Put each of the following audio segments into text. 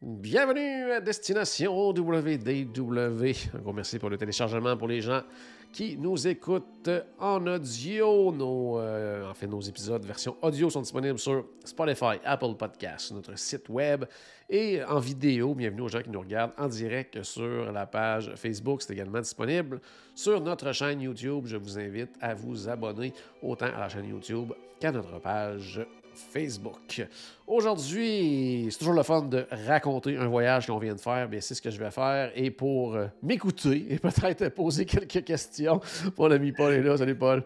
Bienvenue à Destination WDW. Un gros merci pour le téléchargement pour les gens qui nous écoutent en audio. Nos, euh, en fait, nos épisodes version audio sont disponibles sur Spotify, Apple Podcasts, notre site web et en vidéo. Bienvenue aux gens qui nous regardent en direct sur la page Facebook. C'est également disponible sur notre chaîne YouTube. Je vous invite à vous abonner autant à la chaîne YouTube qu'à notre page Facebook. Aujourd'hui, c'est toujours le fun de raconter un voyage qu'on vient de faire. Bien, c'est ce que je vais faire. Et pour euh, m'écouter et peut-être poser quelques questions, mon ami Paul est là. Salut Paul.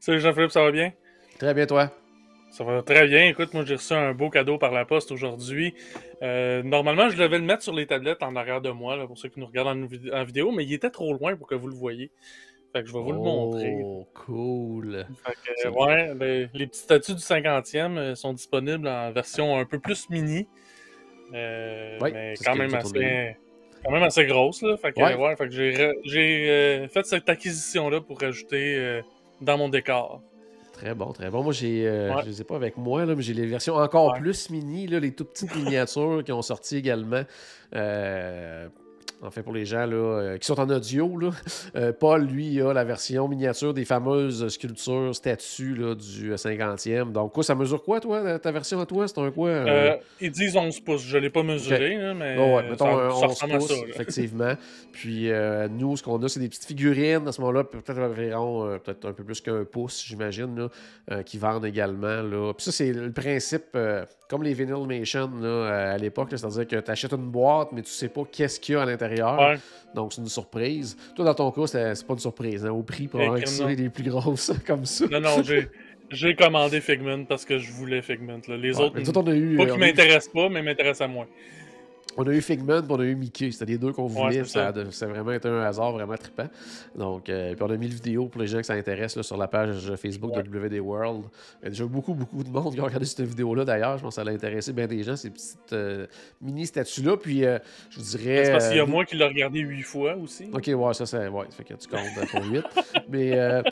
Salut Jean-Philippe, ça va bien? Très bien, toi? Ça va très bien. Écoute, moi j'ai reçu un beau cadeau par la poste aujourd'hui. Euh, normalement, je devais le mettre sur les tablettes en arrière de moi, là, pour ceux qui nous regardent en, en vidéo, mais il était trop loin pour que vous le voyez. Fait que je vais vous le montrer. Oh, cool. Fait que, ouais, les, les petits statues du 50e euh, sont disponibles en version un peu plus mini. Euh, Ouais, mais quand même, assez, quand même assez grosse. Là. Fait que, Ouais. ouais, fait que j'ai, euh, fait cette acquisition-là pour rajouter euh, dans mon décor. Très bon, très bon. Moi, j'ai, je les ai pas avec moi, là, mais j'ai les versions encore plus mini, là, les tout petites miniatures qui ont sorti également. Euh, en fait, pour les gens là, euh, qui sont en audio, là, euh, Paul, lui, a la version miniature des fameuses sculptures, statues là, du 50e. Donc, quoi, ça mesure quoi, toi, ta version à toi? C'est un quoi? euh, Euh, ils disent 11 pouces. Je ne l'ai pas mesuré, mais Oh ouais, mettons ça, un ça 11 ressemble à pouces, ça. effectivement. Puis euh, nous, ce qu'on a, c'est des petites figurines à ce moment-là, peut-être environ, euh, peut-être un peu plus qu'un pouce, j'imagine, euh, qui vendent également. Là. Puis ça, c'est le principe, euh, comme les Vinyl euh, à l'époque, c'est-à-dire que tu achètes une boîte, mais tu sais pas qu'est-ce qu'il y a à l'intérieur. Ouais. Donc, c'est une surprise. Toi, dans ton cas, c'est pas une surprise. hein. Au prix, probablement que c'est les plus grosses, comme ça. Non, non, j'ai, j'ai commandé Figment parce que je voulais Figment. là. Les Ouais, autres, eu, pas euh, qu'ils eu- m'intéressent pas, mais m'intéressent à moi. On a eu Figment, puis on a eu Mickey. C'était les deux qu'on voulait. ça, ça. a ça a vraiment été un hasard vraiment trippant. Donc, euh, puis on a mis le vidéo pour les gens que ça intéresse là, sur la page Facebook Ouais. de WD World. Il y a déjà beaucoup, beaucoup de monde qui ont regardé cette vidéo-là d'ailleurs. Je pense que ça l'a intéressé bien des gens, ces petites euh, mini statues-là. Puis, euh, je vous dirais. C'est parce qu'il y a moi qui l'ai regardé huit fois aussi. Ok, ouais, ça, c'est. Ouais, ça fait que tu comptes pour 8. Mais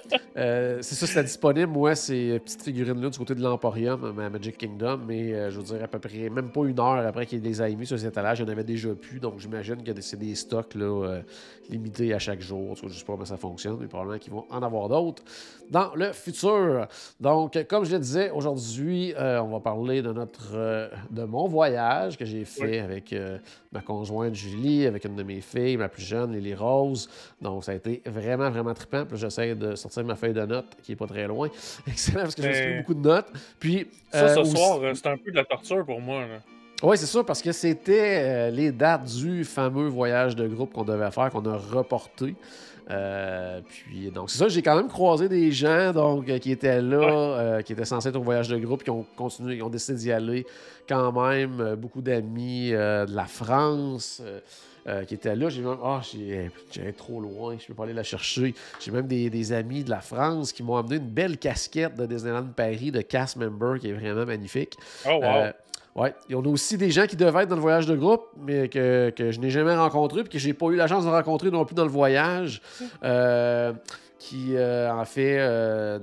c'est ça, c'était disponible. Moi, ces petites figurines-là du côté de l'Emporium, à Magic Kingdom. Mais je veux dire, à peu près, même pas une heure après qu'il les ait mis sur cet étalage, il en avait déjà plus. Donc, j'imagine que c'est des stocks là, euh, limités à chaque jour. En tout cas, Je sais pas comment ça fonctionne, mais probablement qu'ils vont en avoir d'autres dans le futur. Donc, comme je le disais, aujourd'hui, euh, on va parler de notre euh, de mon voyage que j'ai fait avec ma conjointe Julie, avec une de mes filles, ma plus jeune, Lily Rose. Donc, ça a été vraiment, vraiment trippant. Puis, j'essaie de sortir ma feuille de notes qui est pas très loin. Excellent, parce que j'ai écrit beaucoup de notes. Puis, Ça, ce aussi- soir, c'est un peu de la torture pour moi. là. Oui, c'est ça, parce que c'était euh, les dates du fameux voyage de groupe qu'on devait faire, qu'on a reporté. Euh, puis, donc, c'est ça, j'ai quand même croisé des gens donc, euh, qui étaient là, euh, qui étaient censés être au voyage de groupe, qui ont continué, qui ont décidé d'y aller quand même. Beaucoup d'amis de la France. euh, qui étaient là, j'ai même, ah, j'ai j'ai trop loin, je peux pas aller la chercher. J'ai même des, des amis de la France qui m'ont amené une belle casquette de Disneyland Paris de cast member qui est vraiment magnifique. Oh, wow. Euh, ouais. Et on a aussi des gens qui devaient être dans le voyage de groupe, mais que, que je n'ai jamais rencontré, puis que j'ai pas eu la chance de rencontrer non plus dans le voyage. euh, qui, euh, en fait, euh,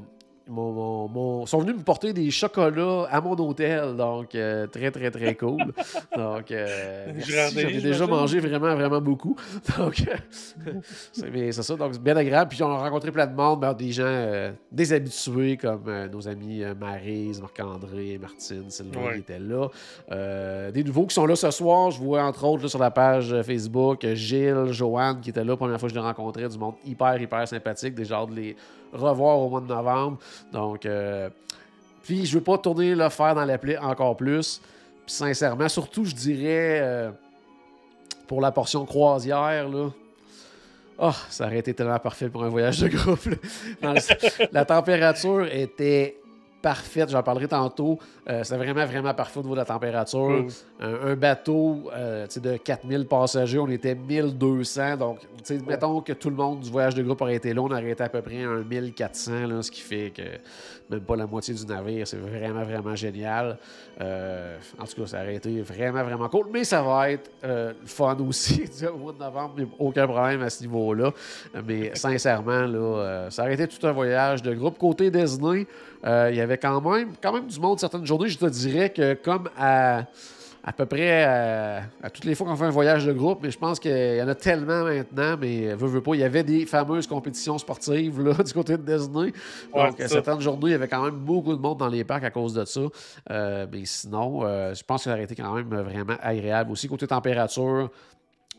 mon- mon- mon- sont venus me porter des chocolats à mon hôtel. Donc, euh, très, très, très cool. Donc, euh, merci, Gradé, j'en ai déjà mangé vraiment, vraiment beaucoup. Donc, euh, c'est mais c'est ça. Donc, c'est bien agréable. Puis, on a rencontré plein de monde, ben, des gens euh, déshabitués comme euh, nos amis Maryse, Marc-André, Martine, Sylvain Ouais. qui étaient là. Des nouveaux qui sont là ce soir. Je vois entre autres là, sur la page Facebook Gilles, Joanne qui était là. Première fois que je les rencontrais, du monde hyper, hyper sympathique. Déjà hâte de les revoir au mois de novembre. Donc, euh, puis je veux pas tourner le fer dans la plaie encore plus. Puis sincèrement, surtout, je dirais, euh, pour la portion croisière, là. Oh, ça aurait été tellement parfait pour un voyage de groupe. là. Dans le- la température était parfaite. J'en parlerai tantôt. Euh, c'était vraiment, vraiment parfait au niveau de la température. Mm. Un, un bateau euh, de 4000 passagers, on était 1200. Donc, mettons que tout le monde du voyage de groupe aurait été là, on aurait été à peu près un 1400, là, ce qui fait que même pas la moitié du navire. C'est vraiment, vraiment génial. Euh, en tout cas, ça aurait été vraiment, vraiment cool. Mais ça va être euh, fun aussi. Au mois de novembre, aucun problème à ce niveau-là. Mais sincèrement, là, euh, ça aurait été tout un voyage de groupe. Côté Disney, euh, il y avait quand même, quand même du monde certaines journées. Je te dirais que comme à à peu près euh, à toutes les fois qu'on fait un voyage de groupe, mais je pense qu'il y en a tellement maintenant, mais veux pas, il y avait des fameuses compétitions sportives là, du côté de Disney. Ouais, Donc, certaines journées, il y avait quand même beaucoup de monde dans les parcs à cause de ça. Euh, mais sinon, euh, je pense que ça aurait été quand même vraiment agréable. Aussi, côté température,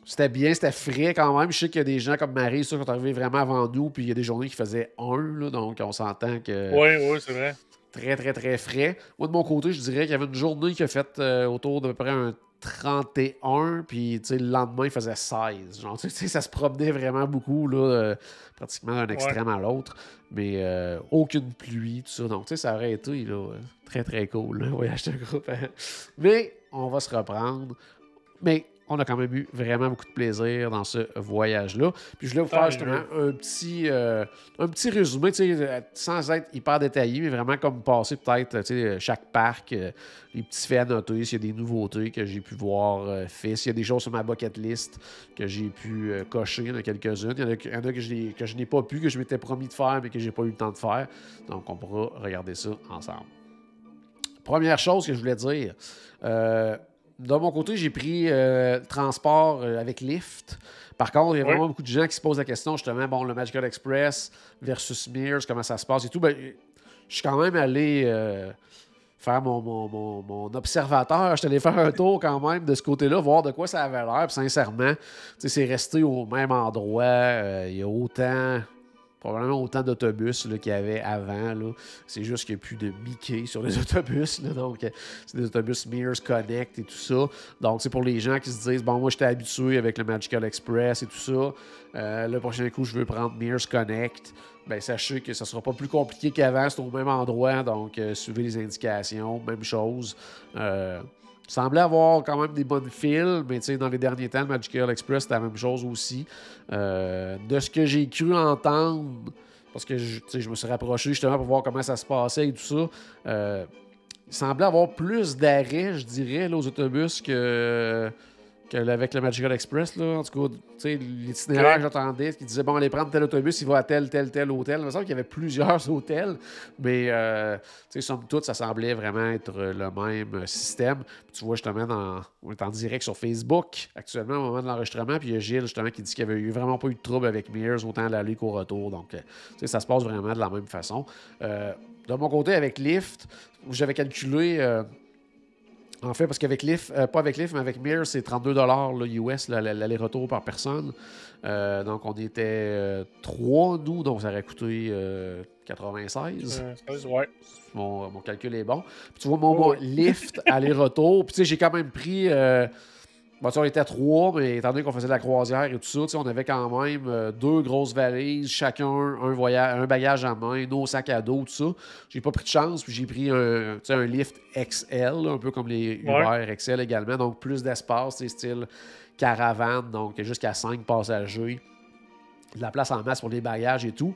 c'était bien, c'était frais quand même. Je sais qu'il y a des gens comme Marie, ça, qui sont arrivés vraiment avant nous, puis il y a des journées qui faisaient 1, là, donc on s'entend que Oui, oui, c'est vrai. très, très, très frais. Moi, de mon côté, je dirais qu'il y avait une journée qui a fait euh, autour d'à peu près un 31, puis tu sais, le lendemain, il faisait 16. Genre, tu sais, ça se promenait vraiment beaucoup, là, euh, pratiquement d'un extrême à l'autre. Mais euh, aucune pluie, tout ça. Donc, tu sais, ça aurait été là, très, très cool, le voyage de groupe. hein. Mais on va se reprendre. Mais on a quand même eu vraiment beaucoup de plaisir dans ce voyage-là. Puis je voulais vous faire justement un petit, euh, un petit résumé, tu sais, euh, sans être hyper détaillé, mais vraiment comme passer peut-être sais, chaque parc, euh, les petits faits à noter, s'il y a des nouveautés que j'ai pu voir euh, fait, s'il y a des choses sur ma bucket list que j'ai pu euh, cocher, il y en a quelques-unes. Il y en a, il y en a que, je n'ai- que je n'ai pas pu, que je m'étais promis de faire, mais que j'ai pas eu le temps de faire. Donc, on pourra regarder ça ensemble. Première chose que je voulais dire, euh, de mon côté, j'ai pris euh, le transport euh, avec Lyft. Par contre, il y a Oui. vraiment beaucoup de gens qui se posent la question, justement, bon, le Magical Express versus Mears, comment ça se passe et tout. Ben, je suis quand même allé euh, faire mon, mon, mon- mon observateur. Je suis allé faire un tour quand même de ce côté-là, voir de quoi ça avait l'air. Puis sincèrement, c'est resté au même endroit. Euh, il y a autant probablement autant d'autobus qu'il y avait avant. C'est juste qu'il n'y a plus de Mickey sur les autobus. donc, euh, c'est des autobus Mears Connect et tout ça. Donc, c'est pour les gens qui se disent Bon, moi, j'étais habitué avec le Magical Express et tout ça. Euh, le prochain coup, je veux prendre Mears Connect. Ben, sachez que ça sera pas plus compliqué qu'avant. C'est au même endroit. Donc, euh, suivez les indications. Même chose. Euh, semblait avoir quand même des bonnes files, mais dans les derniers temps, le Magical Express, c'était la même chose aussi. Euh, de ce que j'ai cru entendre, parce que je, me suis rapproché justement pour voir comment ça se passait et tout ça, euh, il semblait avoir plus d'arrêts, je dirais, aux autobus que, que avec le Magical Express. Là. En tout cas, l'itinéraire Ouais. que j'entendais, qui disait bon, allez prendre tel autobus, il va à tel, tel, tel hôtel. Il me semble qu'il y avait plusieurs hôtels, mais euh, tu sais, somme toute, ça semblait vraiment être le même système. Puis tu vois, justement, dans, on est en direct sur Facebook actuellement au moment de l'enregistrement. Puis il y a Gilles, justement, qui dit qu'il n'y avait eu vraiment pas eu de trouble avec Mears, autant à l'aller qu'au retour. Donc, euh, ça se passe vraiment de la même façon. Euh, de mon côté, avec Lyft, j'avais calculé. euh, en fait, parce qu'avec Lyft, euh, pas avec Lyft, mais avec Mears, c'est 32 là, US, l'aller-retour par personne. Euh, donc, on était euh, trois, nous, donc ça aurait coûté euh, 96. Euh, ça, ouais. Mon, mon calcul est bon. Puis tu vois, mon, Oh, mon lift aller-retour. Puis tu sais, j'ai quand même pris. Bon, on était à trois, mais étant donné qu'on faisait de la croisière et tout ça, tu sais, on avait quand même euh, deux grosses valises, chacun un, voyage, un bagage à main, nos sacs à dos, tout ça. J'ai pas pris de chance, puis j'ai pris un, tu sais, un lift XL, là, un peu comme les Uber XL également. Donc plus d'espace, style caravane, donc jusqu'à 5 passagers. De la place en masse pour les bagages et tout.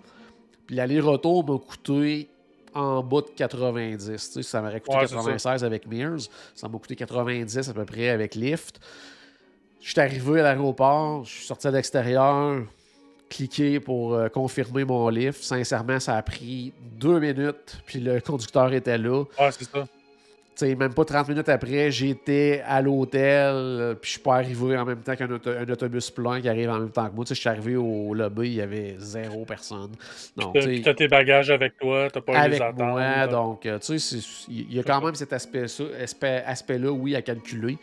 Puis l'aller-retour m'a coûté en bas de 90. Tu sais, ça m'aurait coûté Ouais, c'est 96 avec Mears. Ça m'a coûté 90 à peu près avec Lyft. Je suis arrivé à l'aéroport, je suis sorti à l'extérieur, cliqué pour euh, confirmer mon lift. Sincèrement, ça a pris deux minutes, puis le conducteur était là. Ah, c'est ça. Tu sais, même pas 30 minutes après, j'étais à l'hôtel, puis je suis pas arrivé en même temps qu'un auto- un autobus plein qui arrive en même temps que moi. Tu sais, je suis arrivé au lobby, il y avait zéro personne. Donc, tu t'as tes bagages avec toi, t'as pas eu avec les attendre. moi. Donc, euh, tu sais, il y a quand même cet aspect- aspect- aspect-là, oui, à calculer.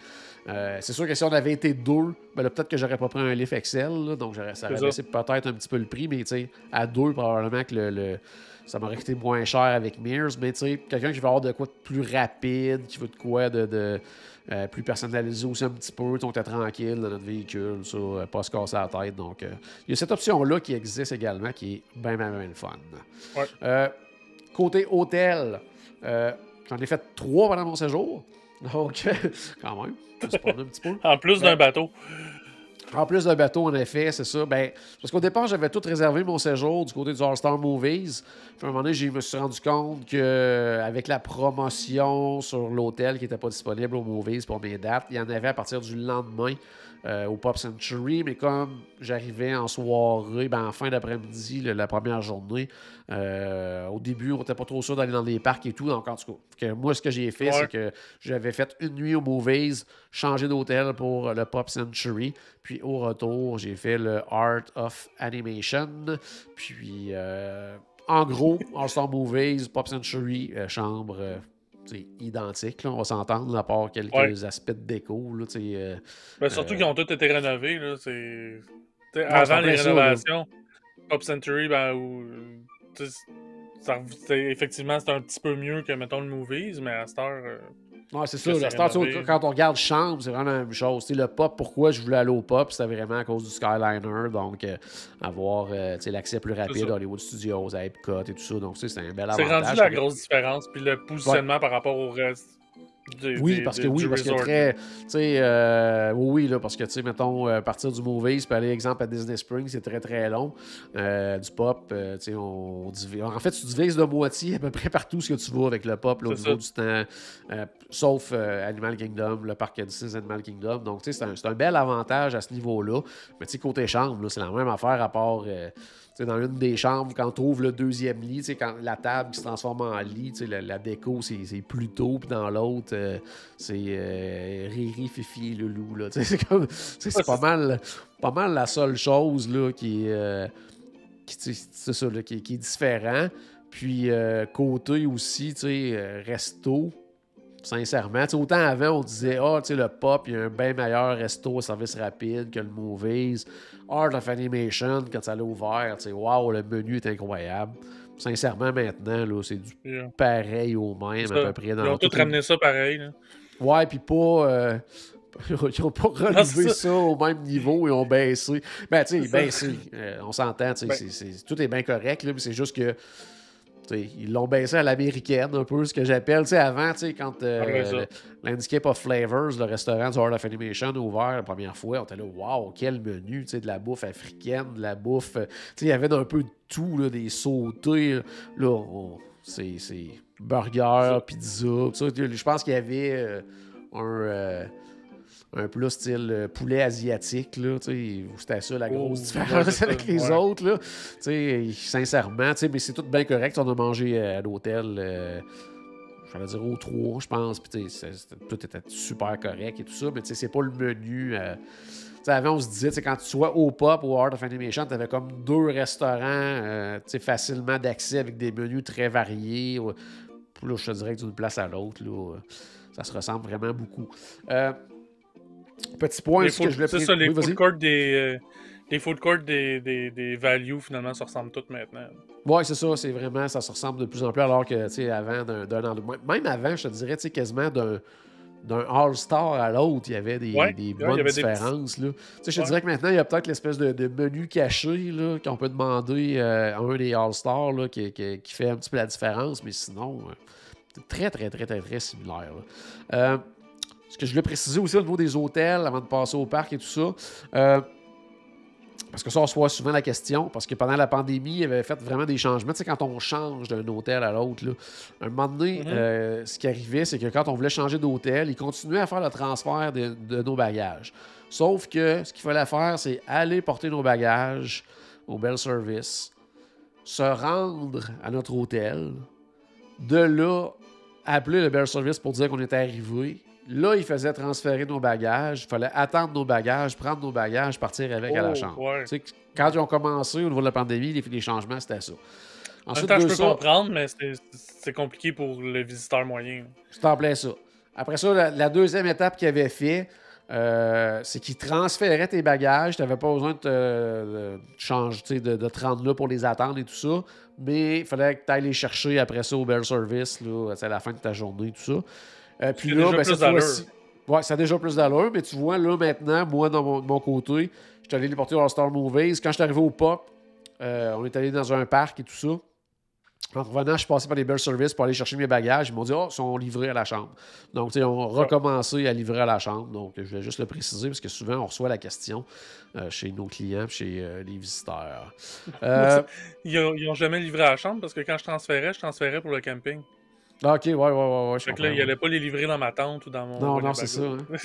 Euh, c'est sûr que si on avait été deux, ben peut-être que j'aurais pas pris un lift Excel, là, donc ça aurait baissé peut-être un petit peu le prix, mais à deux, probablement que le, le- ça m'aurait coûté moins cher avec Mears, mais quelqu'un qui veut avoir de quoi de plus rapide, qui veut de quoi de, de, euh, plus personnalisé aussi un petit peu, on était tranquille dans notre véhicule, ça, euh, pas se casser la tête. Donc, euh, il y a cette option-là qui existe également, qui est bien, bien, bien fun. Ouais. Côté hôtel, Euh, J'en ai fait trois pendant mon séjour. Donc, quand même, c'est pas un petit peu. En plus d'un bateau. En plus d'un bateau, en effet, c'est ça. Ben, parce qu'au départ, j'avais tout réservé mon séjour du côté du All-Star Movies. Puis à un moment donné, je me suis rendu compte qu'avec la promotion sur l'hôtel qui n'était pas disponible aux Movies pour mes dates, il y en avait à partir du lendemain euh, au Pop Century. Mais comme j'arrivais en soirée, ben, en fin d'après-midi, la première journée, euh, au début, on n'était pas trop sûr d'aller dans les parcs et tout. Donc, en tout cas, que moi, ce que j'ai fait, Ouais. c'est que j'avais fait une nuit aux Movies, changé d'hôtel pour le Pop Century. Puis au retour, j'ai fait le Art of Animation. Puis euh, en gros, All-Star Movies, Pop Century, euh, chambre identique, là, on va s'entendre, à part quelques Ouais. aspects de déco. Là, euh, Ben, surtout Euh, qu'ils ont tous été rénovés. Là, t'sais, avant les rénovations, Pop Century, ben, où, ça, effectivement, c'est un petit peu mieux que, mettons, le Movies, mais à cette heure, euh, Ouais, c'est ça. c'est la star, quand on regarde chambre, c'est vraiment la même chose. Tu sais, le pop, pourquoi je voulais aller au pop, c'était vraiment à cause du Skyliner. Donc, euh, avoir euh, l'accès plus rapide ça. à Hollywood Studios, à Epcot et tout ça. Donc, c'est un bel c'est avantage. rendu la grosse différence. Puis le positionnement par rapport au reste. Oui, des- parce que oui, parce que très. Tu sais, euh, oui, là, parce que, tu sais, mettons, euh, partir du Movies, puis aller, exemple, à Disney Springs, c'est très, très long. Euh, du pop, euh, tu sais, on, divise- En fait, tu divises de moitié à peu près partout ce que tu vas avec le pop, là, au niveau du temps, sauf Animal Kingdom, le parc Disney Animal Kingdom. Donc, tu sais, c'est un, c'est un bel avantage à ce niveau-là. Mais, tu sais, côté chambre, c'est la même affaire à part. Dans une des chambres, quand tu ouvres le deuxième lit, quand la table qui se transforme en lit, la, la déco, c'est tôt, puis dans l'autre, euh, c'est euh, Riri, Fifi et Loulou. Là, tu sais, c'est comme- pas mal, pas mal la seule chose là, qui, est, euh, qui, c'est ça, là, qui, qui est différent. Puis euh, côté aussi, resto, sincèrement. Autant avant, on disait, ah, tu sais, le pop, il y a un bien meilleur resto au service rapide que le Movies. Art of Animation, quand ça l'a ouvert, tu sais, waouh, le menu est incroyable. Sincèrement, maintenant, là, c'est du Yeah. pareil au même, à peu près. Ils Dans ont toutes tous ramené ça pareil. là. Ouais, puis pas. euh, Ils n'ont pas relevé c'est ça. au même niveau, ils ont baissé. Ben, tu sais, baissé. Euh, on s'entend, tu sais, Ben- tout est bien correct, là, mais c'est juste que. Ils l'ont baissé à l'américaine, un peu, ce que j'appelle. Tu sais, avant, quand euh, Landscape of Flavors, le restaurant du Hall of Animation a ouvert la première fois, on était là, waouh, quel menu, de la bouffe africaine, de la bouffe. euh, Tu sais, il y avait un peu de tout, là, des sautés. Là, on- c'est c'est burger, pizza. Je pense qu'il y avait euh, un. euh, un plus style euh, poulet asiatique, là, c'était ça la grosse Oh, différence ouais, avec les ouais. autres, là. Tu sais, sincèrement, mais c'est tout bien correct. On a mangé euh, à l'hôtel, euh, j'allais dire au 3, je pense, puis tout était super correct et tout ça, mais tu sais, c'est pas le menu. euh, tu sais, avant, on se disait, quand tu sois au Pop ou au Art of Animation, tu avais comme deux restaurants tu sais, facilement d'accès avec des menus très variés. là, je te dirais que d'une place à l'autre, là, ça se ressemble vraiment beaucoup. Euh, petit point aussi que je voulais C'est ça, les Oui, food courts des. euh, les food courts des, des, des values, finalement, se ressemblent toutes maintenant. Oui, c'est ça, c'est vraiment, ça se ressemble de plus en plus, alors que, tu sais, avant, d'un endroit- Même avant, je te dirais, tu sais, quasiment d'un d'un All-Star à l'autre, il y avait des, Ouais, des bonnes avait des différences. là. Tu sais, je te Ouais. dirais que maintenant, il y a peut-être l'espèce de, de menu caché là, qu'on peut demander euh, à un des All-Stars là, qui, qui- qui fait un petit peu la différence, mais sinon, euh, c'est très, très, très, très, très similaire. Euh, ce que je voulais préciser aussi au niveau des hôtels, avant de passer au parc et tout ça, euh, parce que ça, on se voit souvent la question, parce que pendant la pandémie, il y avait fait vraiment des changements. Tu sais, quand on change d'un hôtel à l'autre, un moment donné, Mhm. euh, ce qui arrivait, c'est que quand on voulait changer d'hôtel, ils continuaient à faire le transfert de, de nos bagages. Sauf que ce qu'il fallait faire, c'est aller porter nos bagages au Bell Service, se rendre à notre hôtel, de là, appeler le Bell Service pour dire qu'on était arrivé. Là, il faisait transférer nos bagages. Il fallait attendre nos bagages, prendre nos bagages, partir avec à la Oh, chambre. ouais. Tu sais, quand ils ont commencé au niveau de la pandémie, les, les changements, c'était ça. En Ensuite même temps, de je peux ça, comprendre, mais c'est compliqué pour le visiteur moyen. c'est en plein ça. Après ça, la, la deuxième étape qu'il avait fait, euh, c'est qu'il transférait tes bagages. Tu n'avais pas besoin de te de changer, de, de te rendre là pour les attendre et tout ça. Mais il fallait que tu ailles les chercher après ça au Bell Service, là, à la fin de ta journée, tout ça. Euh, puis là, déjà ben, plus cette fois-ci. Ouais, ça a déjà plus d'allure, mais tu vois, là, maintenant, moi, de mon, côté, je suis allé les porter au All-Star Movies. Quand je suis arrivé au Pop, euh, on est allé dans un parc et tout ça. En revenant, je suis passé par les Bell Service pour aller chercher mes bagages. Ils m'ont dit, oh, ils sont livrés à la chambre. Donc, ils ont recommencé à livrer à la chambre. Donc, je voulais juste le préciser parce que souvent, on reçoit la question euh, chez nos clients chez euh, les visiteurs. Euh, ils, n'ont jamais livré à la chambre parce que quand je transférais, je transférais pour le camping. Ah, ok, ouais, ouais, ouais. ouais fait que là, ils n'allaient pas les livrer dans ma tente ou dans mon. Non, non, c'est ça. Hein.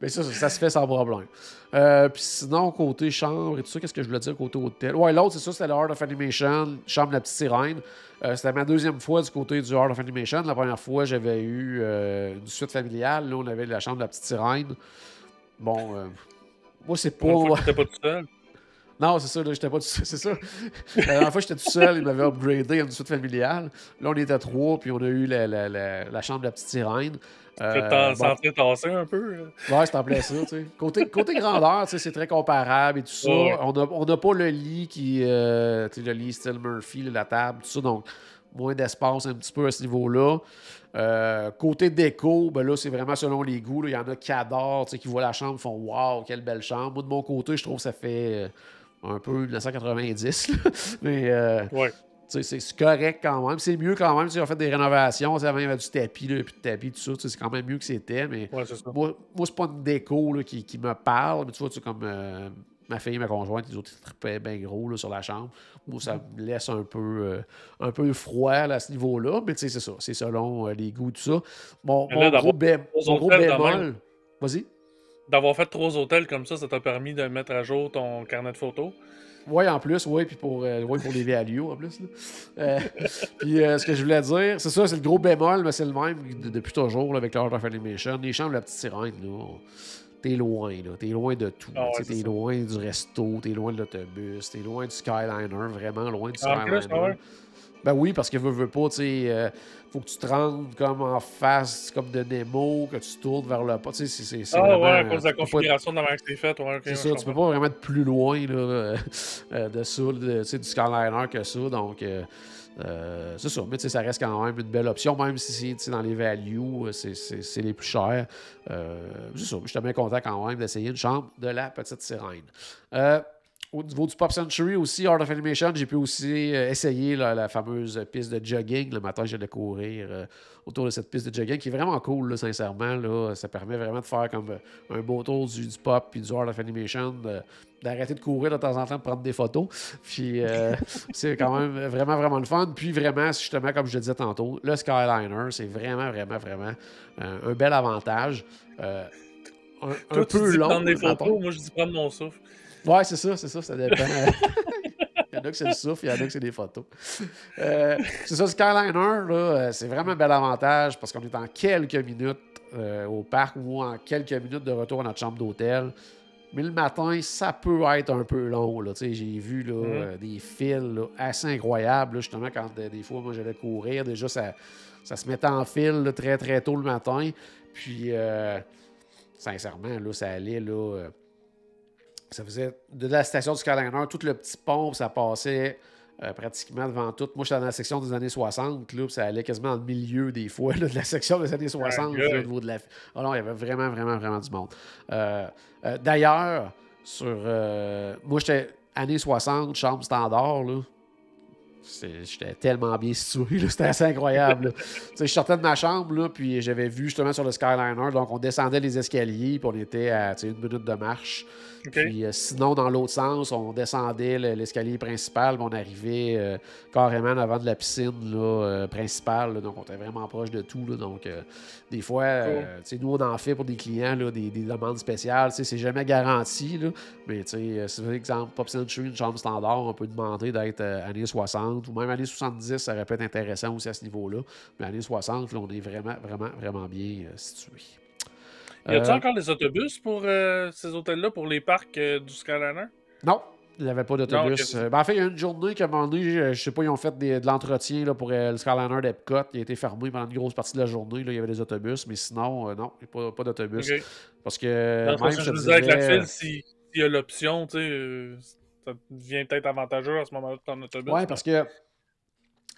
Mais ça, ça, se fait sans problème. Euh, puis sinon, côté chambre et tout ça, qu'est-ce que je voulais dire côté hôtel? Ouais, l'autre, c'est ça, c'était le Art of Animation, chambre de la petite sirène. Euh, c'était ma deuxième fois du côté du Art of Animation. La première fois, j'avais eu euh, une suite familiale. Là, on avait la chambre de la petite sirène. Bon, moi, c'est pas. Pas tout seul? Non, c'est ça, là, j'étais pas tout seul. C'est ça. La dernière fois, j'étais tout seul, il m'avait upgradé à une suite familiale. Là, on était trois, puis on a eu la, la, la chambre de la petite sirène. Euh, bon. tasser un peu. Ouais, c'est en plein ça. Tu sais. Côté, côté grandeur, tu sais, c'est très comparable et tout ça. On n'a on a pas le lit qui. Euh, tu sais, le lit style Murphy, la table, tout ça. Donc, moins d'espace un petit peu à ce niveau-là. Euh, côté déco, ben là, c'est vraiment selon les goûts. Il y en a qui adorent, qui voient la chambre, font Waouh, quelle belle chambre. Moi, de mon côté, je trouve que ça fait euh, un peu 1990. Mais euh, ouais. C'est correct quand même. C'est mieux quand même. si on fait des rénovations. Avant, il y avait du tapis, là, puis du tapis, tout ça. C'est quand même mieux que c'était. Mais ouais, moi, moi c'est pas une déco là, qui, qui, me parle. Mais tu vois, comme euh, ma fille, ma conjointe, les autres, ils trippaient bien gros là, sur la chambre. Moi, ça me laisse un peu, euh, un peu froid à ce niveau-là. Mais tu sais, c'est ça. C'est selon euh, les goûts, tout ça. Mon, mon gros, mon gros bémol. Vas-y. D'avoir fait trois hôtels comme ça, ça t'a permis de mettre à jour ton carnet de photos? Oui, en plus, oui, puis pour, euh, pour les VLU en plus. Euh, puis euh, ce que je voulais dire, c'est ça, c'est le gros bémol, mais c'est le même depuis toujours avec l'Art of Animation. Les chambres de la petite sirène, là, t'es loin, là. T'es loin de tout. Ah t'es loin du resto, t'es loin de l'autobus, t'es loin du Skyliner, vraiment loin du Skyliner. Ben oui, parce que veut, veut pas, tu sais, euh, faut que tu te rendes comme en face, comme de Nemo, que tu tournes vers le pas. Tu sais, c'est. Ah vraiment, ouais, à cause de la configuration de la que c'est faite. Ouais, c'est ça, tu peux pas vraiment être plus loin là, euh, de ça, de, du Skyliner que ça. Donc, euh, euh, c'est ça. Mais ça reste quand même une belle option, même si c'est dans les values, c'est les plus chers. c'est ça. Je suis bien content quand même d'essayer une chambre de la petite sirène. Au niveau du Pop Century aussi, Art of Animation, j'ai pu aussi euh, essayer la fameuse piste de jogging. Le matin, de courir euh, autour de cette piste de jogging qui est vraiment cool, sincèrement. Là. Ça permet vraiment de faire comme euh, un beau tour du, pop et du Art of Animation, d'arrêter de, courir de temps en temps, de prendre des photos. Puis c'est quand même vraiment, vraiment le fun. Puis vraiment, justement, comme je le disais tantôt, le Skyliner, c'est vraiment, vraiment, vraiment un bel avantage. un, peu long. Prendre des photos, moi je dis prendre mon souffle. Ouais, c'est ça, c'est ça, ça dépend. il y en a que c'est le souffle, il y en a que c'est des photos. Euh, c'est ça, Skyliner, là, euh, c'est vraiment un bel avantage parce qu'on est en quelques minutes euh, au parc ou en quelques minutes de retour à notre chambre d'hôtel. Mais le matin, ça peut être un peu long. J'ai vu là, mm-hmm. des fils assez incroyables. justement, quand des fois, moi, j'allais courir, déjà, ça, ça se mettait en fil très, très tôt le matin. Puis, sincèrement, là, ça allait là, ça faisait de la station du Skyliner, tout le petit pont, ça passait euh, pratiquement devant tout. Moi, j'étais dans la section des années 60, là, ça allait quasiment dans le milieu des fois de la section des années 60 au niveau de la. Alors, il y avait vraiment, vraiment, vraiment du monde. Euh, euh, d'ailleurs, sur. moi, j'étais années 60, chambre standard, là. J'étais tellement bien situé, c'était assez incroyable. je sortais de ma chambre, là, puis j'avais vu justement sur le Skyliner, donc on descendait les escaliers, puis on était à une minute de marche. Puis euh, sinon, dans l'autre sens, on descendait l'escalier principal, on arrivait euh, carrément avant de la piscine là, euh, principale. donc, on était vraiment proche de tout. donc, des fois, nous, on en fait pour des clients des, demandes spéciales. C'est jamais garanti. mais si par exemple, Pop Century, une chambre standard, on peut demander d'être années 60 ou même années 70, ça aurait pu être intéressant aussi à ce niveau-là. Mais années 60, on est vraiment, vraiment, vraiment bien situé. Y a-t-il euh, encore des autobus pour euh, ces hôtels-là, pour les parcs euh, du Skyliner? Non, il n'y avait pas d'autobus. Ben, en fait, il y a une journée qu'à un moment donné, je, ne sais pas, ils ont fait de l'entretien pour le Skyliner d'Epcot. Il a été fermé pendant une grosse partie de la journée. Là, il y avait des autobus, mais sinon, non, il n'y a pas, pas d'autobus. Parce que. même, je, disais avec la file, s'il y a l'option, tu sais, ça devient peut-être avantageux à ce moment-là prendre autobus. Oui, parce que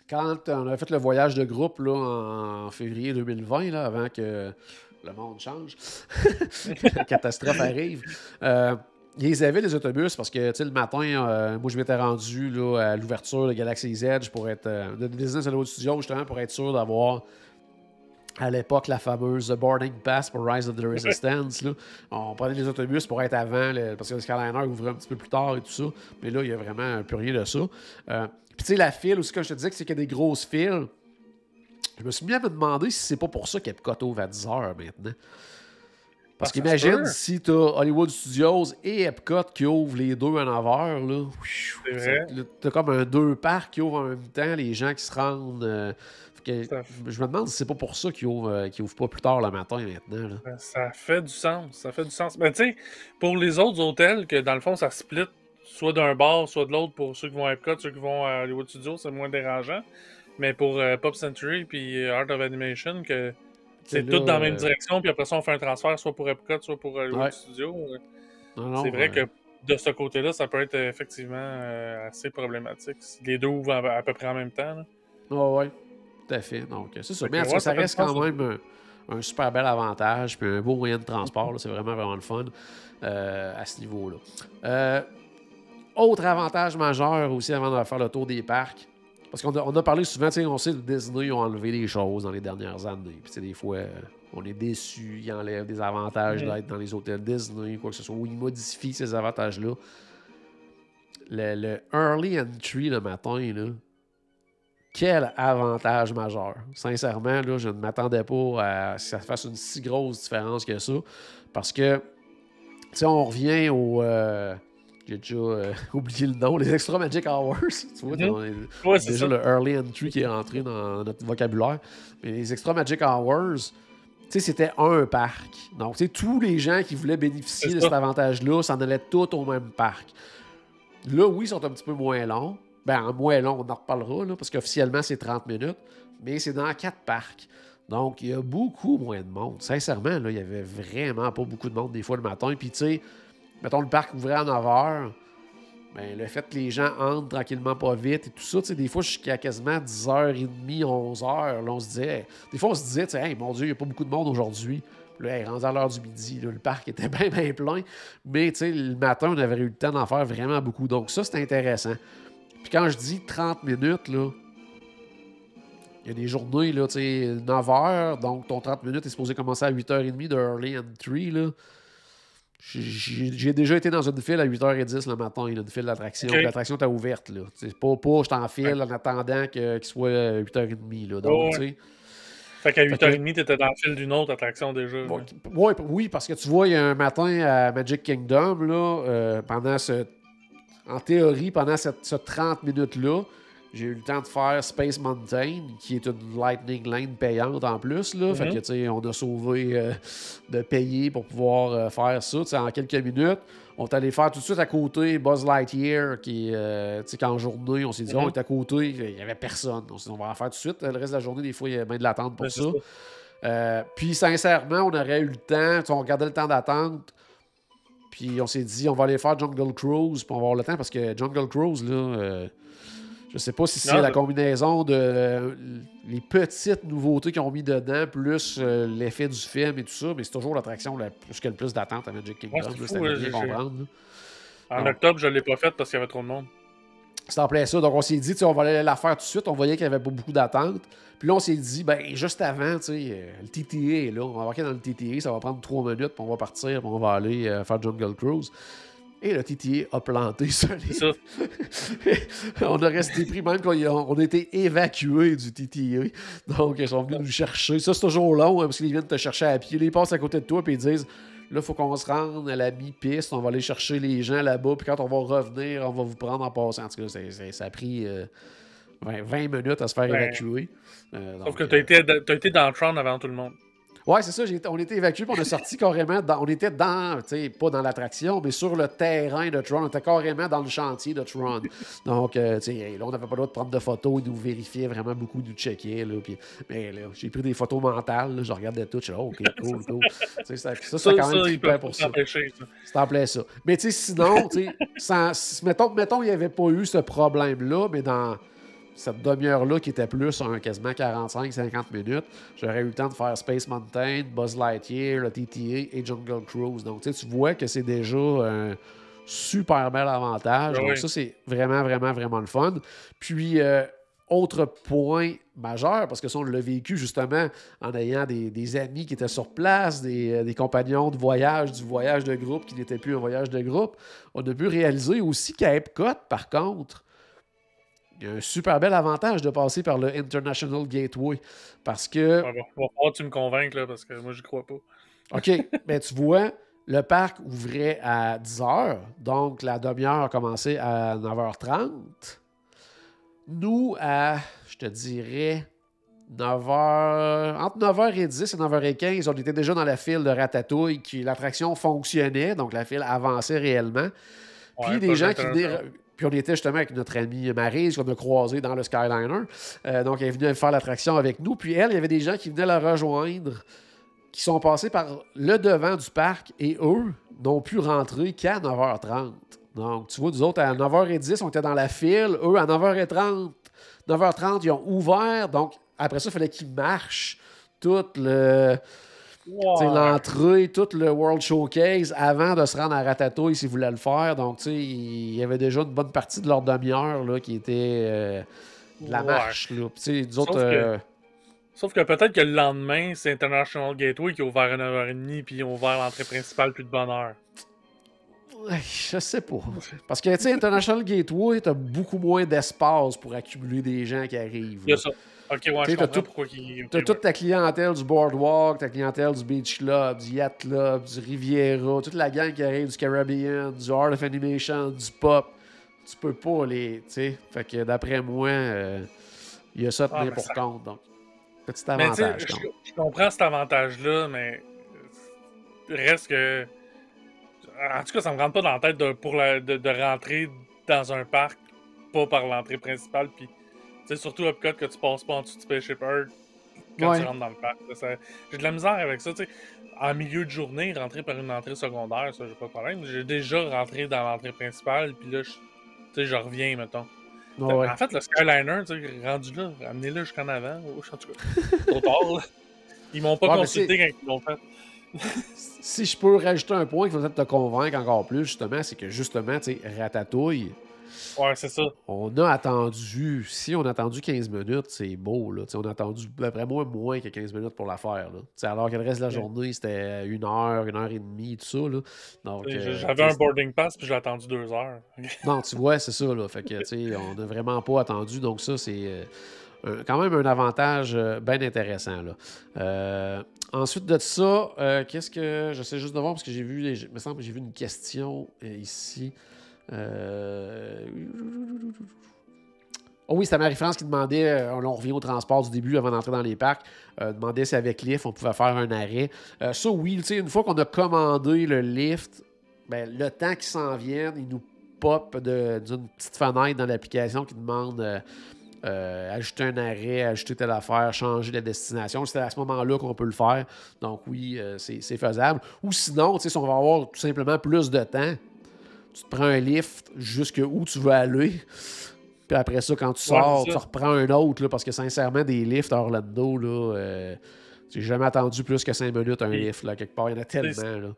quand on a fait le voyage de groupe là, en février 2020, là, avant que le monde change, la catastrophe arrive. Euh, ils avaient les autobus parce que le matin, euh, moi je m'étais rendu là, à l'ouverture de Galaxy's Edge pour être. euh, de Disney Hollywood Studios justement pour être sûr d'avoir à l'époque la fameuse boarding pass pour Rise of the Resistance. là. On prenait les autobus pour être avant, le- parce que le Skyliner ouvrait un petit peu plus tard et tout ça. Mais là, il y a vraiment plus rien de ça. Euh, Puis tu sais, la file aussi, comme je te disais, que c'est qu'il y a des grosses files. Je me suis mis à me demander si c'est pas pour ça qu'Epcot ouvre à 10 heures maintenant. Parce Ah, qu'imagine si tu as Hollywood Studios et Epcot qui ouvrent les deux à 9 heures. Là, C'est vrai. Tu as comme un deux parcs qui ouvrent en même temps, les gens qui se rendent. euh, que je me demande si c'est pas pour ça qu'ils ouvrent, euh, ouvrent pas plus tard le matin maintenant. là. Ça fait du sens. Ça fait du sens. Mais tu sais, pour les autres hôtels, que dans le fond, ça split soit d'un bar, soit de l'autre pour ceux qui vont à Epcot, ceux qui vont à Hollywood Studios, c'est moins dérangeant. Mais pour euh, Pop Century puis euh, Art of Animation, que c'est tout dans la même euh, direction, puis après ça, on fait un transfert soit pour Epcot, soit pour Hollywood Ouais. Studios. c'est vrai euh, que de ce côté-là, ça peut être effectivement assez problématique. Les deux ouvrent à, à peu près en même temps. là. Ah ouais, tout à fait. Donc, c'est ça. Mais ça reste quand même un, un super bel avantage, puis un beau moyen de transport. C'est vraiment, vraiment le fun euh, à ce niveau-là. Euh, autre avantage majeur aussi avant de faire le tour des parcs. Parce qu'on a, on a parlé souvent, tu sais, on sait que Disney ont enlevé des choses dans les dernières années. Puis, des fois, euh, on est déçu, ils enlèvent des avantages Mhm. d'être dans les hôtels Disney, quoi que ce soit, ou ils modifient ces avantages-là. Le, le early entry le matin, là, quel avantage majeur. Sincèrement, là, je ne m'attendais pas à ce que ça fasse une si grosse différence que ça. Parce que, tu sais, on revient au. euh, J'ai déjà euh, oublié le nom, les Extra Magic Hours. Tu vois, Mhm. Ouais, c'est déjà ça. le early entry qui est rentré dans notre vocabulaire. Mais les Extra Magic Hours, tu sais, c'était un parc. Donc, tu sais, tous les gens qui voulaient bénéficier de cet avantage-là s'en allaient tous au même parc. Là, oui, ils sont un petit peu moins longs. Ben, en moins long, on en reparlera, là, parce qu'officiellement, c'est 30 minutes. Mais c'est dans quatre parcs. Donc, il y a beaucoup moins de monde. Sincèrement, là, il y avait vraiment pas beaucoup de monde des fois le matin. Puis, tu sais, mettons, le parc ouvrait à 9 h. Ben, le fait que les gens entrent tranquillement pas vite et tout ça, tu sais, des fois, jusqu'à quasiment 10h30, 11h, là, on se disait, des fois, on se disait, hey, mon Dieu, il n'y a pas beaucoup de monde aujourd'hui. Là, hey, rendu à l'heure du midi, le parc était bien, bien plein. Mais, tu sais, le matin, on avait eu le temps d'en faire vraiment beaucoup. Donc, ça, c'est intéressant. Puis quand je dis 30 minutes, là, il y a des journées, là, tu sais, 9 h, donc ton 30 minutes est supposé commencer à 8h30 de early entry, là. J'ai déjà été dans une file à 8h10 le matin, là, une file d'attraction. Ok. Puis L'attraction était ouverte, là. C'est pas, pas je t'en file en attendant que- qu'il soit euh, 8h30, là. Donc, Ouais, tu sais. Fait qu'à Fait 8h30, t'étais dans le fil d'une autre attraction déjà. Bon, ouais, oui, parce que tu vois, il y a un matin à Magic Kingdom, là, euh, pendant ce. En théorie, pendant cette, ce 30 minutes-là, j'ai eu le temps de faire Space Mountain, qui est une Lightning Lane payante en plus. Là. Fait Mhm. que, tu sais, on a sauvé euh, de payer pour pouvoir euh, faire ça. En quelques minutes, on est allé faire tout de suite à côté Buzz Lightyear, qui, euh, tu sais, qu'en journée, on s'est dit, Mhm. on est à côté, il n'y avait personne. On s'est dit, on va en faire tout de suite. Le reste de la journée, des fois, il y a bien de l'attente pour Ouais, ça. ça. Euh, puis sincèrement, on aurait eu le temps, on regardait le temps d'attente, puis on s'est dit, on va aller faire Jungle Cruise pour avoir le temps, parce que Jungle Cruise, là, euh, je sais pas si c'est la combinaison de euh, les petites nouveautés qu'ils ont mis dedans, plus euh, l'effet du film et tout ça, mais c'est toujours l'attraction la plus que le plus d'attente à Magic Kingdom, Ouais, c'est là, fou, c'est à ouais, bien comprendre. là. En octobre, je l'ai pas faite parce qu'il y avait trop de monde. C'est en plein ça. Donc, on s'est dit, on va aller la faire tout de suite. On voyait qu'il n'y avait pas beaucoup d'attente. Puis là, on s'est dit, ben, juste avant, tu sais, euh, le TTA est là. On va embarquer dans le TTA. Ça va prendre trois minutes. Puis on va partir. Puis on va aller euh, faire Jungle Cruise. Et le TTA a planté ça. on a resté pris, même quand on a été évacués du TTA. Donc, ils sont venus nous chercher. Ça, c'est toujours long, hein, parce qu'ils viennent te chercher à pied. Ils passent à côté de toi, puis ils disent Là, il faut qu'on se rende à la mi-piste. On va aller chercher les gens là-bas. Puis quand on va revenir, on va vous prendre en passant. En tout cas, ça a pris euh, 20, 20 minutes à se faire Ben, évacuer. Euh, Sauf donc, que euh, t'as été, t'as été dans le Tron avant tout le monde. Ouais, c'est ça. On était évacués, puis on est sorti carrément. Dans, on était dans, tu sais, pas dans l'attraction, mais sur le terrain de Tron. On était carrément dans le chantier de Tron. Donc, euh, tu sais, là, on n'avait pas le droit de prendre de photos. Ils nous vérifiaient vraiment beaucoup, ils nous checkaient. Là, puis, mais là, j'ai pris des photos mentales. là, je regardais tout. Je suis là, OK, cool, cool. Tu sais, ça, ça, c'est quand même peuvent pour ça. ça. C'est en plein ça. Mais tu sais, sinon, tu sais, mettons, mettons, il n'y avait pas eu ce problème-là, mais dans cette demi-heure-là qui était plus un quasiment 45-50 minutes, j'aurais eu le temps de faire Space Mountain, Buzz Lightyear, le TTA et Jungle Cruise. Donc, tu vois que c'est déjà un, super bel avantage. Ah Donc, ça, c'est vraiment, vraiment, vraiment le fun. Puis, euh, autre point majeur, parce que ça, on l'a vécu justement en ayant des, des amis qui étaient sur place, des, euh, des compagnons de voyage, du voyage de groupe qui n'était plus un voyage de groupe. On a pu réaliser aussi qu'à Epcot, par contre, il y a un super bel avantage de passer par le International Gateway. Parce que, va que tu me convainques, là, parce que moi, j'y crois pas. OK, ben tu vois, le parc ouvrait à 10h, donc la demi-heure a commencé à 9h30. Nous, à, je te dirais, 9h, entre 9h et 10 et 9h15, on était déjà dans la file de Ratatouille, qui l'attraction fonctionnait, donc la file avançait réellement. Puis Ouais, des gens qui venaient. Puis on était justement avec notre amie Maryse qu'on a croisée dans le Skyliner. Euh, donc elle est venue faire l'attraction avec nous. Puis elle, il y avait des gens qui venaient la rejoindre, qui sont passés par le devant du parc et eux n'ont pu rentrer qu'à 9h30. Donc tu vois, nous autres, à 9h10, on était dans la file. Eux, à 9h30, 9h30, ils ont ouvert. Donc après ça, il fallait qu'ils marchent tout le. Ouais. l'entrée, tout le World Showcase avant de se rendre à Ratatouille s'ils voulaient le faire. Donc, tu sais, il y avait déjà une bonne partie de leur demi-heure qui était euh, de la marche. Là. Puis, nous autres, Sauf que- euh, Sauf que peut-être que le lendemain, c'est International Gateway qui a ouvert à 9h30 puis ils ont ouvert l'entrée principale plus de bonne heure. je sais pas. Parce que, tu sais, International Gateway, t'as beaucoup moins d'espace pour accumuler des gens qui arrivent. Il y a là. ça. Ok, ouais, je comprends tout- pourquoi. T'as toute ta clientèle du Boardwalk, ta clientèle du Beach Club, du Yacht Club, du Riviera, toute la gang qui arrive du Caribbean, du Art of Animation, du Pop. Tu peux pas les. Tu sais, fait que d'après moi, euh, il y a ça à Ah, tenir mais pour ça- compte. Donc, petit Mais avantage. je, je comprends cet avantage-là, mais reste que. En tout cas, ça me rentre pas dans la tête de, pour la- de, de rentrer dans un parc, pas par l'entrée principale, puis sais, surtout Epcot que tu passes pas en dessous de Spaceship Earth quand Ouais. tu rentres dans le parc. J'ai de la misère avec ça. En milieu de journée, rentrer par une entrée secondaire, ça, j'ai pas de problème. J'ai déjà rentré dans l'entrée principale, puis là, je- reviens, mettons. Ouais, ouais. En fait, le Skyliner, tu sais, rendu là, amenez-le jusqu'en avant. En tout cas, trop tard, là. Ils m'ont pas consulté quand ils l'ont fait. Si je peux rajouter un point qui va peut-être te convaincre encore plus, justement, c'est que justement, tu sais, Ratatouille, Ouais, c'est ça. on a attendu, si on a attendu 15 minutes, c'est beau, là. On a attendu, d'après moi, moins que 15 minutes pour la faire, là. Alors que le reste de la journée, c'était une heure, une heure et demie, tout ça, là. Donc, euh, J'avais un boarding pass, puis j'ai attendu deux heures. Non, tu vois, c'est ça, là. Fait que, on n'a vraiment pas attendu. Donc, ça, c'est euh, un- quand même un avantage euh, bien intéressant, là. Euh, ensuite de ça, euh, qu'est-ce que. Je sais juste de voir, parce que j'ai vu, les- il me semble que j'ai vu une question ici. Euh, Oh oui, c'était Marie-France qui demandait, euh, on revient au transport du début avant d'entrer dans les parcs, euh, demandait si avec lift on pouvait faire un arrêt. Euh, ça, oui, une fois qu'on a commandé le lift, ben, le temps qu'il s'en vienne, il nous pop d'une petite fenêtre dans l'application qui demande euh, ajouter un arrêt, ajouter telle affaire, changer de destination. C'est à ce moment-là qu'on peut le faire. Donc oui, c'est faisable. Ou sinon, si on va avoir tout simplement plus de temps, tu te prends un lift jusque où tu veux aller. Puis après ça, quand tu sors, tu reprends un autre, là, parce que sincèrement, des lifts à Orlando, là, euh, j'ai jamais attendu plus que 5 minutes un lift, là, quelque part. Il y en a tellement, là.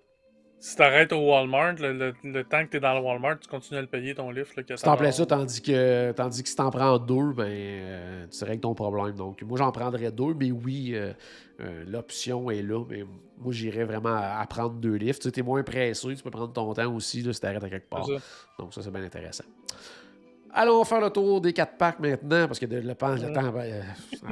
Si t'arrêtes au Walmart, le, le- le temps que t'es dans le Walmart, tu continues à le payer ton lift. Là, que Si t'en va- ça, tandis que, tandis que si t'en prends deux, ben, euh, tu règles ton problème. Donc, moi, j'en prendrais deux, mais oui, euh, euh, l'option est là. Mais moi, j'irais vraiment à, à prendre deux lifts. Tu t'es moins pressé, tu peux prendre ton temps aussi là, si t'arrêtes à quelque part. Ça. Donc, ça, c'est bien intéressant. Allons faire le tour des quatre parcs maintenant, parce que de- le, temps- le temps ben, euh,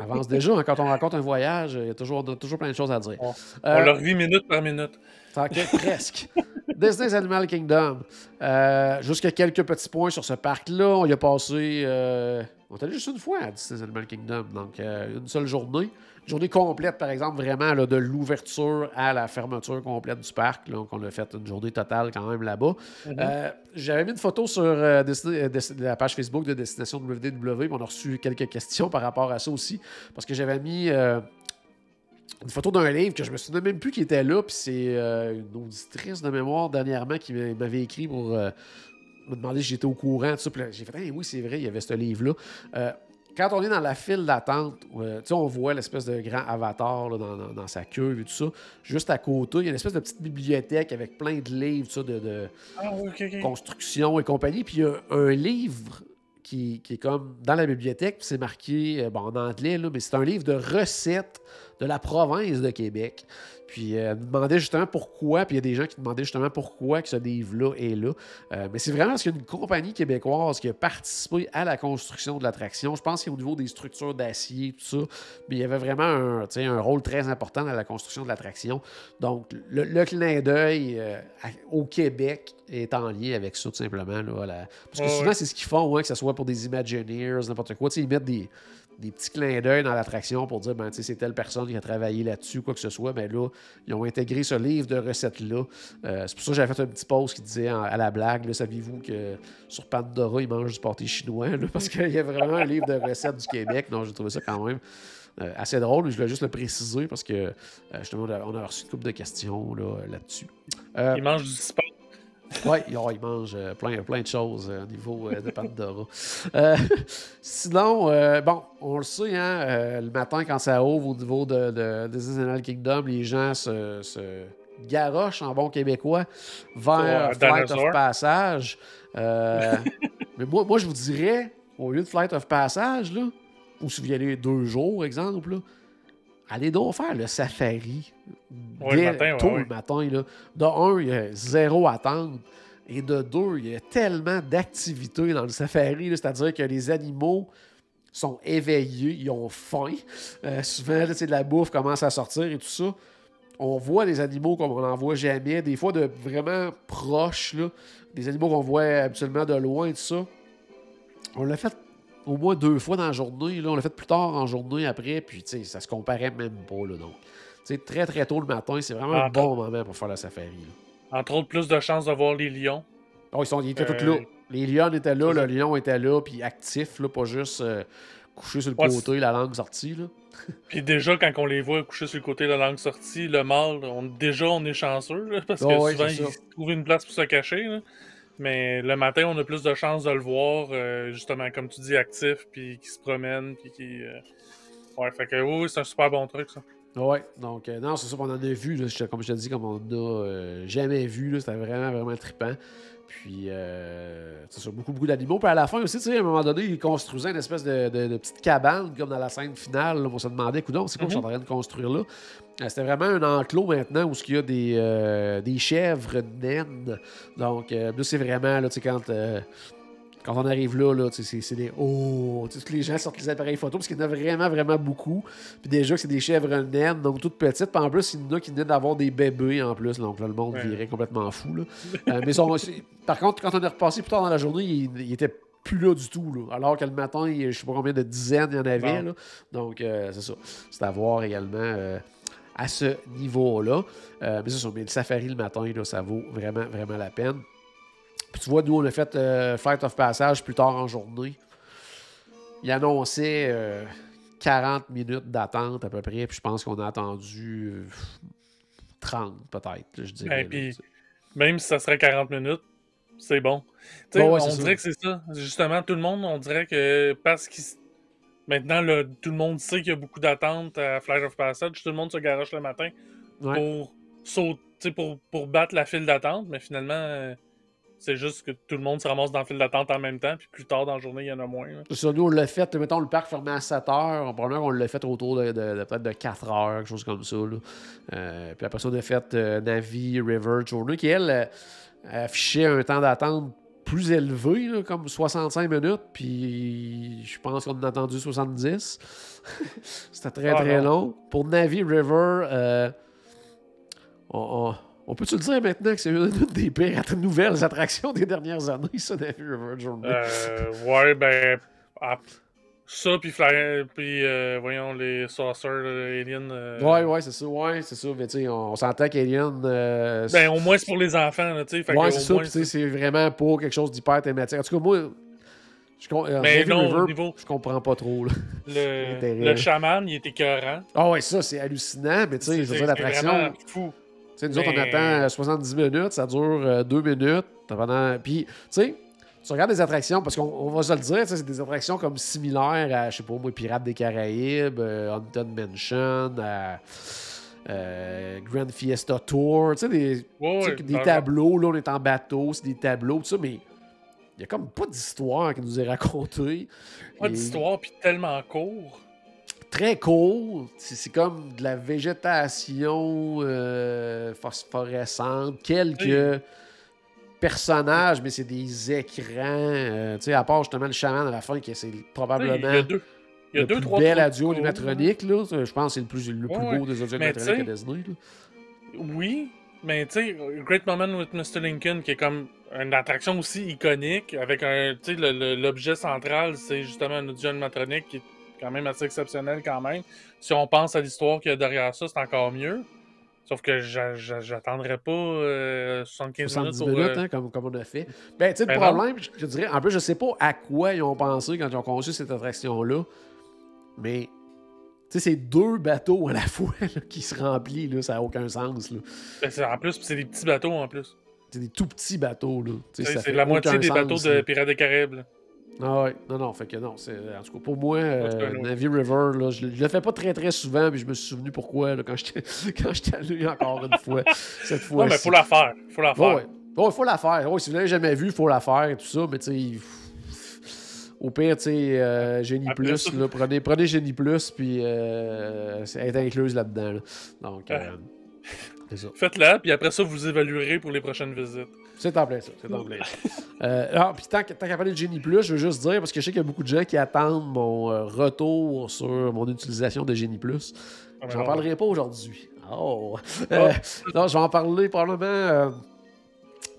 avance déjà. hein. Quand on raconte un voyage, il y a toujours, on a toujours plein de choses à dire. On- On le revit minute par minute. Que presque. Disney's Animal Kingdom. Euh, Jusqu'à quelques petits points sur ce parc-là. On y a passé. euh, on est allé juste une fois à Disney's Animal Kingdom. Donc, euh, une seule journée. Une journée complète, par exemple, vraiment là, de l'ouverture à la fermeture complète du parc. là. Donc, on a fait une journée totale quand même là-bas. Euh, J'avais mis une photo sur Disney- la page Facebook de Destination WDW. On a reçu quelques questions par rapport à ça aussi. Parce que j'avais mis. Une photo d'un livre que je me souvenais même plus qui était là, puis c'est euh, une auditrice de mémoire dernièrement qui m'a- m'avait écrit pour euh, me demander si j'étais au courant j'ai fait, oui, c'est vrai, il y avait ce livre-là. Euh, quand on est dans la file d'attente, on voit l'espèce de grand avatar là, dans, dans- dans sa cuve et tout ça. Juste à côté, il y a une espèce de petite bibliothèque avec plein de livres de, de Ah, construction et compagnie. Puis il y a un livre qui, qui est comme dans la bibliothèque, puis c'est marqué bon, en anglais, là, mais c'est un livre de recettes de la province de Québec. Puis euh, demandait justement pourquoi, puis il y a des gens qui demandaient justement pourquoi que ce livre-là est là. Euh, mais c'est vraiment parce qu'il y a une compagnie québécoise qui a participé à la construction de l'attraction. Je pense qu'au niveau des structures d'acier, tout ça, mais il y avait vraiment un, un rôle très important dans la construction de l'attraction. Donc, le, le clin d'œil euh, au Québec est en lien avec ça, tout simplement. Là, à la- Parce que souvent, c'est ce qu'ils font, hein, que ce soit pour des Imagineers, n'importe quoi. Ils mettent des, des petits clins d'œil dans l'attraction pour dire, ben, c'est telle personne qui a travaillé là-dessus, quoi que ce soit. Mais là, ils ont intégré ce livre de recettes-là. Euh, c'est pour ça que j'avais fait un petit post qui disait à la blague, saviez-vous que sur Pandora, ils mangent du pâté chinois? parce qu'il y a vraiment un livre de recettes du Québec. Donc, j'ai trouvé ça quand même euh, assez drôle. Je voulais juste le préciser parce que euh, justement, on a, reçu une couple de questions là, là-dessus. Euh, Il mange du sport. Oui, il mange euh, plein, plein de choses euh, au niveau euh, de Pandora. Euh, sinon, euh, bon, on le sait, hein, euh, le matin, quand ça ouvre au niveau de, de Disneyland Kingdom, les gens se, se garochent en bon québécois vers Oh, Flight of Passage. Mais moi, moi, je vous dirais, au lieu de Flight of Passage, là, ou si vous y allez deux jours, exemple, là, allez donc faire le safari. Ouais, le matin, tôt ouais. le matin. Là. De un, il y a zéro attente. Et de deux, il y a tellement d'activités dans le safari. C'est-à-dire que les animaux sont éveillés, ils ont faim. Euh, souvent, là, de la bouffe commence à sortir et tout ça. On voit des animaux comme on n'en voit jamais, des fois de vraiment proches, là, des animaux qu'on voit habituellement de loin et tout ça. On l'a fait au moins deux fois dans la journée. Là. On l'a fait plus tard en journée après, puis tu sais, ça se comparait même pas. Là, donc, Tu sais, très très tôt le matin, c'est vraiment un bon moment pour faire la safari. là. Entre autres, plus de chances de voir les lions. Oh, ils, sont, ils étaient tous Euh, là. Les lions étaient là, le lion était là, puis actif, là, pas juste euh, couché sur le Ouais, côté, la langue sortie. Là. Puis déjà, quand on les voit couchés sur le côté de la langue sortie, le mâle, on, déjà, on est chanceux, là, parce que Ah ouais, souvent, c'est il ça. se trouve une place pour se cacher. là. Mais le matin, on a plus de chances de le voir, euh, justement, comme tu dis, actif, puis qui se promène, puis qui... euh, Ouais, fait que oui, c'est un super bon truc, ça. Ouais, donc euh, non, c'est ça qu'on en a vu, là, comme je te dis, comme on n'a jamais vu, c'était vraiment, vraiment trippant. Puis, euh, c'est ça, beaucoup, beaucoup d'animaux. Puis à la fin aussi, tu sais, à un moment donné, ils construisaient une espèce de, de- de petite cabane, comme dans la scène finale. là, on se demandait, coudonc, c'est quoi qu'ils sont en train de construire là? Euh, C'était vraiment un enclos maintenant où il y a des, euh, des chèvres naines. Donc, euh, là, c'est vraiment, là, tu sais, quand... quand on arrive là, là c'est des oh, tu sais, tous les gens sortent les appareils photo parce qu'il y en a vraiment, vraiment beaucoup. Puis déjà que c'est des chèvres naines, donc toutes petites. Puis en plus, il y en a qui venaient d'avoir des bébés en plus. Donc là, le monde Ouais. virait complètement fou. Là. Euh, mais par contre, quand on est repassé plus tard dans la journée, il, il était plus là du tout. Là. Alors que le matin, il- je sais pas combien de dizaines il y en avait. Là. Donc, euh, c'est ça. C'est à voir également euh, à ce niveau-là. Mais ça, mais le safari le matin, ça vaut vraiment, vraiment la peine. Puis tu vois, nous, on a fait euh, Flight of Passage plus tard en journée. Il annonçait euh, 40 minutes d'attente à peu près, puis je pense qu'on a attendu euh, 30 peut-être, là, je dirais. Ben, puis-. Même si ça serait 40 minutes, c'est bon. Ouais, on ça. dirait que c'est ça. Justement, tout le monde, on dirait que parce qu'il Maintenant, tout le monde sait qu'il y a beaucoup d'attentes à Flight of Passage. Tout le monde se garoche le matin Ouais. pour, sauter, pour, pour battre la file d'attente, mais finalement, euh, c'est juste que tout le monde se ramasse dans la file d'attente en même temps, puis plus tard dans la journée, il y en a moins. là. Ça, nous, on l'a fait, mettons, le parc fermé à 7 heures. Probablement qu'on l'a fait autour de, de- de- peut-être de 4 heures, quelque chose comme ça. là. Euh, puis après ça, on a fait euh, Navi River Journey, qui, elle, euh, affichait un temps d'attente plus élevé, là, comme 65 minutes. Puis je pense qu'on a attendu 70. C'était très, Ah, très non. long. Pour Navi River, euh, on, on- on peut-tu le dire maintenant que c'est une des pires nouvelles attractions des dernières années, ça, Navi River Journey? Euh, ouais, ben. ah, ça, puis, puis euh, voyons, les saucers, les aliens. euh, Ouais, ouais, c'est ça, ouais, c'est ça. Mais tu sais, on, on s'entend qu'Alien. euh, Ben, au moins, c'est pour les enfants, tu sais. ouais, c'est ça. tu sais, c'est vraiment pas quelque chose d'hyper thématique. En tout cas, moi, je, Mais Navy non, River, niveau- je comprends pas trop. là. Le, chaman, il est écœurant. Ah ouais, ça, c'est hallucinant. Mais tu sais, je veux C'est- dire, l'attraction. fou. Nous autres, on attend euh, 70 minutes, ça dure 2 minutes. Pendant... Puis, tu sais, tu regardes des attractions, parce qu'on on va se le dire, c'est des attractions comme similaires à, je sais pas moi, Pirates des Caraïbes, euh, Haunted Mansion, à euh, Grand Fiesta Tour, tu sais, des, Ouais, des tableaux, là, on est en bateau, c'est des tableaux, tout ça, mais il y a comme pas d'histoire qui nous est racontée. Pas Et d'histoire, puis tellement court. Très court, c'est comme de la végétation euh, phosphorescente, quelques Oui. personnages, mais c'est des écrans, euh, tu sais, à part justement le chaman à la fin, qui c'est probablement Il y a deux. Il y a le deux, plus trois bel audio animatronique, là. Je pense que c'est le plus, le plus Ouais, beau des audio Mais animatroniques à Disney. là. Oui, mais tu sais, Great Moment with Mr. Lincoln, qui est comme une attraction aussi iconique, avec un, tu sais, l'objet central, c'est justement un audio animatronique qui est quand même assez exceptionnel quand même. Si on pense à l'histoire qu'il y a derrière ça, c'est encore mieux. Sauf que j'a- j'a- j'attendrai pas euh, 75 minutes 70 pour... minutes, euh, hein, comme, comme on a fait. Ben, tu sais, le Ben problème, je, je dirais, en plus, je sais pas à quoi ils ont pensé quand ils ont conçu cette attraction-là, mais, tu sais, c'est deux bateaux à la fois là, qui se remplissent, là, ça n'a aucun sens, là. ben, en plus, c'est des petits bateaux en plus. C'est des tout petits bateaux, là. C'est la moitié des sens, bateaux de. Pirates des Caraïbes. Ah ouais, non, non, fait que non, c'est, en tout cas, pour moi, cas, euh. Navy River, là, je, je le fais pas très très souvent, puis je me suis souvenu pourquoi, là, quand j'étais, quand j'étais allé encore une fois, cette fois Non, mais faut la faire. Faut la faire. Ouais, faut la faire. Si vous l'avez jamais vu, il faut la faire et tout ça, mais tu sais, au pire, tu sais, euh, Génie Après Plus, ça- là, prenez, prenez Génie Plus, puis euh, elle est incluse là-dedans. là. Donc, euh, c'est ça. Faites-la, puis après ça, vous évaluerez pour les prochaines visites. C'est en plein ça. C'est en plein ça. Euh, alors, puis tant, qu'à parler de Genie Plus, je veux juste dire, parce que je sais qu'il y a beaucoup de gens qui attendent mon euh, retour sur mon utilisation de Genie Plus. Ah, mais J'en parlerai pas aujourd'hui. Oh! Euh, non, je vais en parler probablement,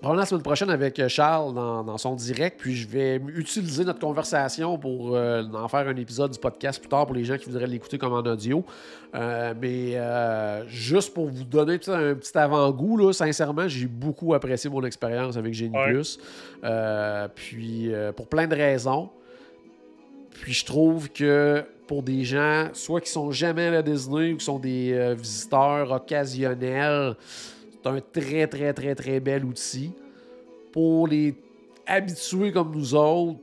probablement la semaine prochaine avec euh, Charles dans, dans son direct. Puis je vais utiliser notre conversation pour euh, en faire un épisode du podcast plus tard pour les gens qui voudraient l'écouter comme en audio. Euh, mais euh, juste pour vous donner un petit avant-goût, là, sincèrement, j'ai beaucoup apprécié mon expérience avec Genie Ouais. Plus. Puis pour plein de raisons. Puis je trouve que pour des gens, soit qui sont jamais à la Disney ou qui sont des visiteurs occasionnels, c'est un très, très, très, très bel outil. Pour les habitués comme nous autres,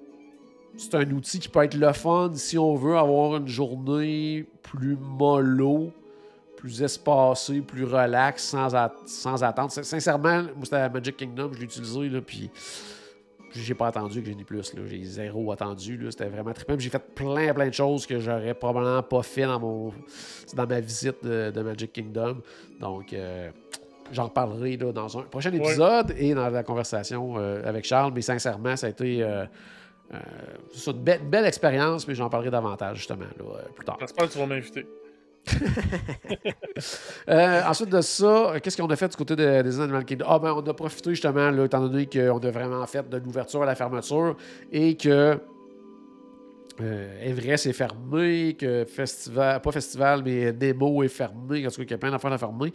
c'est un outil qui peut être le fun si on veut avoir une journée plus mollo, plus espacée, plus relax, sans, sans attendre. Sin- Sincèrement, moi, c'était Magic Kingdom, je l'ai utilisé, là, puis j'ai pas attendu que j'ai ni plus. J'ai zéro attendu. C'était vraiment trippant. J'ai fait plein, plein de choses que j'aurais probablement pas fait dans mon dans ma visite de, de Magic Kingdom. Donc, euh, j'en reparlerai là, dans un prochain épisode et dans la conversation euh, avec Charles. Mais sincèrement, ça a été euh, euh, une, belle- belle expérience, mais j'en parlerai davantage justement là, plus tard. J'espère que tu vas m'inviter. Ensuite de ça, qu'est-ce qu'on a fait du côté de- des Animal Kingdom? Ah, ben, on a profité justement, là, étant donné qu'on a vraiment fait de l'ouverture à la fermeture et que euh, Everest est fermé, que festival, pas festival, mais Nemo est fermé, en tout cas, qu'il y a plein d'affaires à fermer.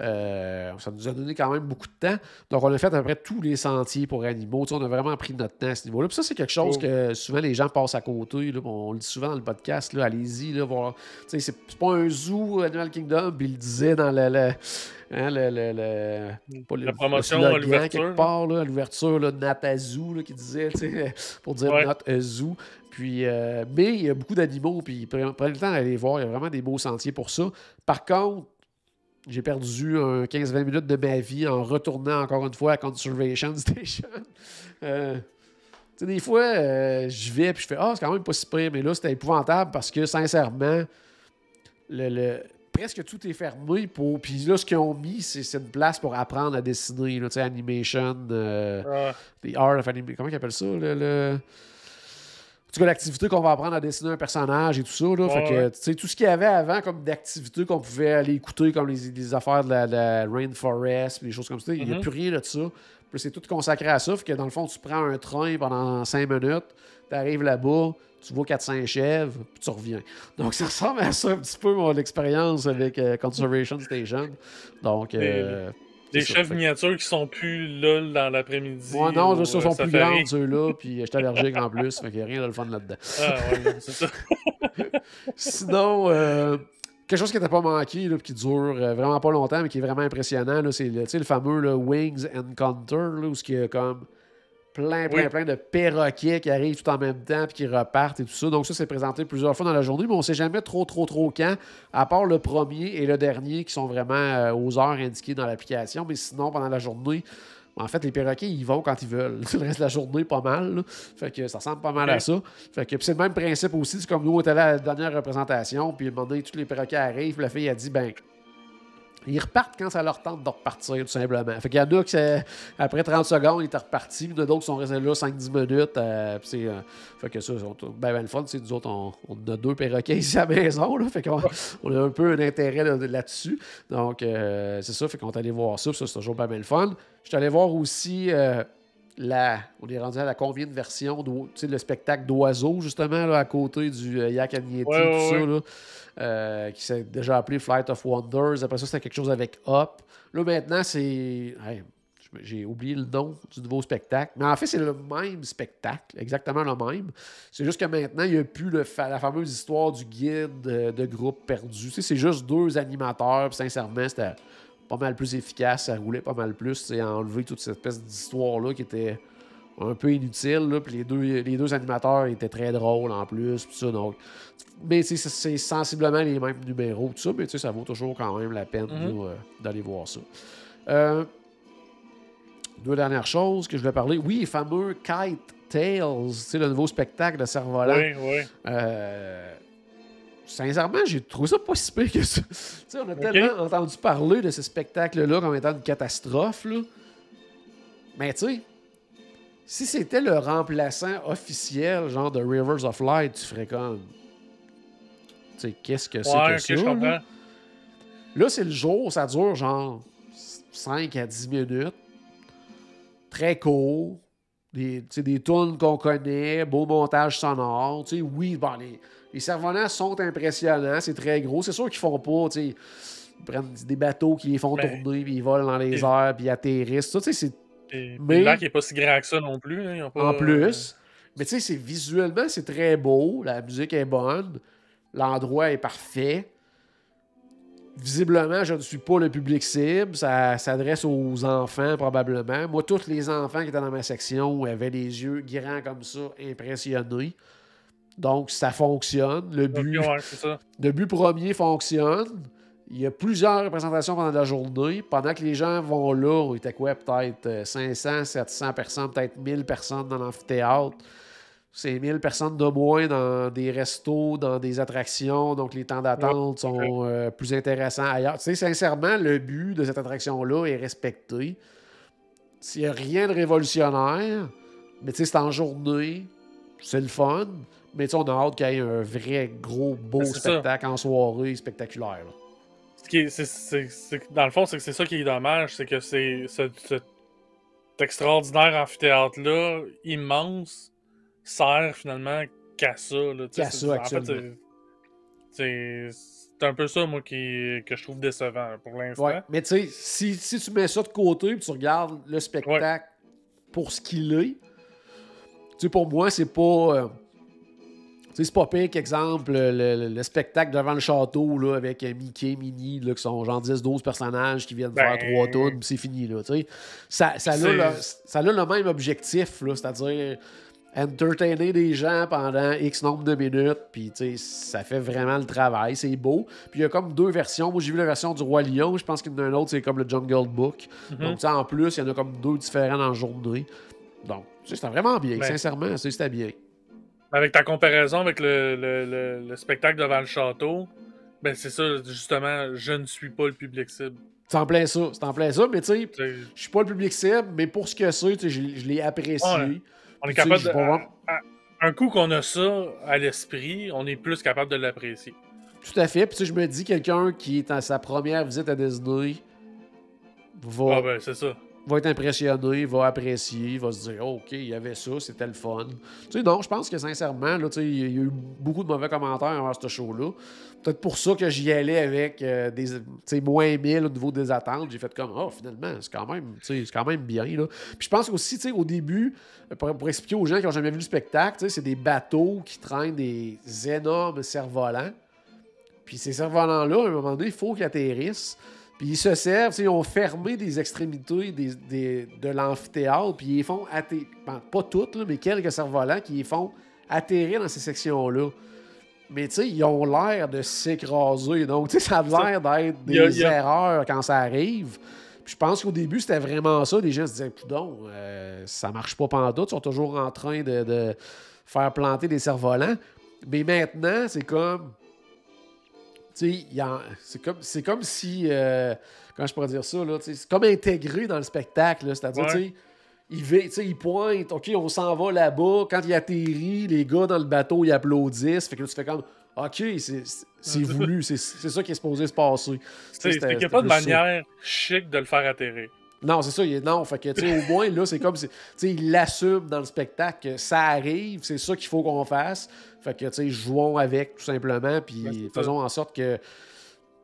Euh, ça nous a donné quand même beaucoup de temps. Donc, on a fait à peu près tous les sentiers pour animaux. Tu sais, on a vraiment pris notre temps à ce niveau-là. Puis ça, c'est quelque chose Oh. que souvent les gens passent à côté. là. On le dit souvent dans le podcast. Allez-y, là, voir. Tu sais, c'est pas un zoo Animal Kingdom, puis il le disait dans le. le- hein, le- le- le- pas le- La promotion le à slogan l'ouverture, part, là, à l'ouverture, là, Not a Zoo, là, qui disait, pour dire Ouais. Not a Zoo. Puis, euh, mais il y a beaucoup d'animaux, puis pre- prenez le temps d'aller voir. Il y a vraiment des beaux sentiers pour ça. Par contre, j'ai perdu un 15-20 minutes de ma vie en retournant encore une fois à Conservation Station. Euh, tu sais, des fois, euh, je vais puis je fais Ah, c'est quand même pas si pire, mais là, c'était épouvantable parce que sincèrement, le, le- presque tout est fermé. Pour... Puis là, ce qu'ils ont mis, c'est une place pour apprendre à dessiner, là, tu sais, animation, euh, Ah, the art of animation. Comment ils appellent ça le, le- En tout cas, l'activité qu'on va apprendre à dessiner un personnage et tout ça. Là, fait que, ouais. tu sais, tout ce qu'il y avait avant comme d'activité qu'on pouvait aller écouter, comme les, les affaires de la, de la Rainforest, des choses comme ça, il n'y a Mhm. plus rien de ça. Puis c'est tout consacré à ça. Fait que dans le fond, tu prends un train pendant 5 minutes, tu arrives là-bas, tu vois 400 chèvres, puis tu reviens. Donc, ça ressemble à ça un petit peu mon expérience avec euh, Conservation Station. Donc, euh, des ça. chefs miniatures qui sont plus là dans l'après-midi. moi, non, là, ceux euh, sont plus grandes, ceux-là, puis j'étais allergique en plus, fait qu'il n'y a rien de le fun là-dedans. Ah, ouais, c'est ça. Sinon, euh, quelque chose qui n'était pas manqué, là, puis qui dure vraiment pas longtemps, mais qui est vraiment impressionnant, là, c'est le, le fameux là, Wings Encounter, là, où ce qui est comme plein, plein, Oui. plein de perroquets qui arrivent tout en même temps puis qui repartent et tout ça. Donc ça, c'est présenté plusieurs fois dans la journée, mais on ne sait jamais trop, trop, trop quand, à part le premier et le dernier qui sont vraiment euh, aux heures indiquées dans l'application. Mais sinon, pendant la journée, en fait, les perroquets, ils vont quand ils veulent. Le reste de la journée, pas mal. là. Fait que ça ressemble pas mal à ça. Fait que c'est le même principe aussi. C'est comme nous, on était là à la dernière représentation, puis à un moment donné, tous les perroquets arrivent, puis la fille a dit, ben, ils repartent quand ça leur tente de repartir, tout simplement. Fait qu'il y en a qui, après 30 secondes, ils étaient repartis. Il y en a d'autres qui sont restés là 5-10 minutes. euh, c'est, euh, fait que ça, c'est ben, ben le fun. c'est Nous autres, on, on a deux perroquets ici à la maison. Là, fait qu'on on a un peu un intérêt là- là-dessus. Donc, euh, c'est ça. Fait qu'on est allé voir ça. ça, c'est toujours pas mal le fun. Je suis allé voir aussi euh, la. On est rendu à la combien de version d'o- tu sais, le spectacle d'oiseaux, justement, là, à côté du euh, Yak and Yeti, Ouais, ouais, tout ça. ouais. là, euh, qui s'est déjà appelé Flight of Wonders. Après ça, c'était quelque chose avec Up. Là, maintenant, c'est. hey, j'ai oublié le nom du nouveau spectacle. Mais en fait, c'est le même spectacle, exactement le même. C'est juste que maintenant, il n'y a plus le fa- la fameuse histoire du guide euh, de groupe perdu. Tu sais, c'est juste deux animateurs. Puis sincèrement, c'était pas mal plus efficace. Ça roulait pas mal plus. C'est enlever toute cette espèce d'histoire-là qui était un peu inutile. Là, puis les deux, les deux animateurs étaient très drôles en plus. Puis ça, donc, mais tu sais, c'est sensiblement les mêmes numéros. Tout ça, mais tu sais, ça vaut toujours quand même la peine Mhm. euh, d'aller voir ça. Euh, deux dernières choses que je voulais parler. Oui, les fameux Kite Tales, tu sais, le nouveau spectacle de cerf-volant. Oui, oui. Euh, sincèrement, j'ai trouvé ça pas si pire que ça. Tu sais, on a tellement entendu parler de ce spectacle-là comme étant une catastrophe. Là. Mais tu sais, si c'était le remplaçant officiel, genre de Rivers of Light, tu ferais comme. Tu sais, qu'est-ce que c'est Ouais, que ça? là? c'est le jour, ça dure genre 5 à 10 minutes. Très court. Des, des tunes qu'on connaît, beau montage sonore. Tu sais, oui, bon, les, les cerfs-volants sont impressionnants, c'est très gros. C'est sûr qu'ils font pas, tu sais, ils prennent des bateaux qui les font Ben, tourner, puis ils volent dans les et- airs, puis ils atterrissent. Ça, tu sais, c'est Mais- Le lac n'est pas si grand que ça non plus. hein, pas, en plus. Mais tu sais, c'est visuellement, c'est très beau. La musique est bonne. L'endroit est parfait. Visiblement, je ne suis pas le public cible. Ça s'adresse aux enfants, probablement. Moi, tous les enfants qui étaient dans ma section avaient les yeux grands comme ça, impressionnés. Donc, ça fonctionne. Le euh, but, ouais, ça. le but premier fonctionne. Il y a plusieurs représentations pendant la journée. Pendant que les gens vont là, on était quoi, peut-être euh, 500, 700 personnes, peut-être 1000 personnes dans l'amphithéâtre. C'est 1000 personnes de moins dans des restos, dans des attractions. Donc, les temps d'attente sont euh, plus intéressants ailleurs. Tu sais, sincèrement, le but de cette attraction-là est respecté. S'il n'y a rien de révolutionnaire, mais tu sais, c'est en journée, c'est le fun. Mais tu sais, on a hâte qu'il y ait un vrai gros beau ça. spectacle en soirée spectaculaire. là. Ce qui est- dans le fond, c'est que c'est ça qui est dommage, c'est que c'est ce- cet extraordinaire amphithéâtre-là, immense, sert finalement qu'à ça. Là, Qu'à c'est- ça, en fait, c'est- un peu ça, moi, qui, que je trouve décevant pour l'instant. Ouais, mais tu sais, si, si tu mets ça de côté et tu regardes le spectacle pour ce qu'il est, tu sais, pour moi, c'est pas. euh, c'est pas pire qu'exemple, le, le- le spectacle devant le château là, avec euh, Mickey, Minnie, là, qui sont genre 10-12 personnages qui viennent Ben- faire trois tunes, puis c'est fini. Là, ça, ça, a le, ça a le même objectif, c'est-à-dire entertainer des gens pendant X nombre de minutes, puis ça fait vraiment le travail, c'est beau. Puis il y a comme deux versions. Moi, j'ai vu la version du Roi Lion, je pense qu'il y en a un autre, c'est comme le Jungle Book. Mhm. Donc, tu sais, en plus, il y en a comme deux différents la journée. Donc, c'était vraiment bien, Ben. sincèrement, c'était bien. Avec ta comparaison avec le, le- le- le spectacle devant le château, ben c'est ça, justement, je ne suis pas le public cible. C'est en plein ça, c'est en plein ça, mais tu sais, je suis pas le public cible, mais pour ce que c'est, je, je l'ai apprécié. On est capable de. à- à- un coup qu'on a ça à l'esprit, on est plus capable de l'apprécier. Tout à fait. Puis je me dis, quelqu'un qui est à sa première visite à Disney va, Ah ben c'est ça. Va être impressionné, va apprécier, va se dire OK, il y avait ça, c'était le fun. Tu sais, non, je pense que sincèrement, là, tu sais, il y a eu beaucoup de mauvais commentaires envers ce show-là. Peut-être pour ça que j'y allais avec euh, des moins 1000 au niveau des attentes. J'ai fait comme oh, finalement, c'est quand même, tu sais, quand même bien. Là. Puis je pense aussi, tu sais, au début, pour, pour expliquer aux gens qui n'ont jamais vu le spectacle, tu sais, c'est des bateaux qui traînent des énormes cerfs-volants. Puis ces cerfs-volants-là, à un moment donné, il faut qu'ils atterrissent. Puis ils se servent, ils ont fermé des extrémités des, des- de l'amphithéâtre, puis ils font atterrir, pas toutes, là, mais quelques cerfs-volants qui les font atterrir dans ces sections-là. Mais tu sais, ils ont l'air de s'écraser. Donc, tu sais, ça a l'air d'être des erreurs quand ça arrive. Puis je pense qu'au début, c'était vraiment ça. Les gens se disaient, Coudon, euh, ça marche pas pantoute. Ils sont toujours en train de, de faire planter des cerfs-volants. Mais maintenant, c'est comme. C'est comme, c'est comme si. euh, comment je pourrais dire ça, C'est comme intégré dans le spectacle. là. C'est-à-dire, Ouais. il, il pointe, OK, on s'en va là-bas. Quand il atterrit, les gars dans le bateau, ils applaudissent. Fait que là, tu fais comme, OK, c'est, voulu. C'est, ça qui est supposé se passer. C'est qu'il n'y a pas de ça. manière chic de le faire atterrir. Non, c'est ça. il est- non, fait que, au moins, là, c'est comme si. Tu sais, il l'assume dans le spectacle que ça arrive, c'est ça qu'il faut qu'on fasse. Fait que, tu sais, jouons avec, tout simplement, puis ça. faisons en sorte que.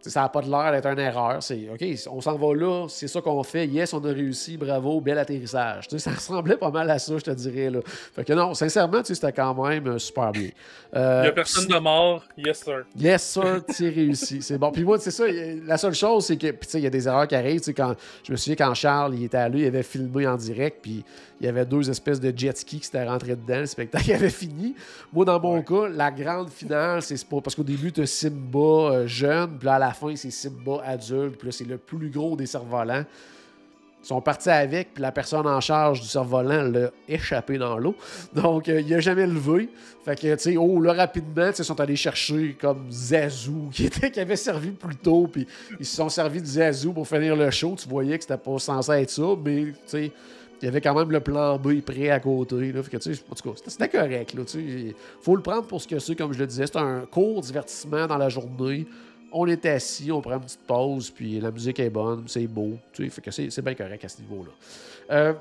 Ça n'a pas de l'air d'être une erreur. C'est OK, on s'en va là, c'est ça qu'on fait. Yes, on a réussi, bravo, bel atterrissage. Ça ressemblait pas mal à ça, je te dirais. Là. Fait que non, sincèrement, c'était quand même euh, super bien. Euh, Il n'y a personne de mort, yes sir. Yes, sir, c'est réussi. C'est bon. Puis moi, c'est ça, la seule chose, c'est que, tu sais, il y a des erreurs qui arrivent. Quand, je me souviens quand Charles, il était allé, il avait filmé en direct, puis il y avait deux espèces de jet ski qui s'étaient rentrés dedans. Le spectacle avait fini. Moi, dans mon cas, la grande finale, c'est parce qu'au début, tu as Simba euh, jeune, puis là, à la fin, c'est Simba adulte, puis là, c'est le plus gros des cerfs-volants. Ils sont partis avec, puis la personne en charge du cerf-volant l'a échappé dans l'eau. Donc, euh, il a jamais levé. Fait que, tu sais, oh, là, rapidement, ils sont allés chercher comme Zazou, qui, était, qui avait servi plus tôt, puis ils se sont servis de Zazou pour finir le show. Tu voyais que c'était pas censé être ça, mais, tu sais, il y avait quand même le plan B prêt à côté. Fait que, tu sais, en tout cas, c'était- correct. Là, tu sais. Faut le prendre pour ce que c'est, comme je le disais. C'est un court divertissement dans la journée. On est assis, on prend une petite pause, puis la musique est bonne, c'est beau. Tu sais, fait que c'est c'est bien correct à ce niveau-là. Euh,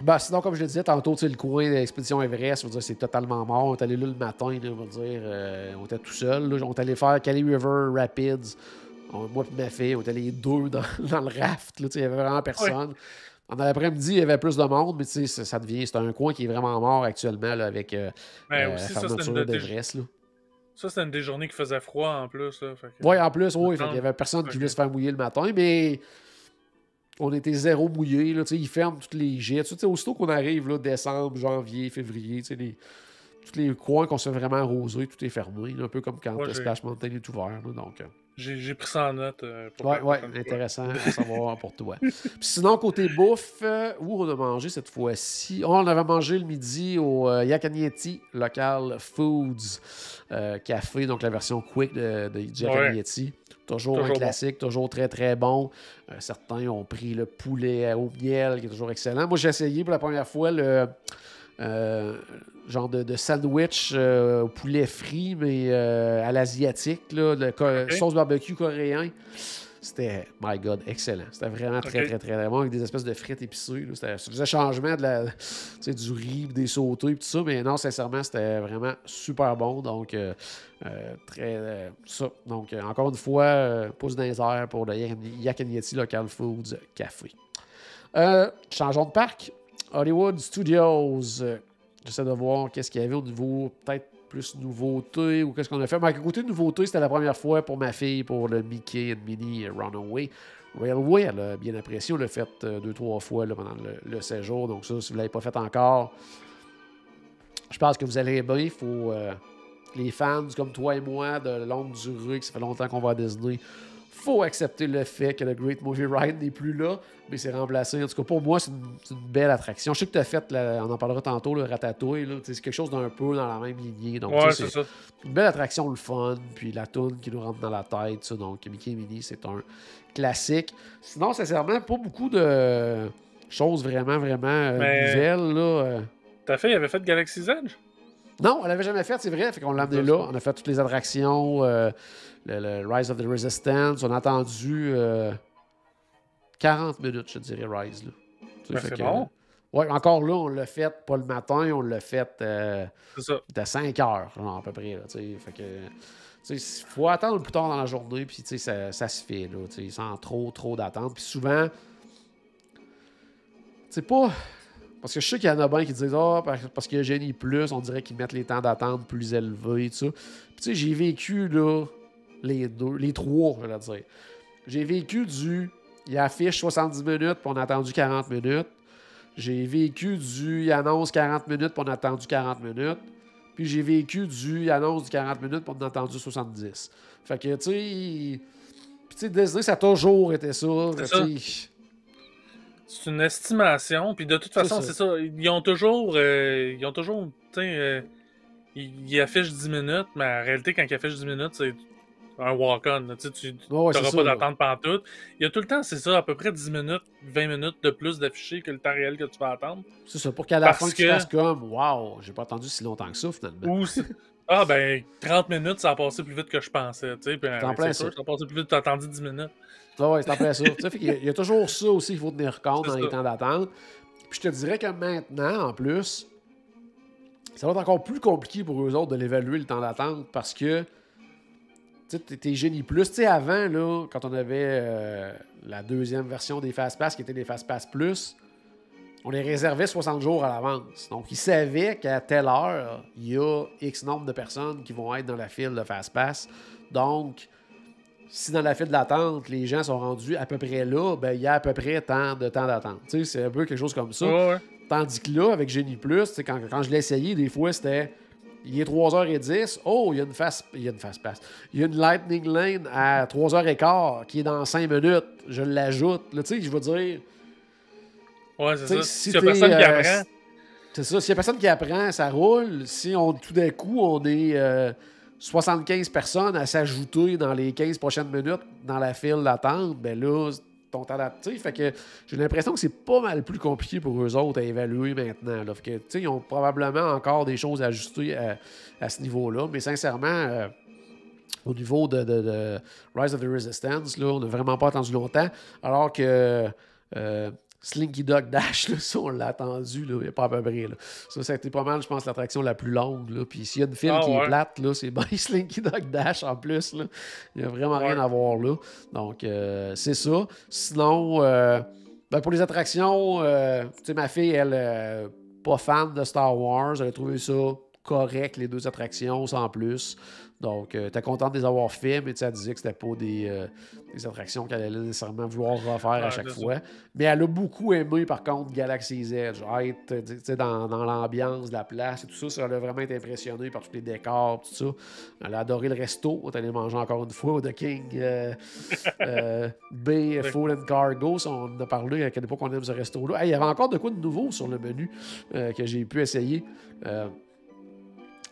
ben, sinon, comme je le disais tantôt, le coin de l'expédition Everest, c'est totalement mort. On est allé là le matin, là, on va dire. euh, on était tout seul. là. On est allé faire Cali River Rapids. On- moi et ma fille, on était les deux dans, dans le raft. il n'y avait vraiment personne. En l'après-midi, il y avait plus de monde, mais ça, ça devient. C'est un coin qui est vraiment mort actuellement là, avec euh, Mais euh, Ben, aussi, la ça, c'était fermeture d'Everest. Ça, c'était une des journées qui faisait froid en plus. Là, fait que- Oui, en plus, oui. Il n'y avait personne qui voulait se faire mouiller le matin, mais on était zéro mouillé. Ils ferment tous les jets. Aussitôt qu'on arrive, là, décembre, janvier, février, tu sais, les- tous les coins qu'on se fait vraiment arroser, tout est fermé. là, un peu comme quand Ouais, le j'ai- Splash Mountain est ouvert. là, donc, euh, J'ai pris ça en note. euh, pour ouais, ouais, intéressant à savoir pour toi. Puis sinon, côté bouffe, euh, où on a mangé cette fois-ci? Oh, On avait mangé le midi au euh, Yakanieti Local Foods euh, Café, donc la version quick de, de Yakanieti. Toujours, Toujours un classique, toujours très très bon. Euh, certains ont pris le poulet au miel, qui est toujours excellent. Moi, j'ai essayé pour la première fois le euh, genre de, de sandwich euh, au poulet frit, mais euh, à l'asiatique, là, co- sauce barbecue coréen. C'était, my God, excellent. C'était vraiment très, très, très, très bon avec des espèces de frites épicées. C'était- Ça faisait changement de la, du riz, des sautés et tout ça, mais non, sincèrement, c'était vraiment super bon. Donc, très. ça. Donc, encore une fois, pouce dans les airs pour le Yakanieti Local Foods Café. Changeons de parc. Hollywood Studios. Euh, J'essaie de voir qu'est-ce qu'il y avait au niveau peut-être plus nouveauté ou qu'est-ce qu'on a fait. Mais côté nouveauté, c'était la première fois pour ma fille pour le Mickey and Minnie Runaway Railway. Elle a bien apprécié. On l'a fait euh, deux, trois fois pendant le, séjour. Donc ça, si vous ne l'avez pas fait encore, je pense que vous allez bien. Il faut... euh, les fans comme toi et moi de longue durée, que ça fait longtemps qu'on va à faut accepter le fait que le Great Movie Ride n'est plus là, mais c'est remplacé. En tout cas, pour moi, c'est une, belle attraction. Je sais que tu as fait, là, on en parlera tantôt, le Ratatouille, c'est quelque chose d'un peu dans la même lignée. Donc, Ouais, c'est ça. une belle attraction, le fun, puis la toune qui nous rentre dans la tête. ça. donc, Mickey et Minnie, c'est un classique. Sinon, sincèrement, pas beaucoup de choses vraiment, vraiment euh, Mais- nouvelles. Là. euh. Ta fille avait fait Galaxy's Edge? Non, on l'avait jamais fait, c'est vrai. Fait qu'on l'a amené là. On a fait toutes les attractions, euh, le, le Rise of the Resistance. On a attendu euh, 40 minutes, je dirais, Rise. Là. Ben, c'est que- bon. Ouais, encore là, on l'a fait pas le matin, on l'a fait euh, à 5 heures, genre, à peu près. Là, fait que. Il faut attendre plus tard dans la journée, puis ça, ça se fait, là, sans trop, trop d'attente. Puis souvent, c'est pas. Parce que je sais qu'il y en a bien qui disent Ah, parce parce qu'il y a Génie Plus, on dirait qu'ils mettent les temps d'attente plus élevés, tout ça. Puis tu sais, j'ai vécu, là, les deux, les trois, je vais dire. j'ai vécu du. Il affiche 70 minutes, puis on a attendu 40 minutes. J'ai vécu du. Il annonce 40 minutes, puis on a attendu 40 minutes. Puis j'ai vécu du. Il annonce du 40 minutes, puis on a attendu 70. Fait que, tu sais. Puis, tu sais, Disney, ça a toujours été ça. C'est une estimation, puis de toute façon, c'est ça. Ils ont toujours. euh, ils ont toujours. Tu sais, euh, ils, ils affichent 10 minutes, mais en réalité, quand ils affichent 10 minutes, c'est un walk-on. Tu tu Ouais, n'auras ça, pas d'attente pantoute. Il y a tout le temps, c'est ça, à peu près 10 minutes, 20 minutes de plus d'affichés que le temps réel que tu vas attendre. C'est ça, pour qu'à la fin, tu fasses comme Waouh, j'ai pas attendu si longtemps que ça, finalement. Ou Ah ben 30 minutes, ça a passé plus vite que je pensais. Tu sais, en euh, plein c'est sûr, ça. ça a passé plus vite, t'as attendu 10 minutes. Ah ouais, c'est ça. Tu sais, fait qu'il y a- il y, a toujours ça aussi qu'il faut tenir compte dans les ça. temps d'attente. Puis je te dirais que maintenant, en plus, ça va être encore plus compliqué pour eux autres de l'évaluer le temps d'attente parce que tu t'es- génie plus. Tu sais, avant, là, quand on avait euh, la deuxième version des Fast Pass qui était des Fast Pass Plus, on les réservait 60 jours à l'avance. Donc, ils savaient qu'à telle heure, il y a X nombre de personnes qui vont être dans la file de Fast Pass. Donc, si dans la file d'attente, les gens sont rendus à peu près là, ben, il y a à peu près tant de temps d'attente. Tu sais, c'est un peu quelque chose comme ça. Ouais, ouais. Tandis que là, avec Genie Plus, quand, quand je l'ai essayé, des fois, c'était. Il est 3h10. Oh, il y a une fast, il y a une fast pass. Il y a une Lightning Lane à 3h15 qui est dans 5 minutes. Je l'ajoute. Là, tu sais, je veux dire. Ouais, c'est ça. si S'il y a personne qui euh, apprend, C'est ça. S'il y a personne qui apprend, ça roule. Si on tout d'un coup, on est euh, 75 personnes à s'ajouter dans les 15 prochaines minutes dans la file d'attente, ben là, ton sais, Fait que j'ai l'impression que c'est pas mal plus compliqué pour eux autres à évaluer maintenant. Là. Fait que, tu sais, ils ont probablement encore des choses à ajuster à, ce niveau-là. Mais sincèrement, euh, au niveau de Rise of the Resistance, là, on n'a vraiment pas attendu longtemps. Alors que euh, Slinky Dog Dash, là, ça, on l'a attendu, là, il y a pas à peu près. là. Ça, ça a été pas mal, je pense, l'attraction la plus longue. Là. Puis s'il y a une file Ah qui est plate, là, c'est bien Slinky Dog Dash en plus. Là. Il n'y a vraiment rien à voir là. Donc, euh, c'est ça. Sinon, euh, ben, pour les attractions, euh, tu sais, ma fille, elle, euh, pas fan de Star Wars, elle a trouvé ça correct, les deux attractions, sans plus. Donc, euh, t'es contente de les avoir fait, mais elle disait que c'était pas des, euh, des attractions qu'elle allait nécessairement vouloir refaire à chaque ça. fois. Mais elle a beaucoup aimé, par contre, Galaxy's Edge. Être euh, dans, dans l'ambiance de la place et tout ça, ça l'a vraiment été impressionné par tous les décors, tout ça. Elle a adoré le resto. On est allé manger encore une fois au The King euh, euh, Bay and Cargo. Ça, on en a parlé à quelle époque on aime ce resto-là. Hey, il y avait encore de quoi de nouveau sur le menu que j'ai pu essayer.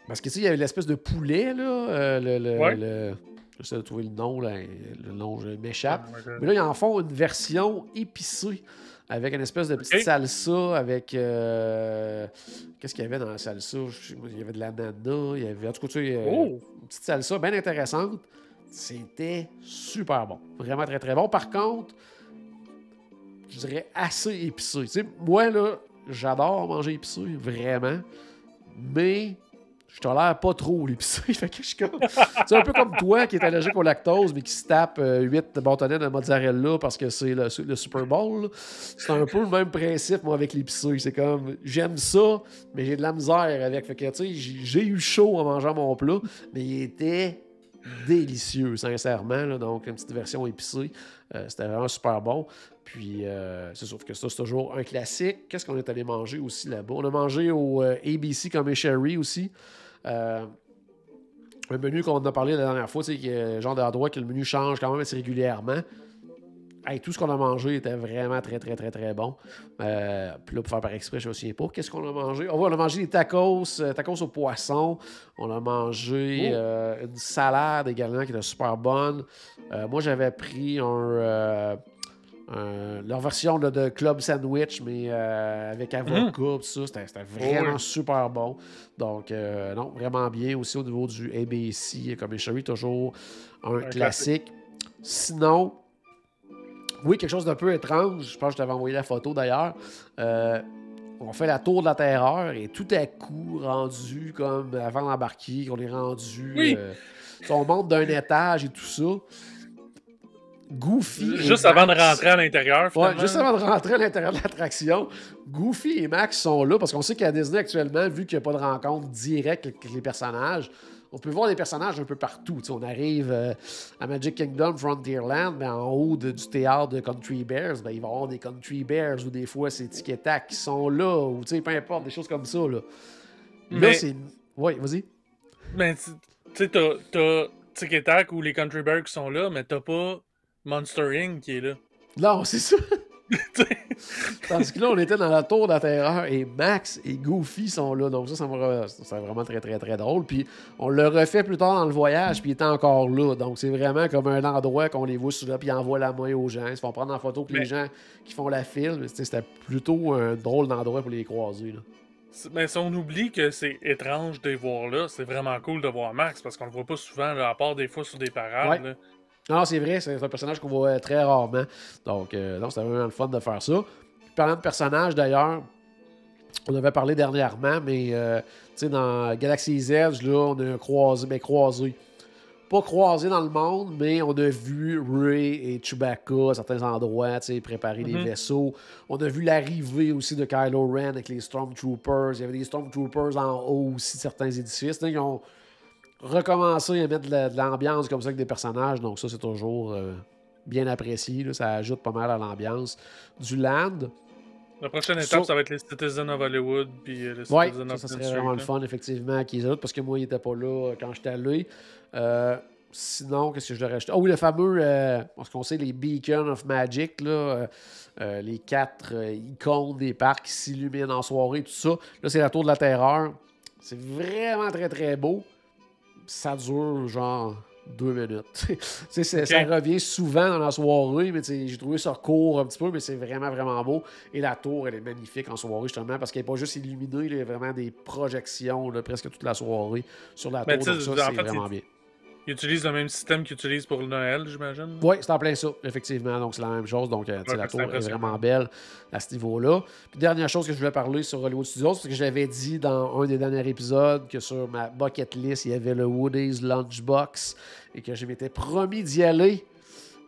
Parce que tu sais, il y avait l'espèce de poulet, là. euh, le, le, Ouais. le- J'essaie de trouver le nom, là. Le nom, je m'échappe. Ouais, Mais là, ils en font une version épicée avec une espèce de petite salsa avec. euh, Qu'est-ce qu'il y avait dans la salsa? Il y avait de l'ananas, il y avait. En tout cas, tu sais, euh, Oh! une petite salsa bien intéressante. C'était super bon. Vraiment très, très bon. Par contre, je dirais assez épicé. Tu sais, moi, là, j'adore manger épicé, vraiment. Mais je tolère pas trop l'épicé. fait que je comme. C'est un peu comme toi qui est allergique au lactose, mais qui se tape 8 bâtonnets de mozzarella parce que c'est le, Super Bowl. C'est un peu le même principe, moi, avec l'épicé. C'est comme, j'aime ça, mais j'ai de la misère avec. Fait que, tu sais, j'ai eu chaud en mangeant mon plat, mais il était délicieux, sincèrement. donc, une petite version épicée. Euh, C'était vraiment super bon. Puis, euh, c'est que ça, c'est toujours un classique. Qu'est-ce qu'on est allé manger aussi là-bas? On a mangé au euh, ABC comme Sherry aussi. Euh, un menu qu'on a parlé la dernière fois, c'est que genre d'endroit que le menu change quand même assez régulièrement. Hey, tout ce qu'on a mangé était vraiment très, très, très, très bon. Euh, puis là, pour faire par exprès, je ne me souviens pas. Qu'est-ce qu'on a mangé? Oh, on a mangé des tacos, euh, tacos au poisson. On a mangé Oh. euh, une salade également qui était super bonne. Euh, moi, j'avais pris un, euh, leur version là, de club sandwich, mais euh, avec avocat, tout ça. C'était vraiment oui. super bon. Donc, euh, non, vraiment bien aussi au niveau du ABC, comme Sherry, toujours un, Un classique. Sinon, oui, quelque chose d'un peu étrange. Je pense que je t'avais envoyé la photo d'ailleurs. On fait la tour de la terreur et tout à coup, rendu comme avant d'embarquer, qu'on est rendu. Oui. on monte d'un étage et tout ça. Goofy. Juste avant de rentrer à l'intérieur, Ouais, juste avant de rentrer à l'intérieur de l'attraction, Goofy et Max sont là parce qu'on sait qu'à Disney actuellement, vu qu'il n'y a pas de rencontre directe avec les personnages, on peut voir des personnages un peu partout. On arrive euh, à Magic Kingdom, Frontierland, mais en haut de- du théâtre de Country Bears, ben, il va y avoir des Country Bears ou des fois c'est Tic Tac qui sont là, ou tu sais, peu importe, des choses comme ça. Là, là Mais- c'est. Oui, vas-y. Ben, tu sais, t'as- Tic Tac ou les Country Bears qui sont là, mais t'as pas Monster Inc. qui est là. Non, c'est ça. Tandis que là, on était dans la tour de la terreur et Max et Goofy sont là. Donc ça, ça c'est vraiment très, très, très drôle. Puis on le refait plus tard dans le voyage, puis il était encore là. Donc c'est vraiment comme un endroit qu'on les voit sur là, puis ils envoient la main aux gens. Ils se font prendre en photo, Mais- les gens qui font la file. mais c'était- plutôt un drôle d'endroit pour les croiser. Là. ben, si on oublie que c'est étrange de les voir là, c'est vraiment cool de voir Max parce qu'on le voit pas souvent, là, à part des fois sur des parades. Ouais. Non, c'est vrai, c'est un personnage qu'on voit très rarement. Donc, euh, non, c'était vraiment le fun de faire ça. Puis, parlant de personnages, d'ailleurs, on avait parlé dernièrement, mais euh, tu sais, dans Galaxy's Edge, là, on a croisé, ben, croisé. Pas croisé dans le monde, mais on a vu Ray et Chewbacca à certains endroits, tu sais, préparer des Mhm. vaisseaux. On a vu l'arrivée aussi de Kylo Ren avec les Stormtroopers. Il y avait des Stormtroopers en haut aussi de certains édifices. Ils ont recommencé à mettre de la- de l'ambiance comme ça avec des personnages. Donc ça, c'est toujours euh, bien apprécié. là. Ça ajoute pas mal à l'ambiance du land. La prochaine étape, So- ça va être les Citizens of Hollywood puis euh, les Citizens ça, of ça serait vraiment le là. fun, effectivement, qu'ils ajoutent, parce que moi, il n'était pas là euh, quand j'étais allé. Euh, sinon, qu'est-ce que je devrais acheter? Ah oui, le fameux, euh, ce qu'on sait, les Beacons of Magic, là, les quatre icônes des parcs qui s'illuminent en soirée, tout ça. Là, c'est la Tour de la Terreur. C'est vraiment très, très beau. Ça dure, genre, deux minutes. C'est- Ça revient souvent dans la soirée, mais j'ai trouvé ça court un petit peu, mais c'est vraiment, vraiment beau. Et la tour, elle est magnifique en soirée, justement, parce qu'elle n'est pas juste illuminée, il y a vraiment des projections là, presque toute la soirée sur la Mais tour. Donc ça, en c'est fait, vraiment bien. Ils utilisent le même système qu'ils utilisent pour le Noël, j'imagine. Oui, c'est en plein ça, effectivement. Donc, c'est la même chose. Donc, euh, Ouais, la tour est vraiment belle à ce niveau-là. Puis, dernière chose que je voulais parler sur Hollywood Studios, c'est que j'avais dit dans un des derniers épisodes que sur ma bucket list, il y avait le Woody's Lunchbox et que je m'étais promis d'y aller.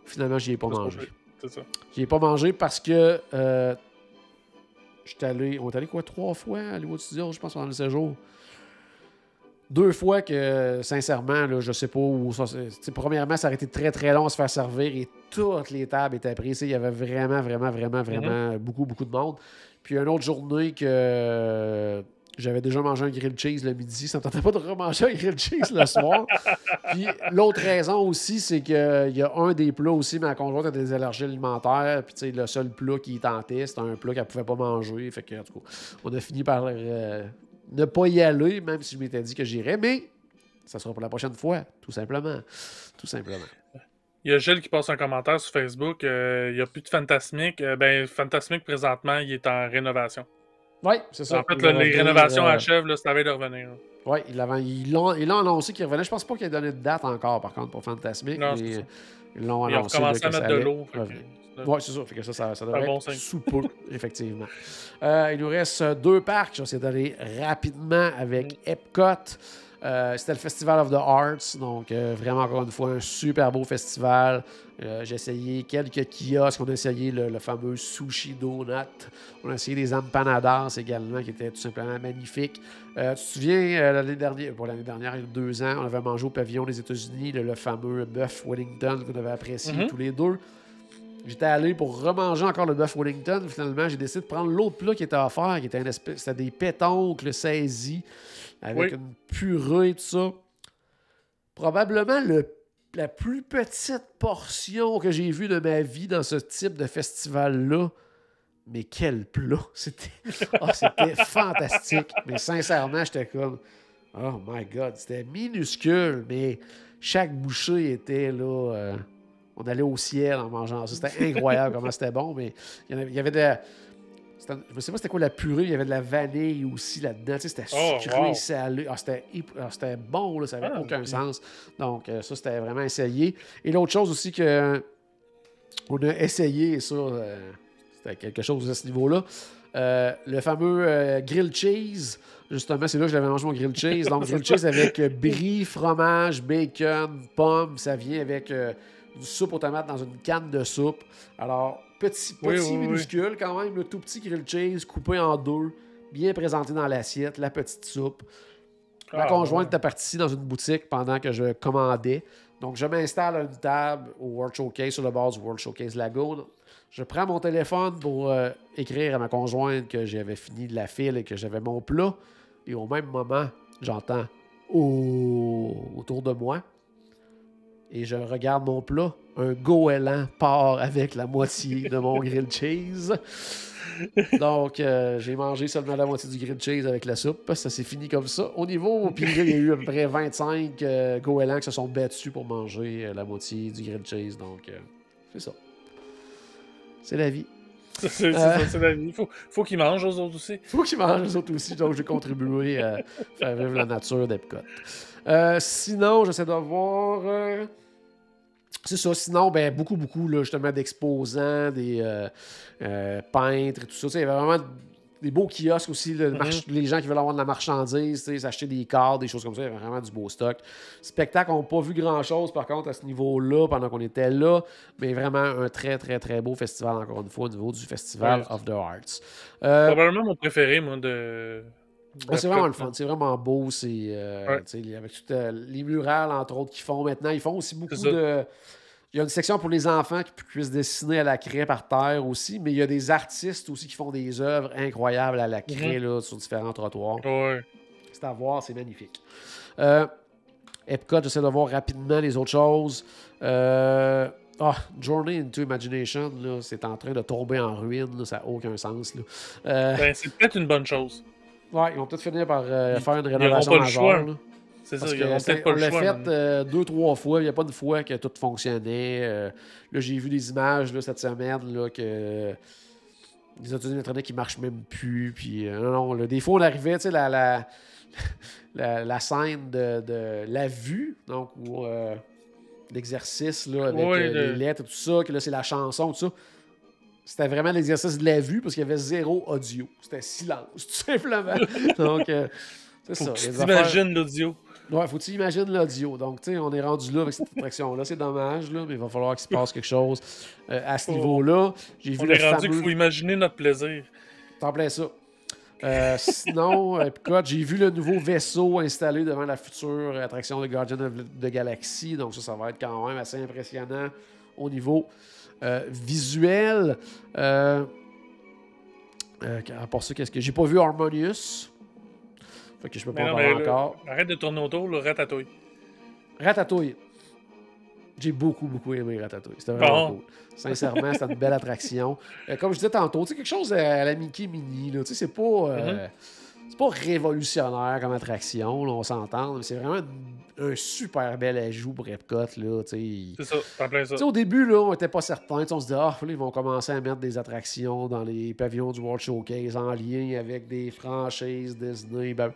Finalement, j'y ai pas mangé. C'est ça. J'y ai pas mangé parce que euh, j'étais allé. On est allé quoi trois fois à Hollywood Studios, je pense, pendant le séjour. Deux fois que, sincèrement, là, je sais pas où ça. Premièrement, ça aurait été très très long à se faire servir et toutes les tables étaient prises. Il y avait vraiment, vraiment, vraiment, vraiment beaucoup, beaucoup de monde. Puis une autre journée que j'avais déjà mangé un grilled cheese le midi. Ça ne me tentait pas de remanger un grilled cheese le soir. Puis l'autre raison aussi, c'est qu'il y a un des plats aussi, ma conjointe a des allergies alimentaires. Puis le seul plat qui tentait, c'était un plat qu'elle pouvait pas manger. Fait que, en tout cas, on a fini par euh, ne pas y aller, même si je m'étais dit que j'irais. Mais ça sera pour la prochaine fois, tout simplement. Tout simplement. Il y a Gilles qui passe un commentaire sur Facebook. euh, il n'y a plus de Fantasmic. Euh, ben, Fantasmic, présentement, il est en rénovation. Oui, c'est ça. En fait, Il là, les revenir, rénovations euh, achèvent, là, c'est à veille de revenir. Oui, ils l'ont l'ont annoncé qu'il revenait. Je pense pas qu'il ait donné de date encore, par contre, pour Fantasmic. Non, mais c'est ça. Ils l'ont Ils ont annoncé. là, à mettre de l'eau. Oui, c'est ça. Fait que ça, ça, ça devrait un bon être sous peu, effectivement. Euh, il nous reste deux parcs. Je vais essayer d'aller rapidement avec Epcot. Euh, C'était le Festival of the Arts. Donc, euh, vraiment, encore une fois, un super beau festival. Euh, J'ai essayé quelques kiosques. On a essayé le, le fameux Sushi Donut. On a essayé des empanadas également, qui étaient tout simplement magnifiques. Tu te souviens, l'année dernière, pour l'année dernière, il y a deux ans, on avait mangé au pavillon des États-Unis le, le fameux bœuf Wellington qu'on avait apprécié Mhm. tous les deux. J'étais allé pour remanger encore le bœuf Wellington. Finalement, j'ai décidé de prendre l'autre plat qui était offert, qui était une espèce, c'était des pétoncles saisis avec Oui. une purée et tout ça. Probablement le- la plus petite portion que j'ai vue de ma vie dans ce type de festival-là. Mais quel plat! C'était c'était fantastique. Mais sincèrement, j'étais comme Oh my God, c'était minuscule, mais chaque bouchée était là. euh, on allait au ciel en mangeant ça. C'était incroyable comment c'était bon, mais il y, en avait, il y avait de. Je ne sais pas c'était quoi la purée, il y avait de la vanille aussi là-dedans. Tu sais, c'était Oh, sucré, wow. salé. Ah, c'était, ah, c'était bon, là, ça n'avait Ah, aucun sens. Donc, euh, ça, c'était vraiment essayé. Et l'autre chose aussi que on a essayé, et ça, euh, c'était quelque chose à ce niveau-là. Euh, le fameux euh, grilled cheese, justement, c'est là que j'avais mangé mon grilled cheese. Donc, grilled cheese avec euh, brie, fromage, bacon, pommes. Ça vient avec du soupe aux tomates dans une canne de soupe. Alors, petit, petit oui, oui. minuscule quand même, le tout petit grilled cheese coupé en deux, bien présenté dans l'assiette, la petite soupe. Ma Ah, conjointe ouais. était partie dans une boutique pendant que je commandais. Donc, je m'installe à une table au World Showcase, sur le bord du World Showcase Lagoon. Je prends mon téléphone pour euh, écrire à ma conjointe que j'avais fini de la file et que j'avais mon plat. Et au même moment, j'entends Oh autour de moi. Et je regarde mon plat. Un goéland part avec la moitié de mon grilled cheese. Donc, euh, j'ai mangé seulement la moitié du grilled cheese avec la soupe. Ça s'est fini comme ça. Au niveau, puis il y a eu à peu près 25 euh, goélands qui se sont battus pour manger euh, la moitié du grilled cheese. Donc, c'est ça. C'est la vie. C'est c'est ça, c'est la vie. Faut, faut qu'ils mangent aux autres aussi. Faut qu'ils mangent les autres aussi, donc j'ai contribué à faire vivre la nature d'Epcot. Sinon, j'essaie de voir. C'est ça. Sinon, ben, beaucoup, beaucoup, là, justement, d'exposants, des euh, euh, peintres et tout ça. Il y avait vraiment des beaux kiosques aussi, là, Mhm. les gens qui veulent avoir de la marchandise, s'acheter des cartes, des choses comme ça. Il y avait vraiment du beau stock. Spectacle, on n'a pas vu grand-chose, par contre, à ce niveau-là, pendant qu'on était là. Mais vraiment un très, très, très beau festival, encore une fois, au niveau du Festival Ouais. of the Arts. Euh, Probablement mon préféré, moi, de. Ouais, c'est vraiment le fun, c'est vraiment beau. C'est euh, Ouais. avec tout, euh, les murales, entre autres, qu'ils font maintenant. Ils font aussi beaucoup de. Il y a une section pour les enfants qui pu- puissent dessiner à la craie par terre aussi, mais il y a des artistes aussi qui font des œuvres incroyables à la craie là, sur différents trottoirs. Ouais. C'est à voir, c'est magnifique. Euh, Epcot, j'essaie de voir rapidement les autres choses. Euh, ah, Journey into Imagination, là, c'est en train de tomber en ruine, là, ça n'a aucun sens. Euh, Ben, c'est peut-être une bonne chose. Ouais, ils vont peut-être finir par euh, Ils- faire une ils rénovation pas le choix. C'est ça, ils c'est- peut-être pas on le l'a choix. fait man. euh, deux, trois fois. Il n'y a pas une fois que tout fonctionnait. Euh, là, j'ai vu des images là, cette semaine là, que les autoroutes électroniques qui marchent même plus. Puis, euh, non, non, là, des fois, on arrivait, tu sais, la, la, la, la scène de, de la vue, donc, où euh, l'exercice là, avec euh, le- les lettres et tout ça, que là, c'est la chanson, tout ça. C'était vraiment l'exercice de la vue parce qu'il y avait zéro audio. C'était silence, tout simplement. donc, euh, c'est ça. tu affaires- l'audio. Ouais, faut que tu imagines l'audio. Donc, tu sais, on est rendu là avec cette attraction-là. C'est dommage, là, mais il va falloir qu'il se passe quelque chose euh, à ce Oh. niveau-là. J'ai vu On le est rendu qu'il faut imaginer notre plaisir. T'en plais ça. Euh, sinon, euh, Epcot, j'ai vu le nouveau vaisseau installé devant la future attraction de Guardian of the Galaxy. Donc, ça, ça va être quand même assez impressionnant au niveau euh, visuel. Euh, euh, à part ça, qu'est-ce que j'ai pas vu Harmonious. Fait que je peux pas en parler encore. arrête de tourner autour, le ratatouille. Ratatouille. J'ai beaucoup, beaucoup aimé Ratatouille. C'était vraiment Bon. cool. Sincèrement, c'était une belle attraction. Euh, comme je disais tantôt, c'est quelque chose à la Mickey Mini. là. Tu sais, C'est pas, euh, c'est pas révolutionnaire comme attraction, là, on s'entend, mais c'est vraiment un, un super bel ajout pour Epcot. C'est ça, t'en plein ça. Au début, là, on n'était pas certain. On se dit, ah, là, ils vont commencer à mettre des attractions dans les pavillons du World Showcase en lien avec des franchises Disney. ben-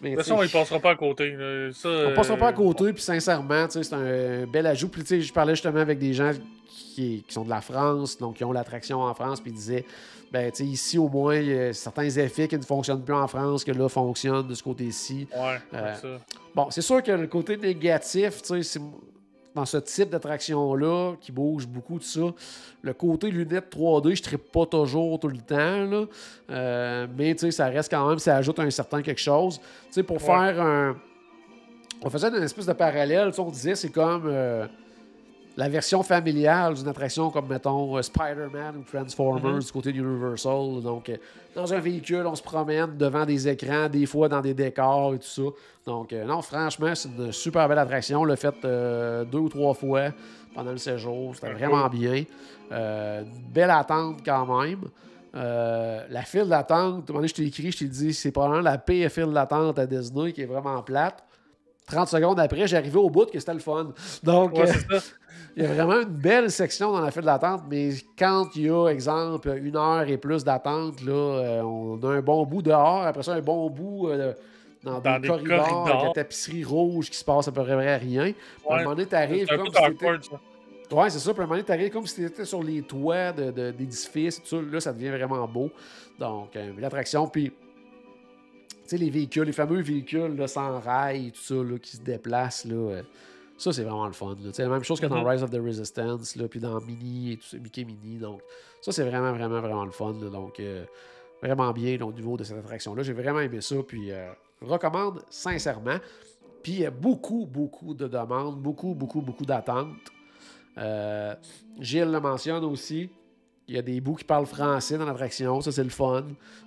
Mais, De toute façon, il passera pas à côté. Ça, on passera pas à euh, côté, puis sincèrement, c'est un bel ajout. Puis je parlais justement avec des gens qui, qui sont de la France, donc qui ont l'attraction en France, puis ils disaient, ben, tu sais, ici au moins, il y a certains effets qui ne fonctionnent plus en France, que là, fonctionnent de ce côté-ci. Ouais, Euh, ça. Bon, c'est sûr que le côté négatif, tu sais, dans ce type d'attraction-là, qui bouge beaucoup de ça, le côté lunettes 3D, je ne pas toujours tout le temps, là. Euh, mais tu sais, ça reste quand même, ça ajoute un certain quelque chose. Tu sais, pour Ouais. faire un. On faisait une espèce de parallèle, on disait, c'est comme. euh, la version familiale d'une attraction comme, mettons, euh, Spider-Man ou Transformers Mhm. du côté d'Universal. Donc, euh, dans un véhicule, on se promène devant des écrans, des fois dans des décors et tout ça. Donc, euh, non, franchement, c'est une super belle attraction. On l'a fait euh, deux ou trois fois pendant le séjour. C'était Ouais, vraiment bien. Euh, une belle attente quand même. Euh, la file d'attente, je t'ai écrit, je t'ai dit, c'est probablement la pire file d'attente à Disney qui est vraiment plate. 30 secondes après, j'arrivais au bout que c'était le fun. Donc, Ouais, euh. il y a vraiment une belle section dans la file d'attente, mais quand il y a, exemple, une heure et plus d'attente, là, euh, on a un bon bout dehors, après ça, un bon bout euh, dans, Dans des, des corridors, avec corridors. la tapisserie rouge qui se passe à peu près rien. Puis À un Ouais. moment donné, t'arrives comme si awkward, ça. Ouais, c'est ça. Puis à un moment donné, t'arrives comme si t'étais sur les toits de- de- d'édifices. et tout ça. Là, ça devient vraiment beau. Donc, euh, l'attraction. Puis, tu sais, les véhicules, les fameux véhicules là, sans rail tout ça, là, qui se déplacent, là, euh, ça, c'est vraiment le fun. là. Sais, la même chose que dans Mhm. Rise of the Resistance, là, puis dans Mini et tout ça, Mickey Mini. Donc, ça, c'est vraiment, vraiment, vraiment le fun. là. Donc, euh, vraiment bien au niveau de cette attraction-là. J'ai vraiment aimé ça, puis euh, je recommande sincèrement. Puis il y a beaucoup, beaucoup de demandes, beaucoup, beaucoup, beaucoup d'attentes. Euh, Gilles le mentionne aussi. Il y a des bouts qui parlent français dans l'attraction, ça c'est le fun.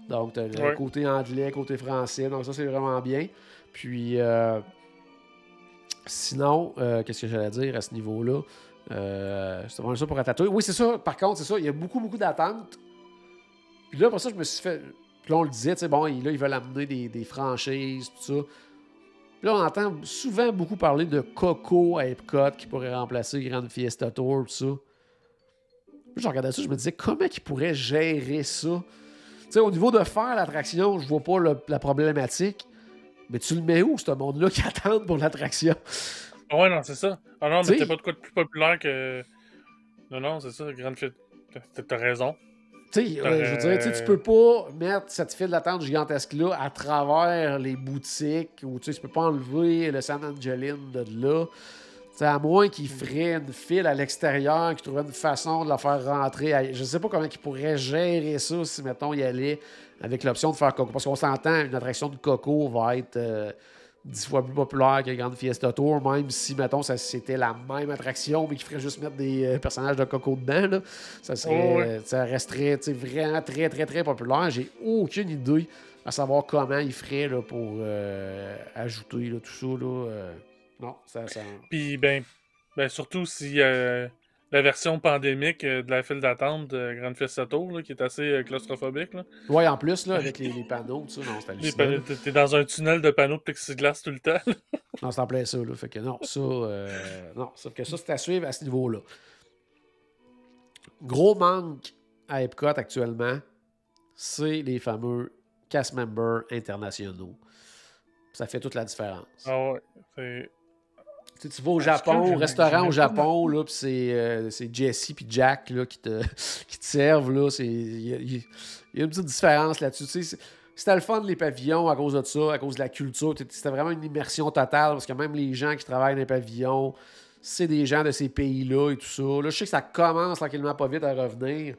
Donc, tu as le Ouais. côté anglais, côté français, donc ça c'est vraiment bien. Puis, euh, sinon, euh, qu'est-ce que j'allais dire à ce niveau-là? Euh, c'est vraiment ça pour Ratatouille. Oui, c'est ça, par contre, c'est ça, il y a beaucoup, beaucoup d'attentes. Puis là, pour ça, je me suis fait. Puis là, on le disait, tu sais, bon, là, ils veulent amener des, franchises, tout ça. Puis là, on entend souvent beaucoup parler de Coco à Epcot qui pourrait remplacer Grand Fiesta Tour, tout ça. Puis je regardais ça, je me disais, comment ils pourraient gérer ça? Tu sais, au niveau de faire l'attraction, je vois pas la problématique. Mais tu le mets où, ce monde-là qui attend pour l'attraction? Ouais, non, c'est ça. Ah non, mais t'es pas de quoi de plus populaire que. Non, non, c'est ça, Grande Fête. T'as- T'as raison. Tu sais, euh, je veux dire, tu peux pas mettre cette file d'attente gigantesque-là à travers les boutiques ou tu sais, tu peux pas enlever le San Angeline de là. Tu sais, à moins qu'ils feraient une file à l'extérieur, qu'ils trouveraient une façon de la faire rentrer. Je sais pas comment ils pourraient gérer ça si, mettons, y allait avec l'option de faire Coco. Parce qu'on s'entend, une attraction de Coco va être euh, dix fois plus populaire que Grande Fiesta Tour, même si, mettons, ça, c'était la même attraction, mais qu'ils ferait juste mettre des euh, personnages de Coco dedans. Là. Ça, serait, Oh, ouais. ça resterait vraiment très, très, très populaire. J'ai aucune idée à savoir comment ils feraient là, pour euh, ajouter là, tout ça. Là, non, ça. ça... Puis, ben, ben surtout si euh, la version pandémique euh, de la file d'attente de Grande Fiesta Tour, là, qui est assez euh, claustrophobique. Là. Ouais, en plus, là, avec les, les panneaux, tout ça, non, c'est T'es dans un tunnel de panneaux de plexiglas tout le temps. Non, c'est en plein ça. Là. Fait que non, ça. euh, non, sauf que ça, c'est à suivre à ce niveau-là. Gros manque à Epcot actuellement, c'est les fameux cast members internationaux. Ça fait toute la différence. ah ouais. c'est- Tu, sais, tu vas au Japon, au restaurant au Japon, là, puis c'est, euh, c'est Jesse puis Jack là, qui, te, qui te servent. Là, c'est, il, y a, il y a une petite différence là-dessus. Tu sais, c'est- c'était le fun, les pavillons, à cause de ça, à cause de la culture. C'était vraiment une immersion totale, parce que même les gens qui travaillent dans les pavillons, c'est des gens de ces pays-là et tout ça. Là, je sais que ça commence tranquillement pas vite à revenir.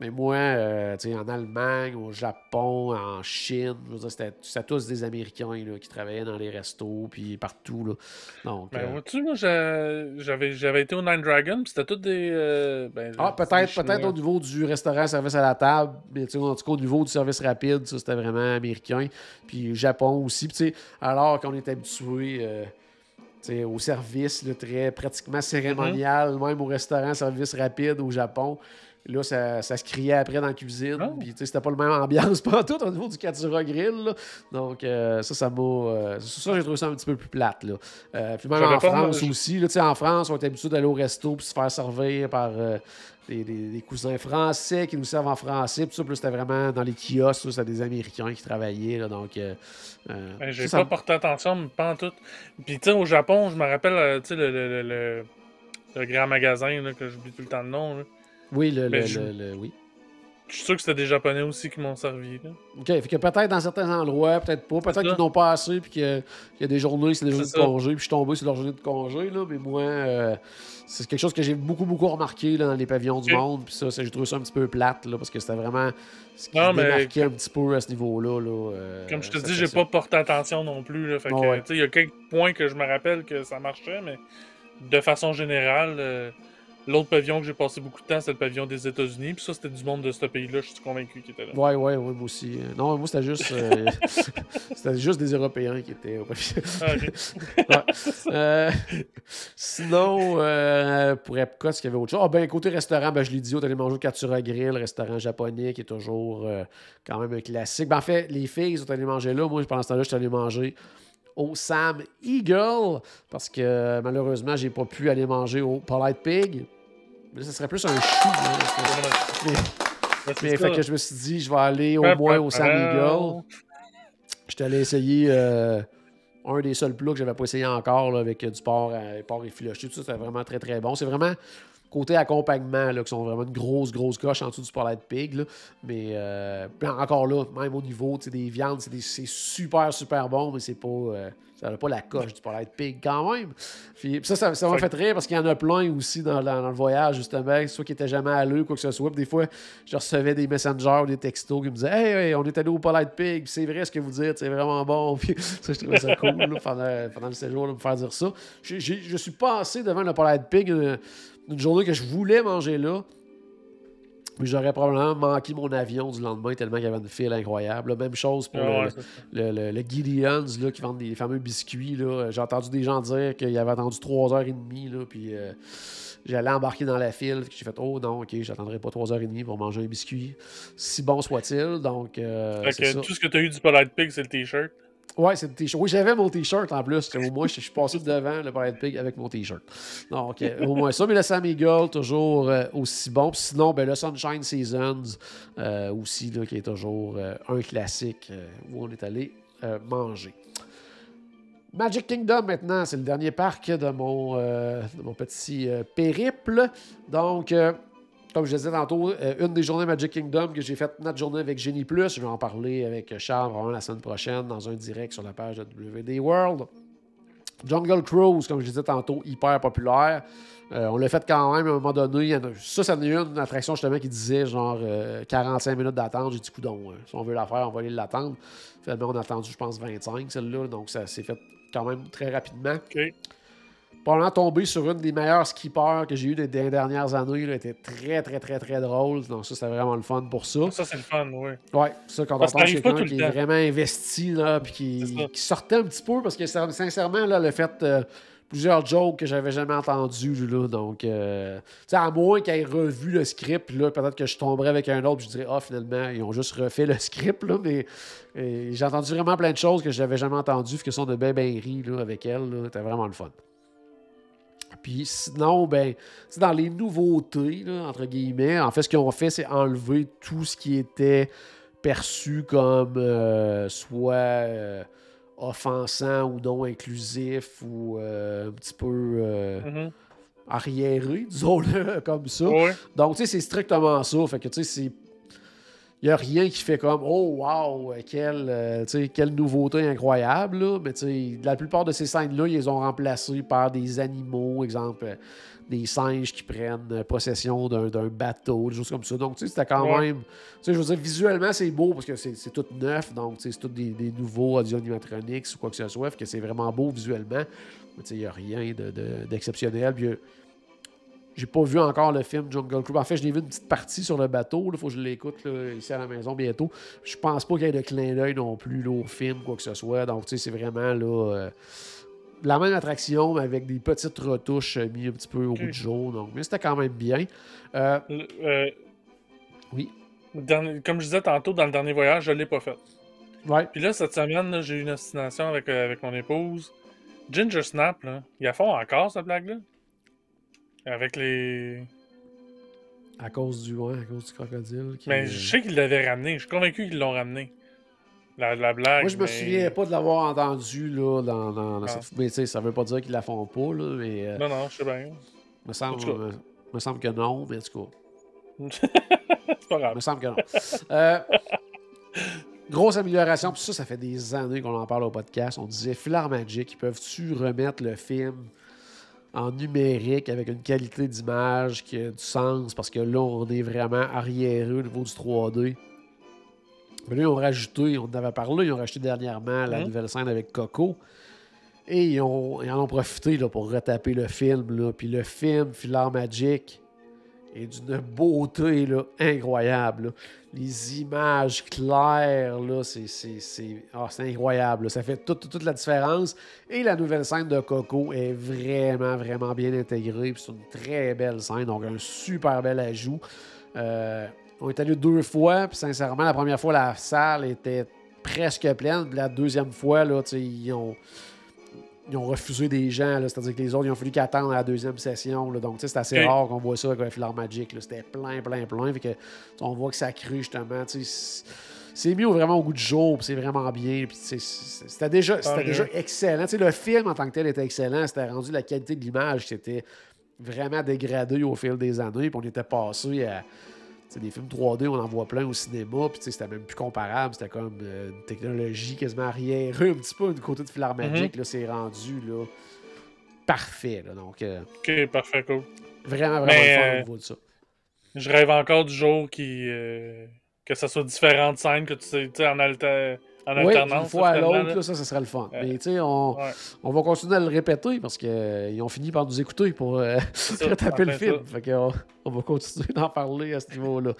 Mais moi, euh, en Allemagne, au Japon, en Chine, c'était, tous des Américains là, qui travaillaient dans les restos, puis partout. Là. Donc, Ben, euh, vois-tu, moi, j'ai- j'avais j'avais été au Nine Dragon, puis c'était tous des. euh, ben, Ah, peut-être peut-être au niveau du restaurant service à la table, mais en tout cas au niveau du service rapide, ça c'était vraiment américain. Puis Japon aussi, Puis, alors qu'on est habitué euh, au service là, très pratiquement cérémonial, Mm-hmm. même au restaurant service rapide au Japon. Là, ça, ça se criait après dans la cuisine. Ah. Puis, tu sais, c'était pas le même ambiance pas tout au niveau du Katsura Grill. là. Donc, euh, ça, ça m'a. euh, ça, j'ai trouvé ça un petit peu plus plate. Là. Euh, puis même en France aussi. Là, tu sais, en France, on est habitué d'aller au resto puis se faire servir par des, des- des cousins français qui nous servent en français. Puis ça, là, c'était vraiment dans les kiosques. C'était des Américains qui travaillaient. là. donc, euh, Ben, j'ai ça, pas ça- porté attention, mais pas en tout. Puis, tu sais, au Japon, je me rappelle, tu sais, le, le, le, le- le grand magasin, là, que j'oublie tout le temps le nom. là. Oui, le, le- je- le- oui. Je suis sûr que c'était des Japonais aussi qui m'ont servi. Là. OK, fait que peut-être dans certains endroits, peut-être pas. Peut-être qu'ils n'ont pas assez, puis qu'il y a des journées, c'est des journées de congé, puis je suis tombé sur leur journée de congé, là, mais moi, euh, c'est quelque chose que j'ai beaucoup, beaucoup remarqué là, dans les pavillons du monde, puis ça, ça, j'ai trouvé ça un petit peu plate, là, parce que c'était vraiment ce qui Non, mais- démarquait un petit peu à ce niveau-là. Là, euh, Comme je te dis, j'ai pas porté attention non plus. Là, fait que, Ah ouais. tu sais, il y a quelques points que je me rappelle que ça marchait, mais de façon générale, euh, l'autre pavillon que j'ai passé beaucoup de temps, c'était le pavillon des États-Unis. Puis ça, c'était du monde de ce pays-là, je suis convaincu qu'il était là. Ouais, ouais, ouais, moi aussi. Euh, Non, moi, c'était juste, euh, c'était juste des Européens qui étaient au pavillon. Ah, ok. Ouais. Euh, sinon, euh, pour Epcot, est-ce qu'il y avait autre chose? Ah, ben, côté restaurant, ben, je l'ai dit, on allé manger au Katsura Grill, restaurant japonais qui est toujours quand même un classique. Ben, en fait, les filles sont allées manger là. Moi, pendant ce temps-là, je suis allé manger au Sam Eagle parce que malheureusement, j'ai pas pu aller manger au Polite Pig. Mais là, ce serait plus un chou. mais, mais ça. fait que je me suis dit, je vais aller au moins au Sam. Eagle. J'étais allé essayer euh, un des seuls plats que j'avais pas essayé encore là, avec euh, du porc, à- porc effiloché. Tout ça, c'était vraiment très très bon. C'est vraiment côté accompagnement, là, qui sont vraiment une grosse, grosse coche en dessous du Spotlight Pig. là. Mais euh, encore là, même au niveau des viandes, c'est super, super bon, mais c'est pas. euh, ça n'a pas la coche du Spotlight Pig quand même. Puis, ça, ça m'a fait rire parce qu'il y en a plein aussi dans, dans- dans le voyage, justement, soit qui n'étaient jamais allés ou quoi que ce soit. Puis des fois, je recevais des messengers ou des textos qui me disaient Hey, hey, on est allé au Polite Pig, c'est vrai ce que vous dites, c'est vraiment bon. Puis ça, je trouvais ça cool là, pendant, pendant le séjour de me faire dire ça. Je suis passé devant le Polite Pig une, une journée que je voulais manger là. Mais j'aurais probablement manqué mon avion du lendemain tellement qu'il y avait une file incroyable. La même chose pour Ah le, ouais, le, le- le Gideon's là, qui vendent des fameux biscuits. là. J'ai entendu des gens dire qu'ils avaient attendu 3h30. Là, puis euh, j'allais embarquer dans la file. J'ai fait Oh non, ok, j'attendrai pas 3h30 pour manger un biscuit. Si bon soit-il. Donc, euh, Fait c'est que ça. tout ce que tu as eu du Polite Pig, c'est le t-shirt? Ouais, c'est le t-shirt. Oui, j'avais mon t-shirt en plus. Au moins, je suis passé devant le Pirate Pig avec mon t-shirt. Donc, au moins ça. Mais le Sammy Gull, toujours euh, aussi bon. Sinon, ben, le Sunshine Seasons euh, aussi, qui est toujours euh, un classique où on est allé manger. Magic Kingdom, maintenant, c'est le dernier parc de mon, de mon petit périple. Donc, comme je disais tantôt, euh, une des journées Magic Kingdom que j'ai fait notre journée avec Jenny Plus. Je vais en parler avec Charles vraiment la semaine prochaine dans un direct sur la page de WD World. Jungle Cruise, comme je disais tantôt, hyper populaire. Euh, on l'a fait quand même à un moment donné. Ça, ça en est une attraction justement qui disait genre euh, 45 minutes d'attente. J'ai dit, coudon, euh, si on veut la faire, on va aller l'attendre. Finalement, on a attendu, je pense, 25 celle-là. Donc, ça s'est fait quand même très rapidement. Probablement tombé sur une des meilleures skippers que j'ai eu des, des dernières années. Elle était très, très, très, très drôle. Donc, ça, c'était vraiment le fun pour ça. Ça, c'est le fun, oui. Ouais, ça, quand on Parce pas quelqu'un qui est vraiment investi, là, puis qui, sortait un petit peu, parce que sin- sincèrement, là, le fait euh, plusieurs jokes que j'avais jamais entendus, là, donc, euh, à moins qu'ils aient revu le script, là, peut-être que je tomberais avec un autre, je dirais, ah, finalement, ils ont juste refait le script, là, mais euh, j'ai entendu vraiment plein de choses que je n'avais jamais entendues, puis que sont de bien, bien ri, là, avec elle, là, c'était vraiment le fun. Puis sinon, ben, c'est dans les nouveautés, là, entre guillemets, en fait, ce qu'ils ont fait, c'est enlever tout ce qui était perçu comme euh, soit euh, offensant ou non inclusif ou euh, un petit peu Mhm. arriéré, disons-le comme ça. Donc, tu sais, c'est strictement ça. Fait que, tu sais, c'est. Il n'y a rien qui fait comme Oh, wow, quelle, euh, quelle nouveauté incroyable. là. Mais tu sais, la plupart de ces scènes-là, ils les ont remplacées par des animaux, exemple, euh, des singes qui prennent possession d'un bateau, des choses comme ça. Donc, tu sais, c'était quand Ouais. même. Je veux dire, visuellement, c'est beau parce que c'est tout neuf. Donc, c'est tout des, des nouveaux audio animatronics ou quoi que ce soit. Fait que c'est vraiment beau visuellement. Mais il n'y a rien de- de- d'exceptionnel. Euh, j'ai pas vu encore le film Jungle Cruise. En fait, je l'ai vu une petite partie sur le bateau. Il faut que je l'écoute ici à la maison bientôt. Je pense pas qu'il y ait de clin d'œil non plus là, au film, quoi que ce soit. Donc, tu sais, c'est vraiment là, euh, la même attraction, mais avec des petites retouches euh, mises un petit peu au bout du jour. Donc, mais c'était quand même bien. Euh, Le- oui. dernier- comme je disais tantôt, dans le dernier voyage, je l'ai pas fait. Ouais. Puis là, cette semaine, j'ai eu une destination avec, avec mon épouse. Ginger Snap, là. Ils la font encore, cette blague-là? Avec les. À cause du, ouais, à cause du crocodile. qui- Mais je sais qu'ils l'avaient ramené. Je suis convaincu qu'ils l'ont ramené. La, la blague. Moi, je me mais- souviens pas de l'avoir entendu là, dans, dans- dans Ah. cette. Mais tu sais, ça veut pas dire qu'ils la font pas, là, mais euh, Non, non, je sais bien. me, semble, me, me semble que non, mais en tout cas. C'est pas grave. me semble que non. Euh, grosse amélioration. Puis ça, ça fait des années qu'on en parle au podcast. On disait Filar Magic, ils peuvent-tu remettre le film en numérique avec une qualité d'image qui a du sens? Parce que là, on est vraiment arriéré au niveau du 3D. Mais là, ils ont rajouté, on en avait parlé, ils ont rajouté dernièrement la Mhm. nouvelle scène avec Coco. Et ils, ont, ils en ont profité là, pour retaper le film. Là. Puis le film, Filar Magic, est d'une beauté là, incroyable. Les images claires, là, c'est, c'est, c'est- ah, c'est incroyable. Ça fait toute, la différence. Et la nouvelle scène de Coco est vraiment, vraiment bien intégrée. Puis c'est une très belle scène, donc un super bel ajout. Euh, on est allé deux fois, puis sincèrement, la première fois, la salle était presque pleine. Puis la deuxième fois, là, ils ont ils ont refusé des gens, c'est-à-dire que les autres, ils ont fallu qu'attendre la deuxième session. là. donc, tu sais, c'est assez rare qu'on voit ça avec Filar Magic. C'était plein, plein, plein. Fait que, on voit que ça crue, justement. C'est mis vraiment au goût du jour, c'est vraiment bien. C'était déjà, déjà excellent. Le film en tant que tel était excellent. C'était rendu la qualité de l'image, c'était vraiment dégradé au fil des années. Puis on était passé à c'est des films 3D, on en voit plein au cinéma, puis c'était même plus comparable. C'était comme euh, une technologie quasiment arrière, un petit peu du côté de Filar Magic. Mhm. Là, c'est rendu là, parfait. Là, donc, euh, Ok, parfait, cool. vraiment, vraiment Mais, le fun euh, au niveau de ça. Je rêve encore du jour qui, euh, que ça soit différentes scènes, que tu sais, tu sais, en, alter- en Oui, alternance. une fois à l'autre, ça, ça serait le fun. Euh, Mais tu sais, on, Ouais, on va continuer à le répéter parce qu'ils ont fini par nous écouter pour euh, ça, taper le film. Fait qu'on on va continuer d'en parler à ce niveau-là.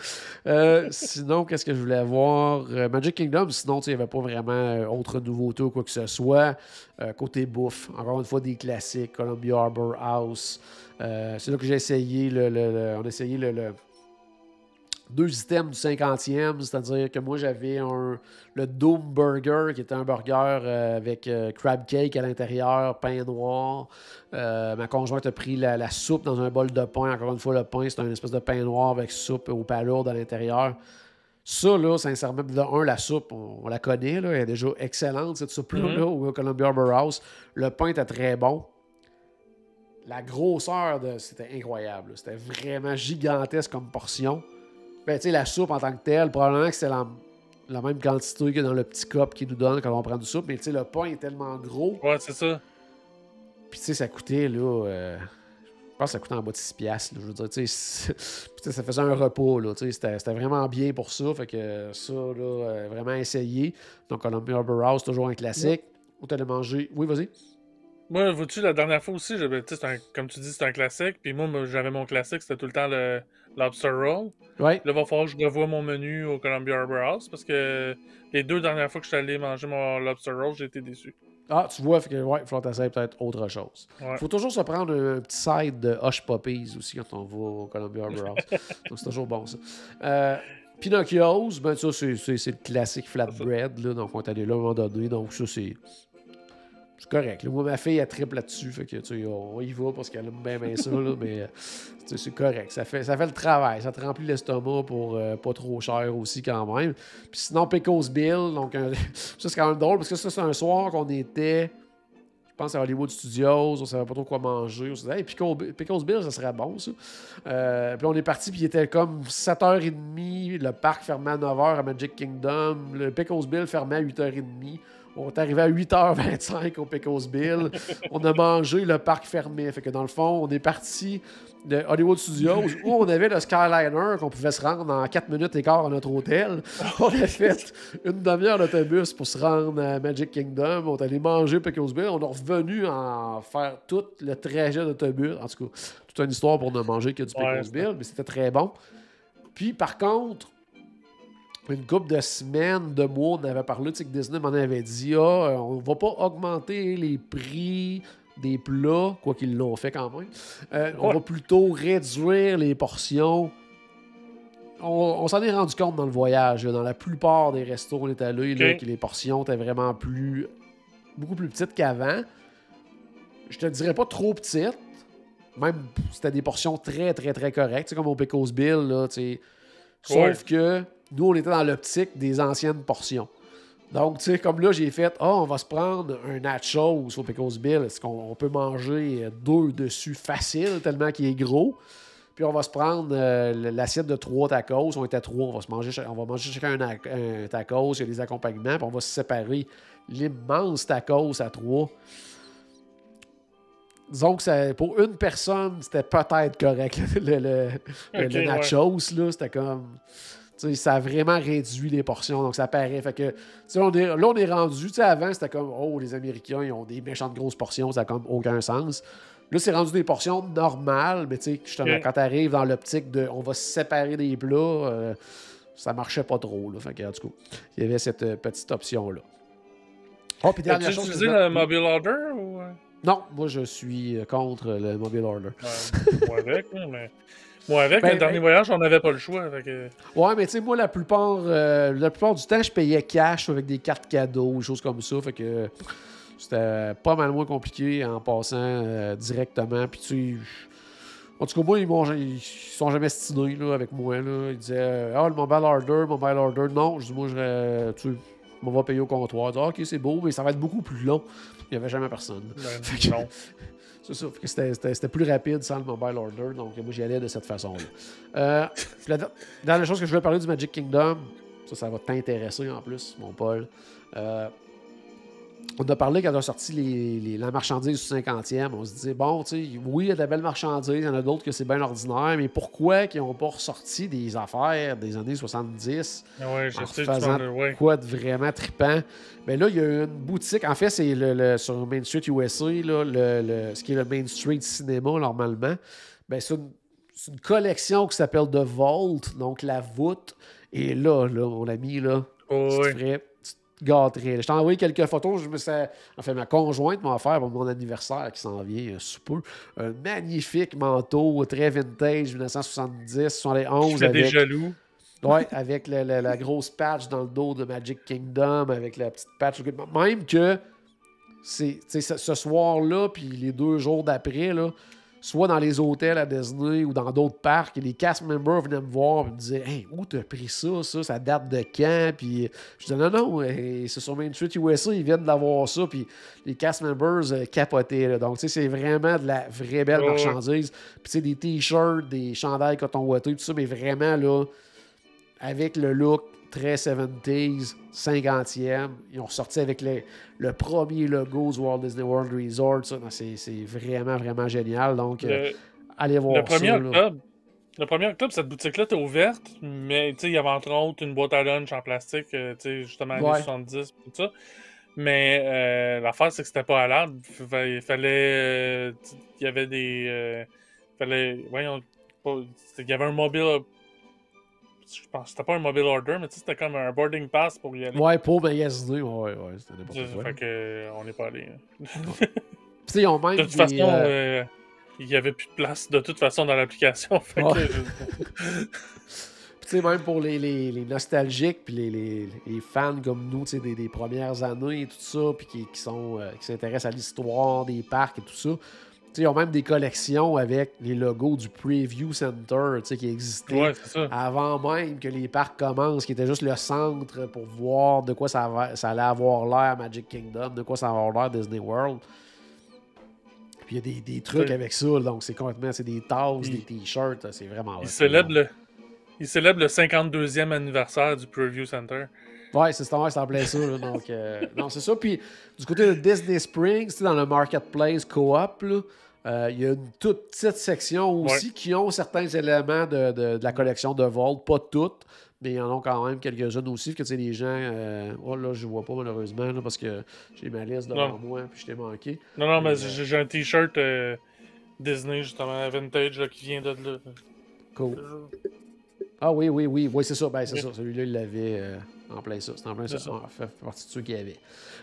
Euh, sinon, qu'est-ce que je voulais voir? Euh, Magic Kingdom, sinon, il n'y avait pas vraiment euh, autre nouveauté ou quoi que ce soit. Euh, côté bouffe, encore une fois, des classiques, Columbia Harbor House. Euh, c'est là que j'ai essayé, le, le- le- on a essayé le, le- deux items du 50e, c'est-à-dire que moi j'avais un le Doom Burger qui était un burger euh, avec euh, crab cake à l'intérieur, pain noir. Euh, ma conjointe a pris la, la soupe dans un bol de pain. Encore une fois, le pain, c'est un espèce de pain noir avec soupe au palourde à l'intérieur. Ça, là, sincèrement, de un, la soupe, on, on la connaît, là, elle est déjà excellente, cette soupe-là, Mhm. au Columbia Harbor House. Le pain était très bon. La grosseur, de, c'était incroyable. C'était vraiment gigantesque comme portion. Ben, tu sais, la soupe en tant que telle, probablement que c'est la, la même quantité que dans le petit cup qu'ils nous donnent quand on prend du soupe, mais tu sais, le pain est tellement gros. Ouais, c'est ça. Puis, tu sais, ça coûtait, là. euh, je pense que ça coûtait en bas de 6 piastres. là. Je veux dire, tu sais, ça faisait un repas, là. Tu sais, c'était c'était vraiment bien pour ça. Fait que ça, là, euh, vraiment essayé. Donc, Columbia Harbor House, toujours un classique. Où t'allais manger? Oui, vas-y. Moi, vois-tu, la dernière fois aussi, un- comme tu dis, c'est un classique. Puis moi, j'avais mon classique, c'était tout le temps le Lobster Roll. Ouais. Là, il va falloir que je revoie mon menu au Columbia Harbor House parce que les deux dernières fois que je suis allé manger mon Lobster Roll, j'ai été déçu. Ah, tu vois, fait que, ouais, il faut peut-être autre chose. Ouais. faut toujours se prendre un petit side de Hush Puppies aussi quand on va au Columbia Harbor House. Donc, c'est toujours bon, ça. Euh, Pinocchio's, ben ça, c'est le classique flatbread. Là, donc, on est allé là à un moment donné. Donc, ça, c'est. C'est correct. là. Moi, ma fille, elle triple là-dessus. Fait que, tu sais, on y va parce qu'elle aime bien, bien ça. mais, euh, c'est correct. Ça fait, ça fait le travail. Ça te remplit l'estomac pour euh, pas trop cher aussi, quand même. Puis sinon, Pickles Bill. Donc, ça, c'est quand même drôle parce que ça, c'est un soir qu'on était. Je pense à Hollywood Studios, on savait pas trop quoi manger. On s'est dit, hey, Pickle- Pickles Bill, ça serait bon, ça. Euh, puis on est parti, puis il était comme 7h30, le parc fermait à 9h à Magic Kingdom, le Pickles Bill fermait à 8h30. On est arrivé à 8h25 au Bill. on a mangé, le parc fermé. Fait que dans le fond, on est parti de Hollywood Studios où on avait le Skyliner qu'on pouvait se rendre en 4 minutes et quart à notre hôtel. On a fait une demi-heure d'autobus pour se rendre à Magic Kingdom. On est allé manger Bill. On est revenu en faire tout le trajet d'autobus. En tout cas, toute une histoire pour ne manger que du Ouais, c'est Bill, mais c'était très bon. Puis par contre, une couple de semaines, de mois, on avait parlé, tu sais, que Disney m'en avait dit Ah, euh, on va pas augmenter les prix des plats, quoi qu'ils l'ont fait quand même. Euh, On Ouais. va plutôt réduire les portions. On, on s'en est rendu compte dans le voyage. là. Dans la plupart des restos on est allé, là, que les portions étaient vraiment plus beaucoup plus petites qu'avant. Je te dirais pas trop petites. Même, c'était des portions très, très, très correctes. Comme au Pickles Bill, là, tu sais. Sauf Ouais. que nous, on était dans l'optique des anciennes portions. Donc, tu sais, comme là, j'ai fait, ah, on va se prendre un nachos au Pickles Bill. Est-ce qu'on on peut manger euh, deux dessus facile, tellement qu'il est gros? Puis on va se prendre euh, l'assiette de trois tacos. On était trois, on va, se manger, on va manger chacun un, ac- un tacos, il y a des accompagnements, puis on va se séparer l'immense tacos à trois. Disons que ça- pour une personne, c'était peut-être correct. Le, le- le- Ok, le ouais. nachos, là, c'était comme. Tu sais, ça a vraiment réduit les portions, donc ça paraît. Fait que, on est, là, on est rendu. Avant, c'était comme, oh, les Américains, ils ont des méchantes grosses portions, ça n'a comme aucun sens. Là, c'est rendu des portions normales, mais tu sais, justement, quand tu arrives dans l'optique de on va se séparer des plats, euh, ça marchait pas trop. Là. Fait que, tout cas, il y avait cette euh, petite option-là. Oh, puis dernière chose. utilisé le mobile order ou. euh? Non, moi, je suis euh, contre le mobile order. Ouais, moi avec, mais. Moi avec, Ben, le dernier ben- voyage, on n'avait pas le choix. Que... Ouais, mais tu sais, moi, la plupart, euh, la plupart du temps, je payais cash avec des cartes cadeaux, des choses comme ça. Fait que c'était pas mal moins compliqué en passant euh, directement. Puis tu sais, en tout cas, moi, ils, m'ont- ils sont jamais stinés là, avec moi. Là. Ils disaient Ah, le mobile order, mobile order. Non, je dis, moi, je, tu sais, on va payer au comptoir. Ils disaient, ok, c'est beau, mais ça va être beaucoup plus long. Il n'y avait jamais personne. Ben, non. C'est ça. C'était plus rapide sans le mobile order. Donc, moi, j'y allais de cette façon-là. Euh, la dernière chose que je voulais parler du Magic Kingdom, ça, ça va t'intéresser en plus, mon Paul. Euh, on a parlé quand on a sorti les, les- la marchandise du 50e. On se disait, bon, tu sais, oui, il y a de la belle marchandise, il y en a d'autres que c'est bien ordinaire, mais pourquoi qu'ils n'ont pas ressorti des affaires des années 70 Ouais, je en sais, faisant ouais. quoi de vraiment trippant? Mais là, il y a une boutique. En fait, c'est le, le- sur Main Street USA, là, le, le- ce qui est le Main Street Cinéma normalement. Ben, c'est une, collection qui s'appelle The Vault, donc la voûte. Et là, là mon ami, là, Oh, gâterais. Je t'ai envoyé quelques photos. Je me suis, enfin, ma conjointe m'a offert pour mon anniversaire qui s'en vient euh, sous peu. Un magnifique manteau très vintage, 1970, 71. Je fais des avec- jaloux. Ouais, avec le- le- la grosse patch dans le dos de Magic Kingdom, avec la petite patch. Même que c'est, ce soir-là, puis les deux jours d'après, là, soit dans les hôtels à Disney ou dans d'autres parcs, les cast members venaient me voir et me disaient Hey, où t'as pris ça, ça, ça date de quand? Puis je disais Non, non, c'est sur Main Street USA, ils viennent d'avoir ça, puis les cast members euh, capotaient. là. Donc, tu sais, c'est vraiment de la vraie belle ouais. marchandise. Puis, tu sais, des t-shirts, des chandails coton ouaté, tout ça, mais vraiment, là, avec le look très 70s, 50e. Ils ont ressorti avec le, le premier logo du Walt Disney World Resort. C'est vraiment, vraiment génial. Donc, euh, Le, allez voir le 1er ça. octobre, le 1er octobre, cette boutique-là était ouverte, mais tu sais, il y avait entre autres une boîte à lunch en plastique, euh, tu sais, justement, années Ouais. 70, tout ça. Mais euh, l'affaire, c'est que c'était pas à l'art. Il fallait. euh, Il y avait des. fallait. Voyons. Il y avait un mobile. Je pense que c'était pas un mobile order, mais tu sais, c'était comme un boarding pass pour y aller. Ouais, pour magasiner. Ouais, ouais, c'était n'importe quoi. fait que, euh, on n'est pas allé. hein. Même De toute des, façon, euh, euh, il n'y avait plus de place de toute façon dans l'application. Fait que, je- sais, même pour les, les- les nostalgiques, puis les, les- les fans comme nous, tu sais, des, des premières années et tout ça, puis qui, qui sont, euh, qui s'intéressent à l'histoire des parcs et tout ça. Ils ont même des collections avec les logos du Preview Center, qui Ouais, ça. avant même que les parcs commencent, qui était juste le centre pour voir de quoi ça, va- ça allait avoir l'air Magic Kingdom, de quoi ça va avoir l'air Disney World. Puis il y a des, des trucs Ouais. avec ça, donc c'est complètement, c'est des tasses, Il- des t-shirts, c'est vraiment... Il hot, célèbre, là. le, il célèbre le 52e anniversaire du Preview Center. Ouais, c'est ça, ouais, c'est en plein ça. là, donc, euh, non, c'est ça. Puis, du côté de Disney Springs, dans le Marketplace Co-op, euh, il y a une toute petite section aussi qui ont certains éléments de, de- de la collection de Vault. Pas toutes, mais il y en a quand même quelques-unes aussi. Que, tu sais, les gens... euh, oh là, je vois pas malheureusement là, parce que j'ai ma liste devant Non. moi puis je t'ai manqué. Non, non, mais j'ai un t-shirt Disney, justement, vintage, là, qui vient de là. Cool. Ah oui, oui, oui. Oui, c'est ça. Ben, c'est Oui. ça. Celui-là, il l'avait en plein ça. C'était en plein ça. C'est ça. Ah, fait partie de ceux qu'il y avait.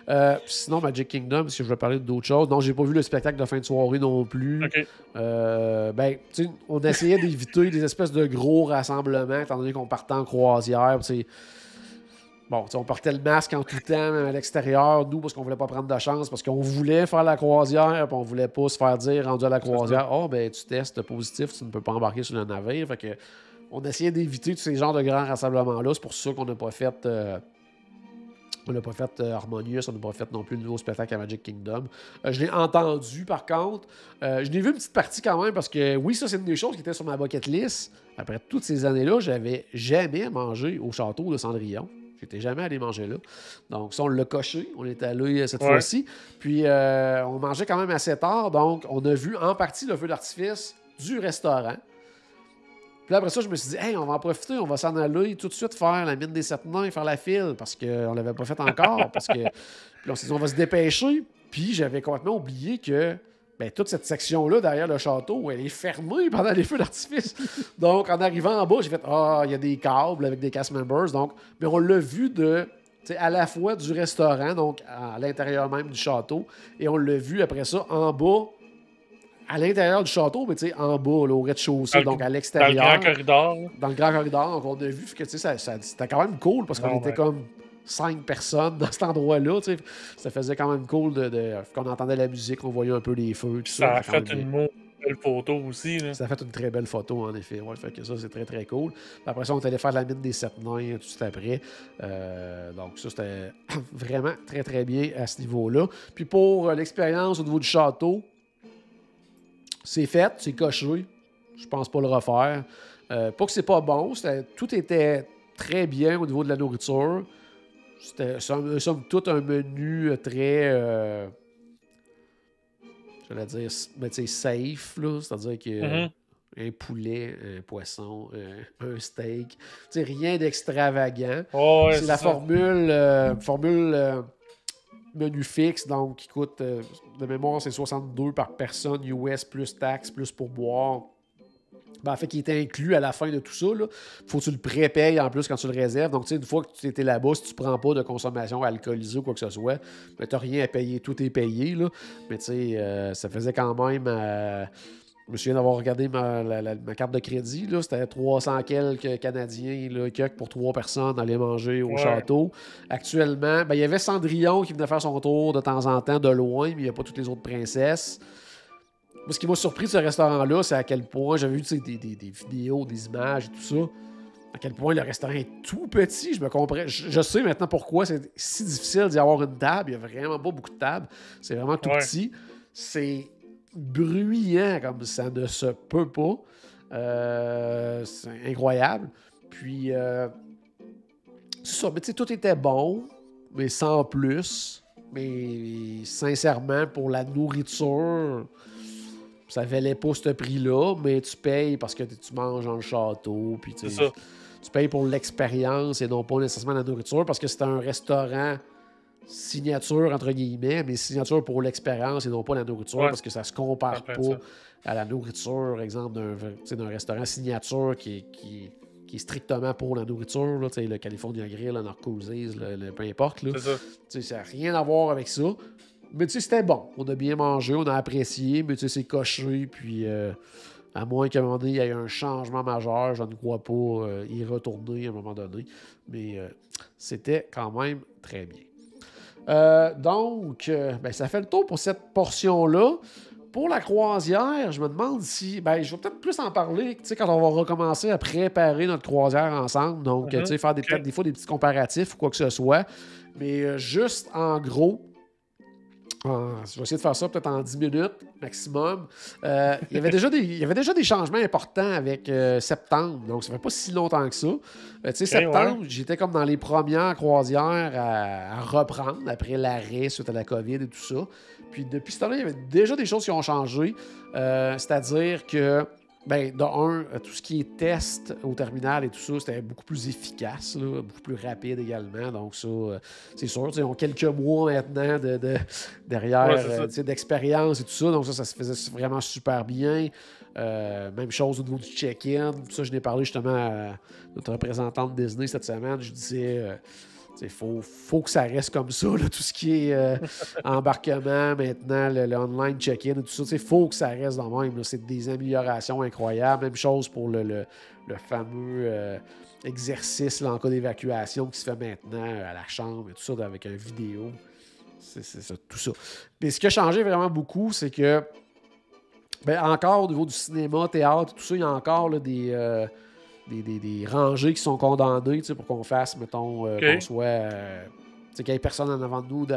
Euh, sinon, Magic Kingdom, si je veux parler d'autres choses. Non, j'ai pas vu le spectacle de fin de soirée non plus. Ok. Euh, ben, tu sais, on essayait d'éviter des espèces de gros rassemblements, étant donné qu'on partait en croisière. tu sais. Bon, on portait le masque en tout temps, même à l'extérieur, nous, parce qu'on voulait pas prendre de chance, parce qu'on voulait faire la croisière, puis on voulait pas se faire dire, rendu à la croisière, oh, ben, tu testes positif, tu ne peux pas embarquer sur le navire. Fait que, on essayait d'éviter tous ces genres de grands rassemblements-là. C'est pour ça qu'on n'a pas fait. euh, on n'a pas fait euh, Harmonious, on n'a pas fait non plus le nouveau spectacle à Magic Kingdom. Euh, je l'ai entendu par contre. Je l'ai vu une petite partie quand même parce que oui, ça c'est une des choses qui était sur ma bucket list. Après toutes ces années-là, j'avais jamais mangé au château de Cendrillon. J'étais jamais allé manger là. Donc ça, on l'a coché. On est allé cette Ouais. fois-ci. Puis euh, on mangeait quand même assez tard. Donc on a vu en partie le feu d'artifice du restaurant. Puis là, après ça, je me suis dit, hey, on va en profiter, on va s'en aller tout de suite faire la mine des sept nains, faire la file, parce qu'on ne l'avait pas fait encore. parce que puis on s'est dit, on va se dépêcher. Puis j'avais complètement oublié que ben, toute cette section-là, derrière le château, elle est fermée pendant les feux d'artifice. Donc, en arrivant en bas, j'ai fait, ah, il y a des câbles avec des cast members. Donc, mais on l'a vu de. à la fois du restaurant, donc à l'intérieur même du château, et on l'a vu après ça en bas, à l'intérieur du château, mais tu sais, en bas, là, au rez-de-chaussée, donc à Dans le l'extérieur grand corridor. dans le grand corridor. On a vu que ça, ça- c'était quand même cool parce qu'on était ouais. comme cinq personnes dans cet endroit-là. Ça faisait quand même cool de, de- qu'on entendait la musique, on voyait un peu les feux. Tout ça, Ça a fait une bien. belle photo aussi. Là. Ça a fait une très belle photo, en effet. Ouais, fait que ça, c'est très, très cool. Après ça, on est allé faire la mine des sept nains tout de suite après. Euh, donc, ça, c'était vraiment très, très bien à ce niveau-là. Puis pour euh, l'expérience au niveau du château, c'est fait, c'est coché. Je pense pas le refaire. Euh, pas que c'est pas bon, tout était très bien au niveau de la nourriture. C'était somme toute un menu très. Euh, j'allais dire, mais safe, là. C'est-à-dire que. Mm-hmm. Un poulet, un poisson, un, steak. sais rien d'extravagant. Oh, c'est la formule, euh, formule euh, menu fixe, donc qui coûte, de mémoire, c'est 62 par personne US plus taxes, plus pour boire ben, en fait, qui était inclus à la fin de tout ça. Là. Faut que tu le prépayes en plus quand tu le réserves. Donc, une fois que tu étais là-bas, si tu prends pas de consommation alcoolisée ou quoi que ce soit, ben, tu rien à payer. Tout est payé. Là. Mais tu sais, euh, ça faisait quand même. Euh, je me souviens d'avoir regardé ma, carte de crédit. C'était 300 quelques Canadiens là, pour trois personnes aller manger au château. Actuellement, ben, il y avait Cendrillon qui venait faire son tour de temps en temps de loin, mais il n'y a pas toutes les autres princesses ce qui m'a surpris de ce restaurant-là, c'est à quel point j'avais vu des, des, vidéos, des images et tout ça. À quel point le restaurant est tout petit. Je me comprends. Je, sais maintenant pourquoi c'est si difficile d'y avoir une table. Il n'y a vraiment pas beaucoup de tables. C'est vraiment tout petit. C'est bruyant comme ça ne se peut pas. Euh, c'est incroyable. Puis, euh, c'est ça. Mais tu sais, tout était bon, mais sans plus. Mais sincèrement, pour la nourriture, ça valait pas ce prix-là, mais tu payes parce que tu manges dans le château. Puis tu, tu payes pour l'expérience et non pas nécessairement la nourriture parce que c'est un restaurant signature entre guillemets, mais signature pour l'expérience et non pas la nourriture parce que ça se compare pas à la nourriture, exemple, d'un restaurant signature qui, qui, qui, est strictement pour la nourriture, là, le California Grill, le Narcosis, le, peu importe. Là. Ça n'a rien à voir avec ça. Mais tu sais, c'était bon. On a bien mangé, on a apprécié, mais tu sais, c'est coché. Puis, euh, à moins qu'à un moment donné, il y ait un changement majeur, je ne crois pas euh, y retourner à un moment donné. Mais euh, c'était quand même très bien. Donc, ben, ça fait le tour pour cette portion-là. Pour la croisière, je me demande si. Ben, je vais peut-être plus en parler quand on va recommencer à préparer notre croisière ensemble. Donc, tu sais, faire des, peut-être des fois des petits comparatifs ou quoi que ce soit. Mais juste en gros, je vais essayer de faire ça peut-être en 10 minutes maximum. Euh, il, y avait déjà des, il y avait déjà des changements importants avec euh, septembre, donc ça fait pas si longtemps que ça. Euh, tu sais, septembre, j'étais comme dans les premières croisières à, reprendre après l'arrêt suite à la COVID et tout ça. Puis depuis ce temps-là, il y avait déjà des choses qui ont changé. C'est-à-dire que ben, de un, euh, tout ce qui est test au terminal et tout ça, c'était beaucoup plus efficace, beaucoup plus rapide également. Donc, ça, euh, c'est sûr. Ils ont quelques mois maintenant de, derrière euh, d'expérience et tout ça. Donc, ça, ça se faisait vraiment super bien. même chose au niveau du check-in. Ça, je n'ai parlé justement à notre représentante Disney cette semaine. Je disais il faut, faut, que ça reste comme ça, tout ce qui est euh, embarquement maintenant, le, online check-in et tout ça. Il faut que ça reste dans le même. C'est des améliorations incroyables. Même chose pour le, fameux euh, exercice en cas d'évacuation qui se fait maintenant à la chambre et tout ça avec une vidéo. C'est tout ça. Mais ce qui a changé vraiment beaucoup, c'est que ben, encore au niveau du cinéma, théâtre, tout ça, il y a encore des. Euh, des, rangées qui sont condamnées pour qu'on fasse, mettons, euh, qu'on soit. Euh, qu'il n'y ait personne en avant de nous,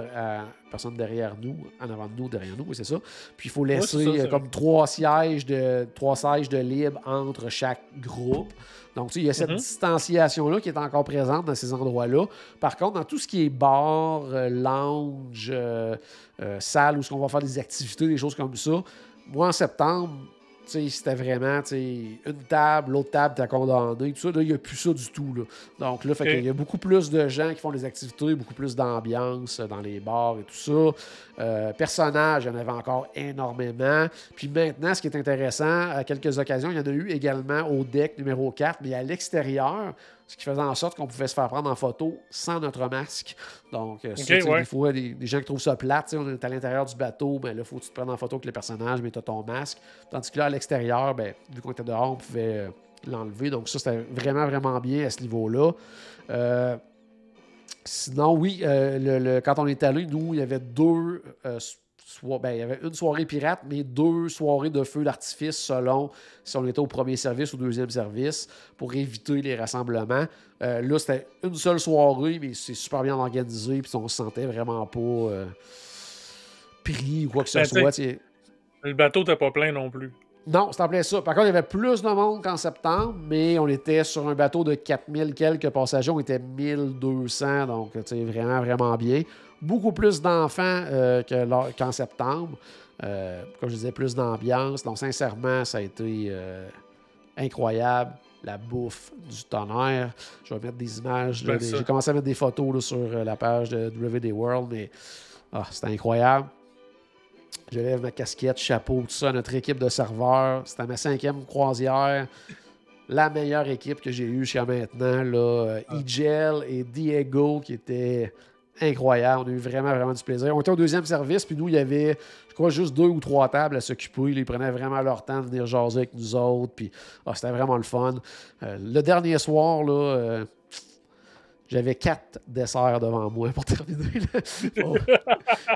personne derrière nous, en avant de nous, derrière nous, c'est ça. Puis il faut laisser euh, comme trois sièges de trois sièges de libre entre chaque groupe. Donc, il y a cette mm-hmm. distanciation-là qui est encore présente dans ces endroits-là. Par contre, dans tout ce qui est bar, lounge, salle où on va faire des activités, des choses comme ça, moi, en septembre, c'était vraiment une table, l'autre table t'as condamné, tout ça. Là, il n'y a plus ça du tout. Là. Donc là, il y a beaucoup plus de gens qui font des activités, beaucoup plus d'ambiance dans les bars et tout ça. Euh, personnages, il y en avait encore énormément. Puis maintenant, ce qui est intéressant, à quelques occasions, il y en a eu également au deck numéro 4, mais à l'extérieur, ce qui faisait en sorte qu'on pouvait se faire prendre en photo sans notre masque. Donc, euh, des fois, des, gens qui trouvent ça plate, on est à l'intérieur du bateau, ben là, il faut que tu te prennes en photo avec les personnages, mais tu as ton masque. Tandis que là, à l'extérieur, ben, vu qu'on était dehors, on pouvait euh, l'enlever. Donc, ça, c'était vraiment, vraiment bien à ce niveau-là. Euh, sinon, oui, le, quand on est allé, nous, il y avait deux ben, il y avait une soirée pirate, mais deux soirées de feu d'artifice selon si on était au premier service ou deuxième service pour éviter les rassemblements. Euh, là, c'était une seule soirée, mais c'est super bien organisé, puis on se sentait vraiment pas euh, pris ou quoi que ce ben, soit. Le bateau n'était pas plein non plus. Non, c'est en plein ça. Par contre, il y avait plus de monde qu'en septembre, mais on était sur un bateau de 4000 quelques passagers. On était 1200, donc vraiment, vraiment bien. Beaucoup plus d'enfants euh, qu'en septembre. Euh, comme je disais, plus d'ambiance. Donc, sincèrement, ça a été euh, incroyable. La bouffe du tonnerre. Je vais mettre des images. J'ai commencé à mettre des photos sur la page de WD World, mais ah, c'était incroyable. Je lève ma casquette, chapeau, tout ça, notre équipe de serveurs. C'était ma cinquième croisière. La meilleure équipe que j'ai eue jusqu'à maintenant. Là, Igel et Diego qui étaient incroyables. On a eu vraiment, vraiment du plaisir. On était au deuxième service, puis nous, il y avait, je crois, juste deux ou trois tables à s'occuper. Ils prenaient vraiment leur temps de venir jaser avec nous autres. Puis ah, c'était vraiment le fun. Euh, le dernier soir, là, euh, j'avais quatre desserts devant moi pour terminer.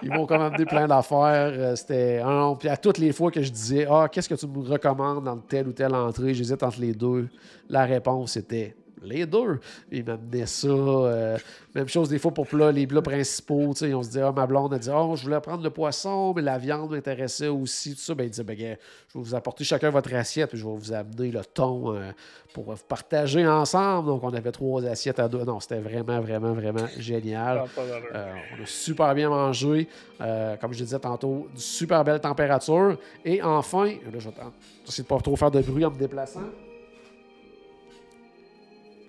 ils m'ont commandé plein d'affaires. Euh, c'était Puis à toutes les fois que je disais Ah, qu'est-ce que tu me recommandes dans telle ou telle entrée J'hésite entre les deux. La réponse était les deux. Ils m'amenaient ça. Euh, même chose des fois pour les plats principaux. On se dit, ah, ma blonde a dit, oh, je voulais prendre le poisson, mais la viande m'intéressait aussi. Tout ça. Ben, il disait, ben, je vais vous apporter chacun votre assiette, puis je vais vous amener le thon euh, pour vous partager ensemble. Donc, on avait trois assiettes à deux. Non, c'était vraiment, vraiment, vraiment génial. Euh, on a super bien mangé. comme je disais tantôt, super belle température. Et enfin, là, je vais essayer de pas trop faire de bruit en me déplaçant.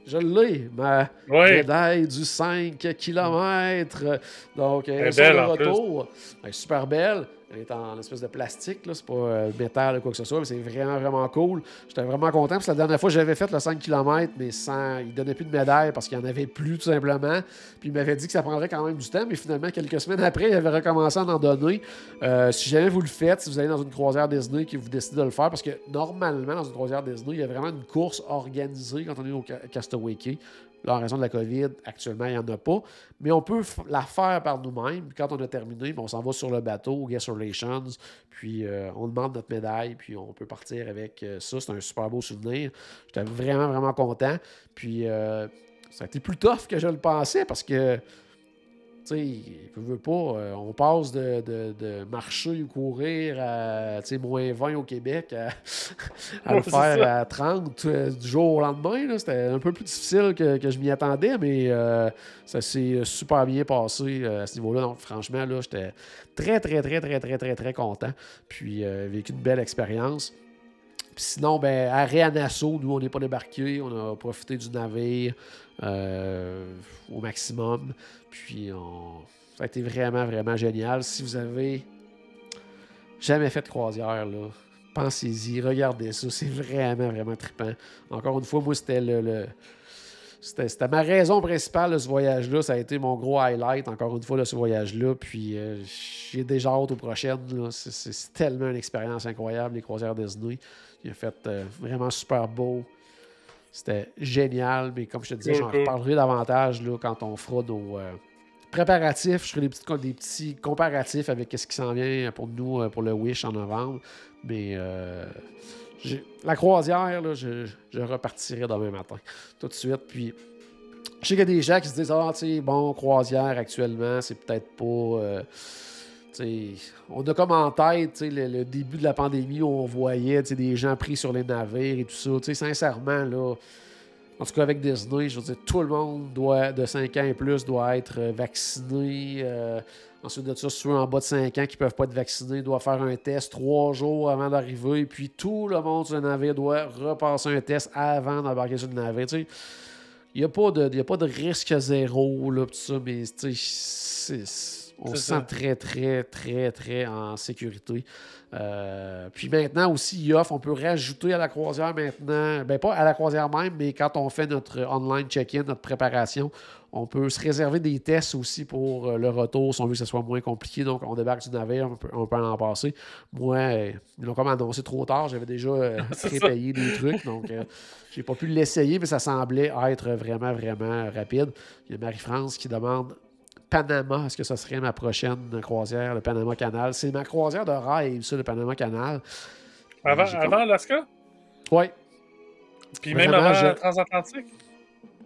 Je l'ai, ma médaille du 5 km. Donc, elle est le retour. Elle est super belle. Elle est en espèce de plastique. C'est pas euh, métal ou quoi que ce soit, mais c'est vraiment, vraiment cool. J'étais vraiment content parce que la dernière fois, j'avais fait le 5 km, mais sans. Il donnait plus de médaille parce qu'il n'y en avait plus, tout simplement. Puis il m'avait dit que ça prendrait quand même du temps, mais finalement, quelques semaines après, il avait recommencé à en donner. Euh, si jamais vous le faites, si vous allez dans une croisière Disney que vous décidez de le faire, parce que normalement, dans une croisière Disney, il y a vraiment une course organisée quand on est au Castaway Key. Là, en raison de la COVID, actuellement, il n'y en a pas. Mais on peut la faire par nous-mêmes. Quand on a terminé, on s'en va sur le bateau, Guest Relations, puis euh, on demande notre médaille, puis on peut partir avec euh, ça. C'est un super beau souvenir. J'étais vraiment, vraiment content. Puis euh, ça a été plus tough que je le pensais parce que tu sais, veut pas. Euh, on passe de, marcher ou courir à moins 20 au Québec à, le faire à 30 euh, du jour au lendemain. C'était un peu plus difficile que, je m'y attendais, mais euh, ça s'est super bien passé à ce niveau-là. Donc, franchement, là, j'étais très, très, très, très, très, très, très content. Puis, vécu une belle expérience. Puis sinon, ben, à Réanasso, nous, on n'est pas débarqué. On a profité du navire au maximum. Puis ça a été vraiment, vraiment génial. Si vous avez jamais fait de croisière, là, pensez-y, regardez ça. C'est vraiment, vraiment trippant. Encore une fois, moi, c'était le, c'était ma raison principale de ce voyage-là. Ça a été mon gros highlight, encore une fois, de ce voyage-là. Puis euh, j'ai déjà hâte aux prochaines. C'est tellement une expérience incroyable, les croisières Disney. Il a fait euh, vraiment super beau. C'était génial, mais comme je te disais, j'en reparlerai davantage là, quand on fera nos euh, préparatifs. Je ferai des petits, des petits comparatifs avec ce qui s'en vient pour nous, euh, pour le Wish en novembre. Mais euh, la croisière, là, je, repartirai demain matin, tout de suite. Puis je sais qu'il y a des gens qui se disent Ah, tu sais, bon, croisière actuellement, c'est peut-être pas on a comme en tête le, début de la pandémie où on voyait des gens pris sur les navires et tout ça. sincèrement, en tout cas avec Disney, je veux dire, tout le monde doit, de 5 ans et plus doit être euh, vacciné. Euh, ensuite de ça, ceux en bas de 5 ans qui ne peuvent pas être vaccinés doivent faire un test trois jours avant d'arriver. Puis tout le monde sur le navire doit repasser un test avant d'embarquer sur le navire. Il n'y a, pas de, risque zéro, là, mais c'est on se sent très, très, très, très en sécurité. Euh, puis maintenant aussi, IOF, on peut rajouter à la croisière maintenant, ben pas à la croisière même, mais quand on fait notre online check-in, notre préparation, on peut se réserver des tests aussi pour euh, le retour si on veut que ce soit moins compliqué. Donc, on débarque du navire, on peut, on peut en passer. Moi, euh, ils l'ont comme annoncé trop tard. J'avais déjà prépayé des trucs. Donc, j'ai pas pu l'essayer, mais ça semblait être vraiment, vraiment rapide. Il y a Marie-France qui demande Panama, est-ce que ça serait ma prochaine croisière, le Panama Canal? C'est ma croisière de rêve, ça, le Panama Canal. Avant, avant Alaska? Oui. Puis même avant Transatlantique?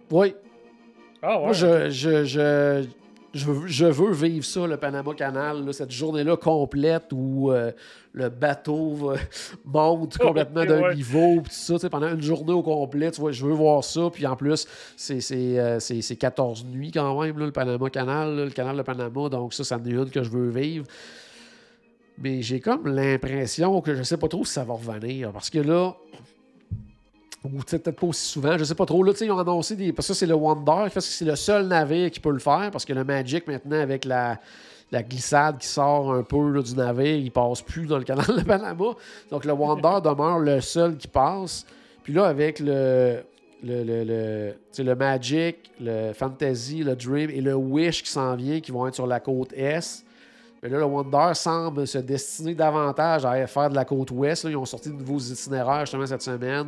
Oui. Ah ouais. Moi, je, je, je, je veux, je veux vivre ça, le Panama Canal, là, cette journée-là complète où euh, le bateau monte complètement d'un ouais. niveau, tout ça, tu sais, pendant une journée au complet, tu vois, je veux voir ça, puis en plus, c'est c'est, euh, c'est- c'est 14 nuits quand même, là, le Panama Canal, là, le canal de Panama, donc ça, ça en est une que je veux vivre. Mais j'ai comme l'impression que je sais pas trop si ça va revenir, parce que là, ou peut-être pas aussi souvent, je sais pas trop. Là, tu sais, ils ont annoncé des. Parce que c'est le Wonder, parce que c'est le seul navire qui peut le faire, parce que le Magic, maintenant, avec la, la glissade qui sort un peu là, du navire, il passe plus dans le canal de Panama. Donc le Wonder demeure le seul qui passe. Puis là, avec le. Le, le, le, le Magic, le Fantasy, le Dream et le Wish qui s'en vient, qui vont être sur la côte Est. Mais là, le Wonder semble se destiner davantage à faire de la côte ouest. là. Ils ont sorti de nouveaux itinéraires justement cette semaine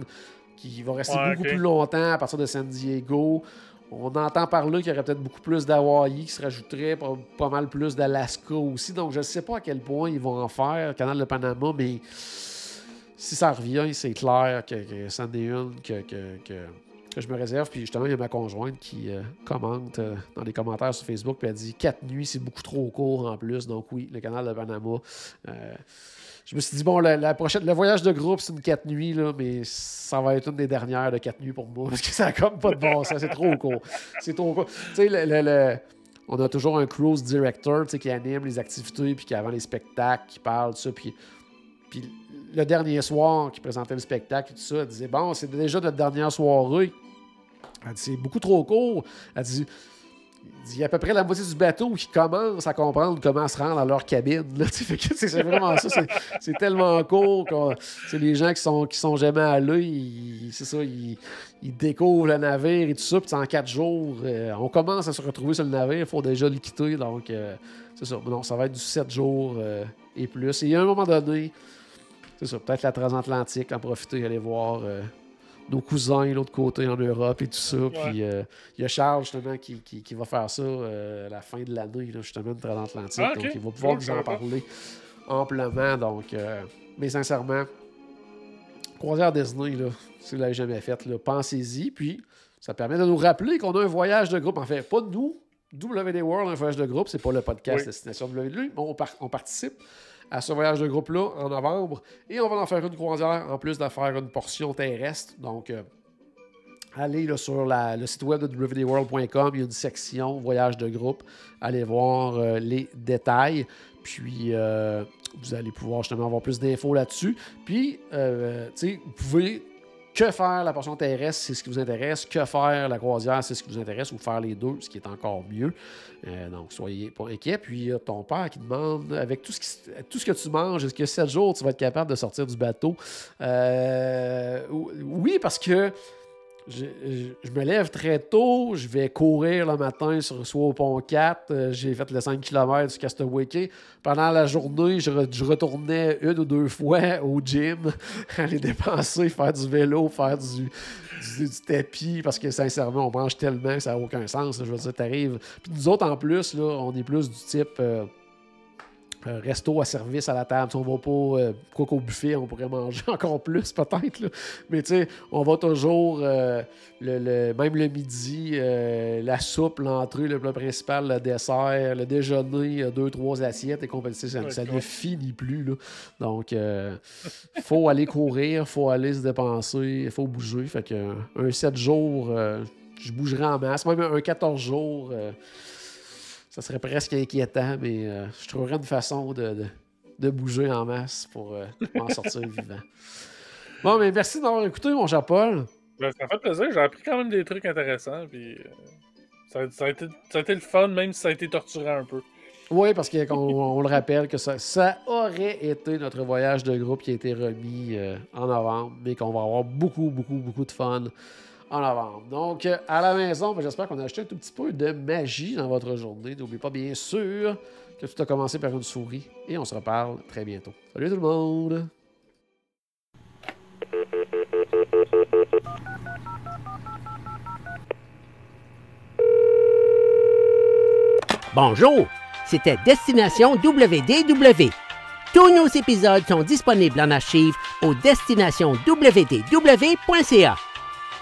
qui va rester Ouais, beaucoup plus longtemps à partir de San Diego. On entend par là qu'il y aurait peut-être beaucoup plus d'Hawaï qui se rajouterait, pas, pas mal plus d'Alaska aussi. Donc, je ne sais pas à quel point ils vont en faire, le canal de Panama, mais si ça revient, c'est clair que, que c'en est une que, que, que- que je me réserve. Puis justement, il y a ma conjointe qui euh, commente euh, dans les commentaires sur Facebook, puis elle dit 4 nuits, c'est beaucoup trop court en plus. Donc oui, le canal de Panama. euh, je me suis dit, bon, la, la prochaine, le voyage de groupe, c'est une 4 nuits, là, mais ça va être une des dernières de 4 nuits pour moi, parce que ça n'a comme pas de bon sens, c'est trop court. C'est trop court. Tu sais, le- le- on a toujours un cruise director qui anime les activités, puis qui avant les spectacles, qui parle de ça, puis puis le dernier soir, qui présentait le spectacle et tout ça, elle disait Bon, c'est déjà notre dernière soirée. Elle dit C'est beaucoup trop court. Elle dit il y a à peu près la moitié du bateau qui commence à comprendre comment se rendre à leur cabine. C'est vraiment ça. c'est- tellement court que les gens qui sont, qui sont jamais allés. C'est ça, ils, découvrent le navire et tout ça. Puis en quatre jours, euh, on commence à se retrouver sur le navire. Il faut déjà le quitter. Donc, euh, c'est ça. Non, ça va être du 7 jours euh, et plus. Et à un moment donné, c'est ça, peut-être la transatlantique, en profiter, aller voir nos cousins de l'autre côté en Europe et tout ça. Puis euh, il y a Charles, justement, qui, qui- qui va faire ça euh, à la fin de l'année, justement, une transatlantique. Ah. Donc, il va pouvoir nous en parler amplement. Donc, euh, mais sincèrement, croisière Disney, là, si vous ne l'avez jamais fait, là, pensez-y. Puis, ça permet de nous rappeler qu'on a un voyage de groupe. En fait, pas de nous. WD World, un voyage de groupe, c'est pas le podcast Oui. Destination WD, mais on, par- on participe à ce voyage de groupe-là en novembre. Et on va en faire une croisière en plus de faire une portion terrestre. Donc, euh, allez sur le site web de wdworld.com, il y a une section voyage de groupe. Allez voir euh, les détails. Puis, euh, vous allez pouvoir justement avoir plus d'infos là-dessus. Puis, tu sais, vous pouvez que faire la portion terrestre, c'est ce qui vous intéresse. Que faire la croisière, c'est ce qui vous intéresse. Ou faire les deux, ce qui est encore mieux. Euh, donc, soyez pas inquiets. Puis, il y a ton père qui demande, avec tout ce, que tu manges, est-ce que 7 jours, tu vas être capable de sortir du bateau? Euh, oui, parce que je, me lève très tôt, je vais courir le matin sur soit au pont 4, euh, j'ai fait le 5 km du Castaway. Pendant la journée, je, re- je retournais une ou deux fois au gym, aller dépenser, faire du vélo, faire du, tapis, parce que sincèrement, on mange tellement que ça n'a aucun sens. je veux dire, t'arrives. Puis nous autres, en plus, là, on est plus du type. euh, resto à service à la table. Sais, On va pas, euh, quoi qu'au buffet, on pourrait manger encore plus peut-être. Mais tu sais, on va toujours, euh, le, le- même le midi, euh, la soupe, l'entrée, le plat principal, le dessert, le déjeuner, deux, trois assiettes et compagnie. Ça, ça ne finit plus. Là. Donc, faut aller courir, faut aller se dépenser, il faut bouger. Fait que un 7 jours, je bougerai en masse. Même un 14 jours, ça serait presque inquiétant, mais euh, je trouverais une façon de, de- de bouger en masse pour euh, m'en sortir vivant. Bon, mais merci d'avoir écouté, mon cher Paul. Ben, ça fait plaisir, j'ai appris quand même des trucs intéressants, puis euh, ça, ça a été, ça a été le fun, même si ça a été torturant un peu. Oui, parce qu'on on le rappelle que ça, ça aurait été notre voyage de groupe qui a été remis euh, en novembre, mais qu'on va avoir beaucoup, beaucoup, beaucoup de fun en novembre. Donc, euh, à la maison, ben, j'espère qu'on a acheté un tout petit peu de magie dans votre journée. N'oubliez pas, bien sûr, que tout a commencé par une souris. Et on se reparle très bientôt. Salut tout le monde! Bonjour, c'était Destination WDW. Tous nos épisodes sont disponibles en archive au destinationwdw.ca.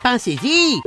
放洗衣机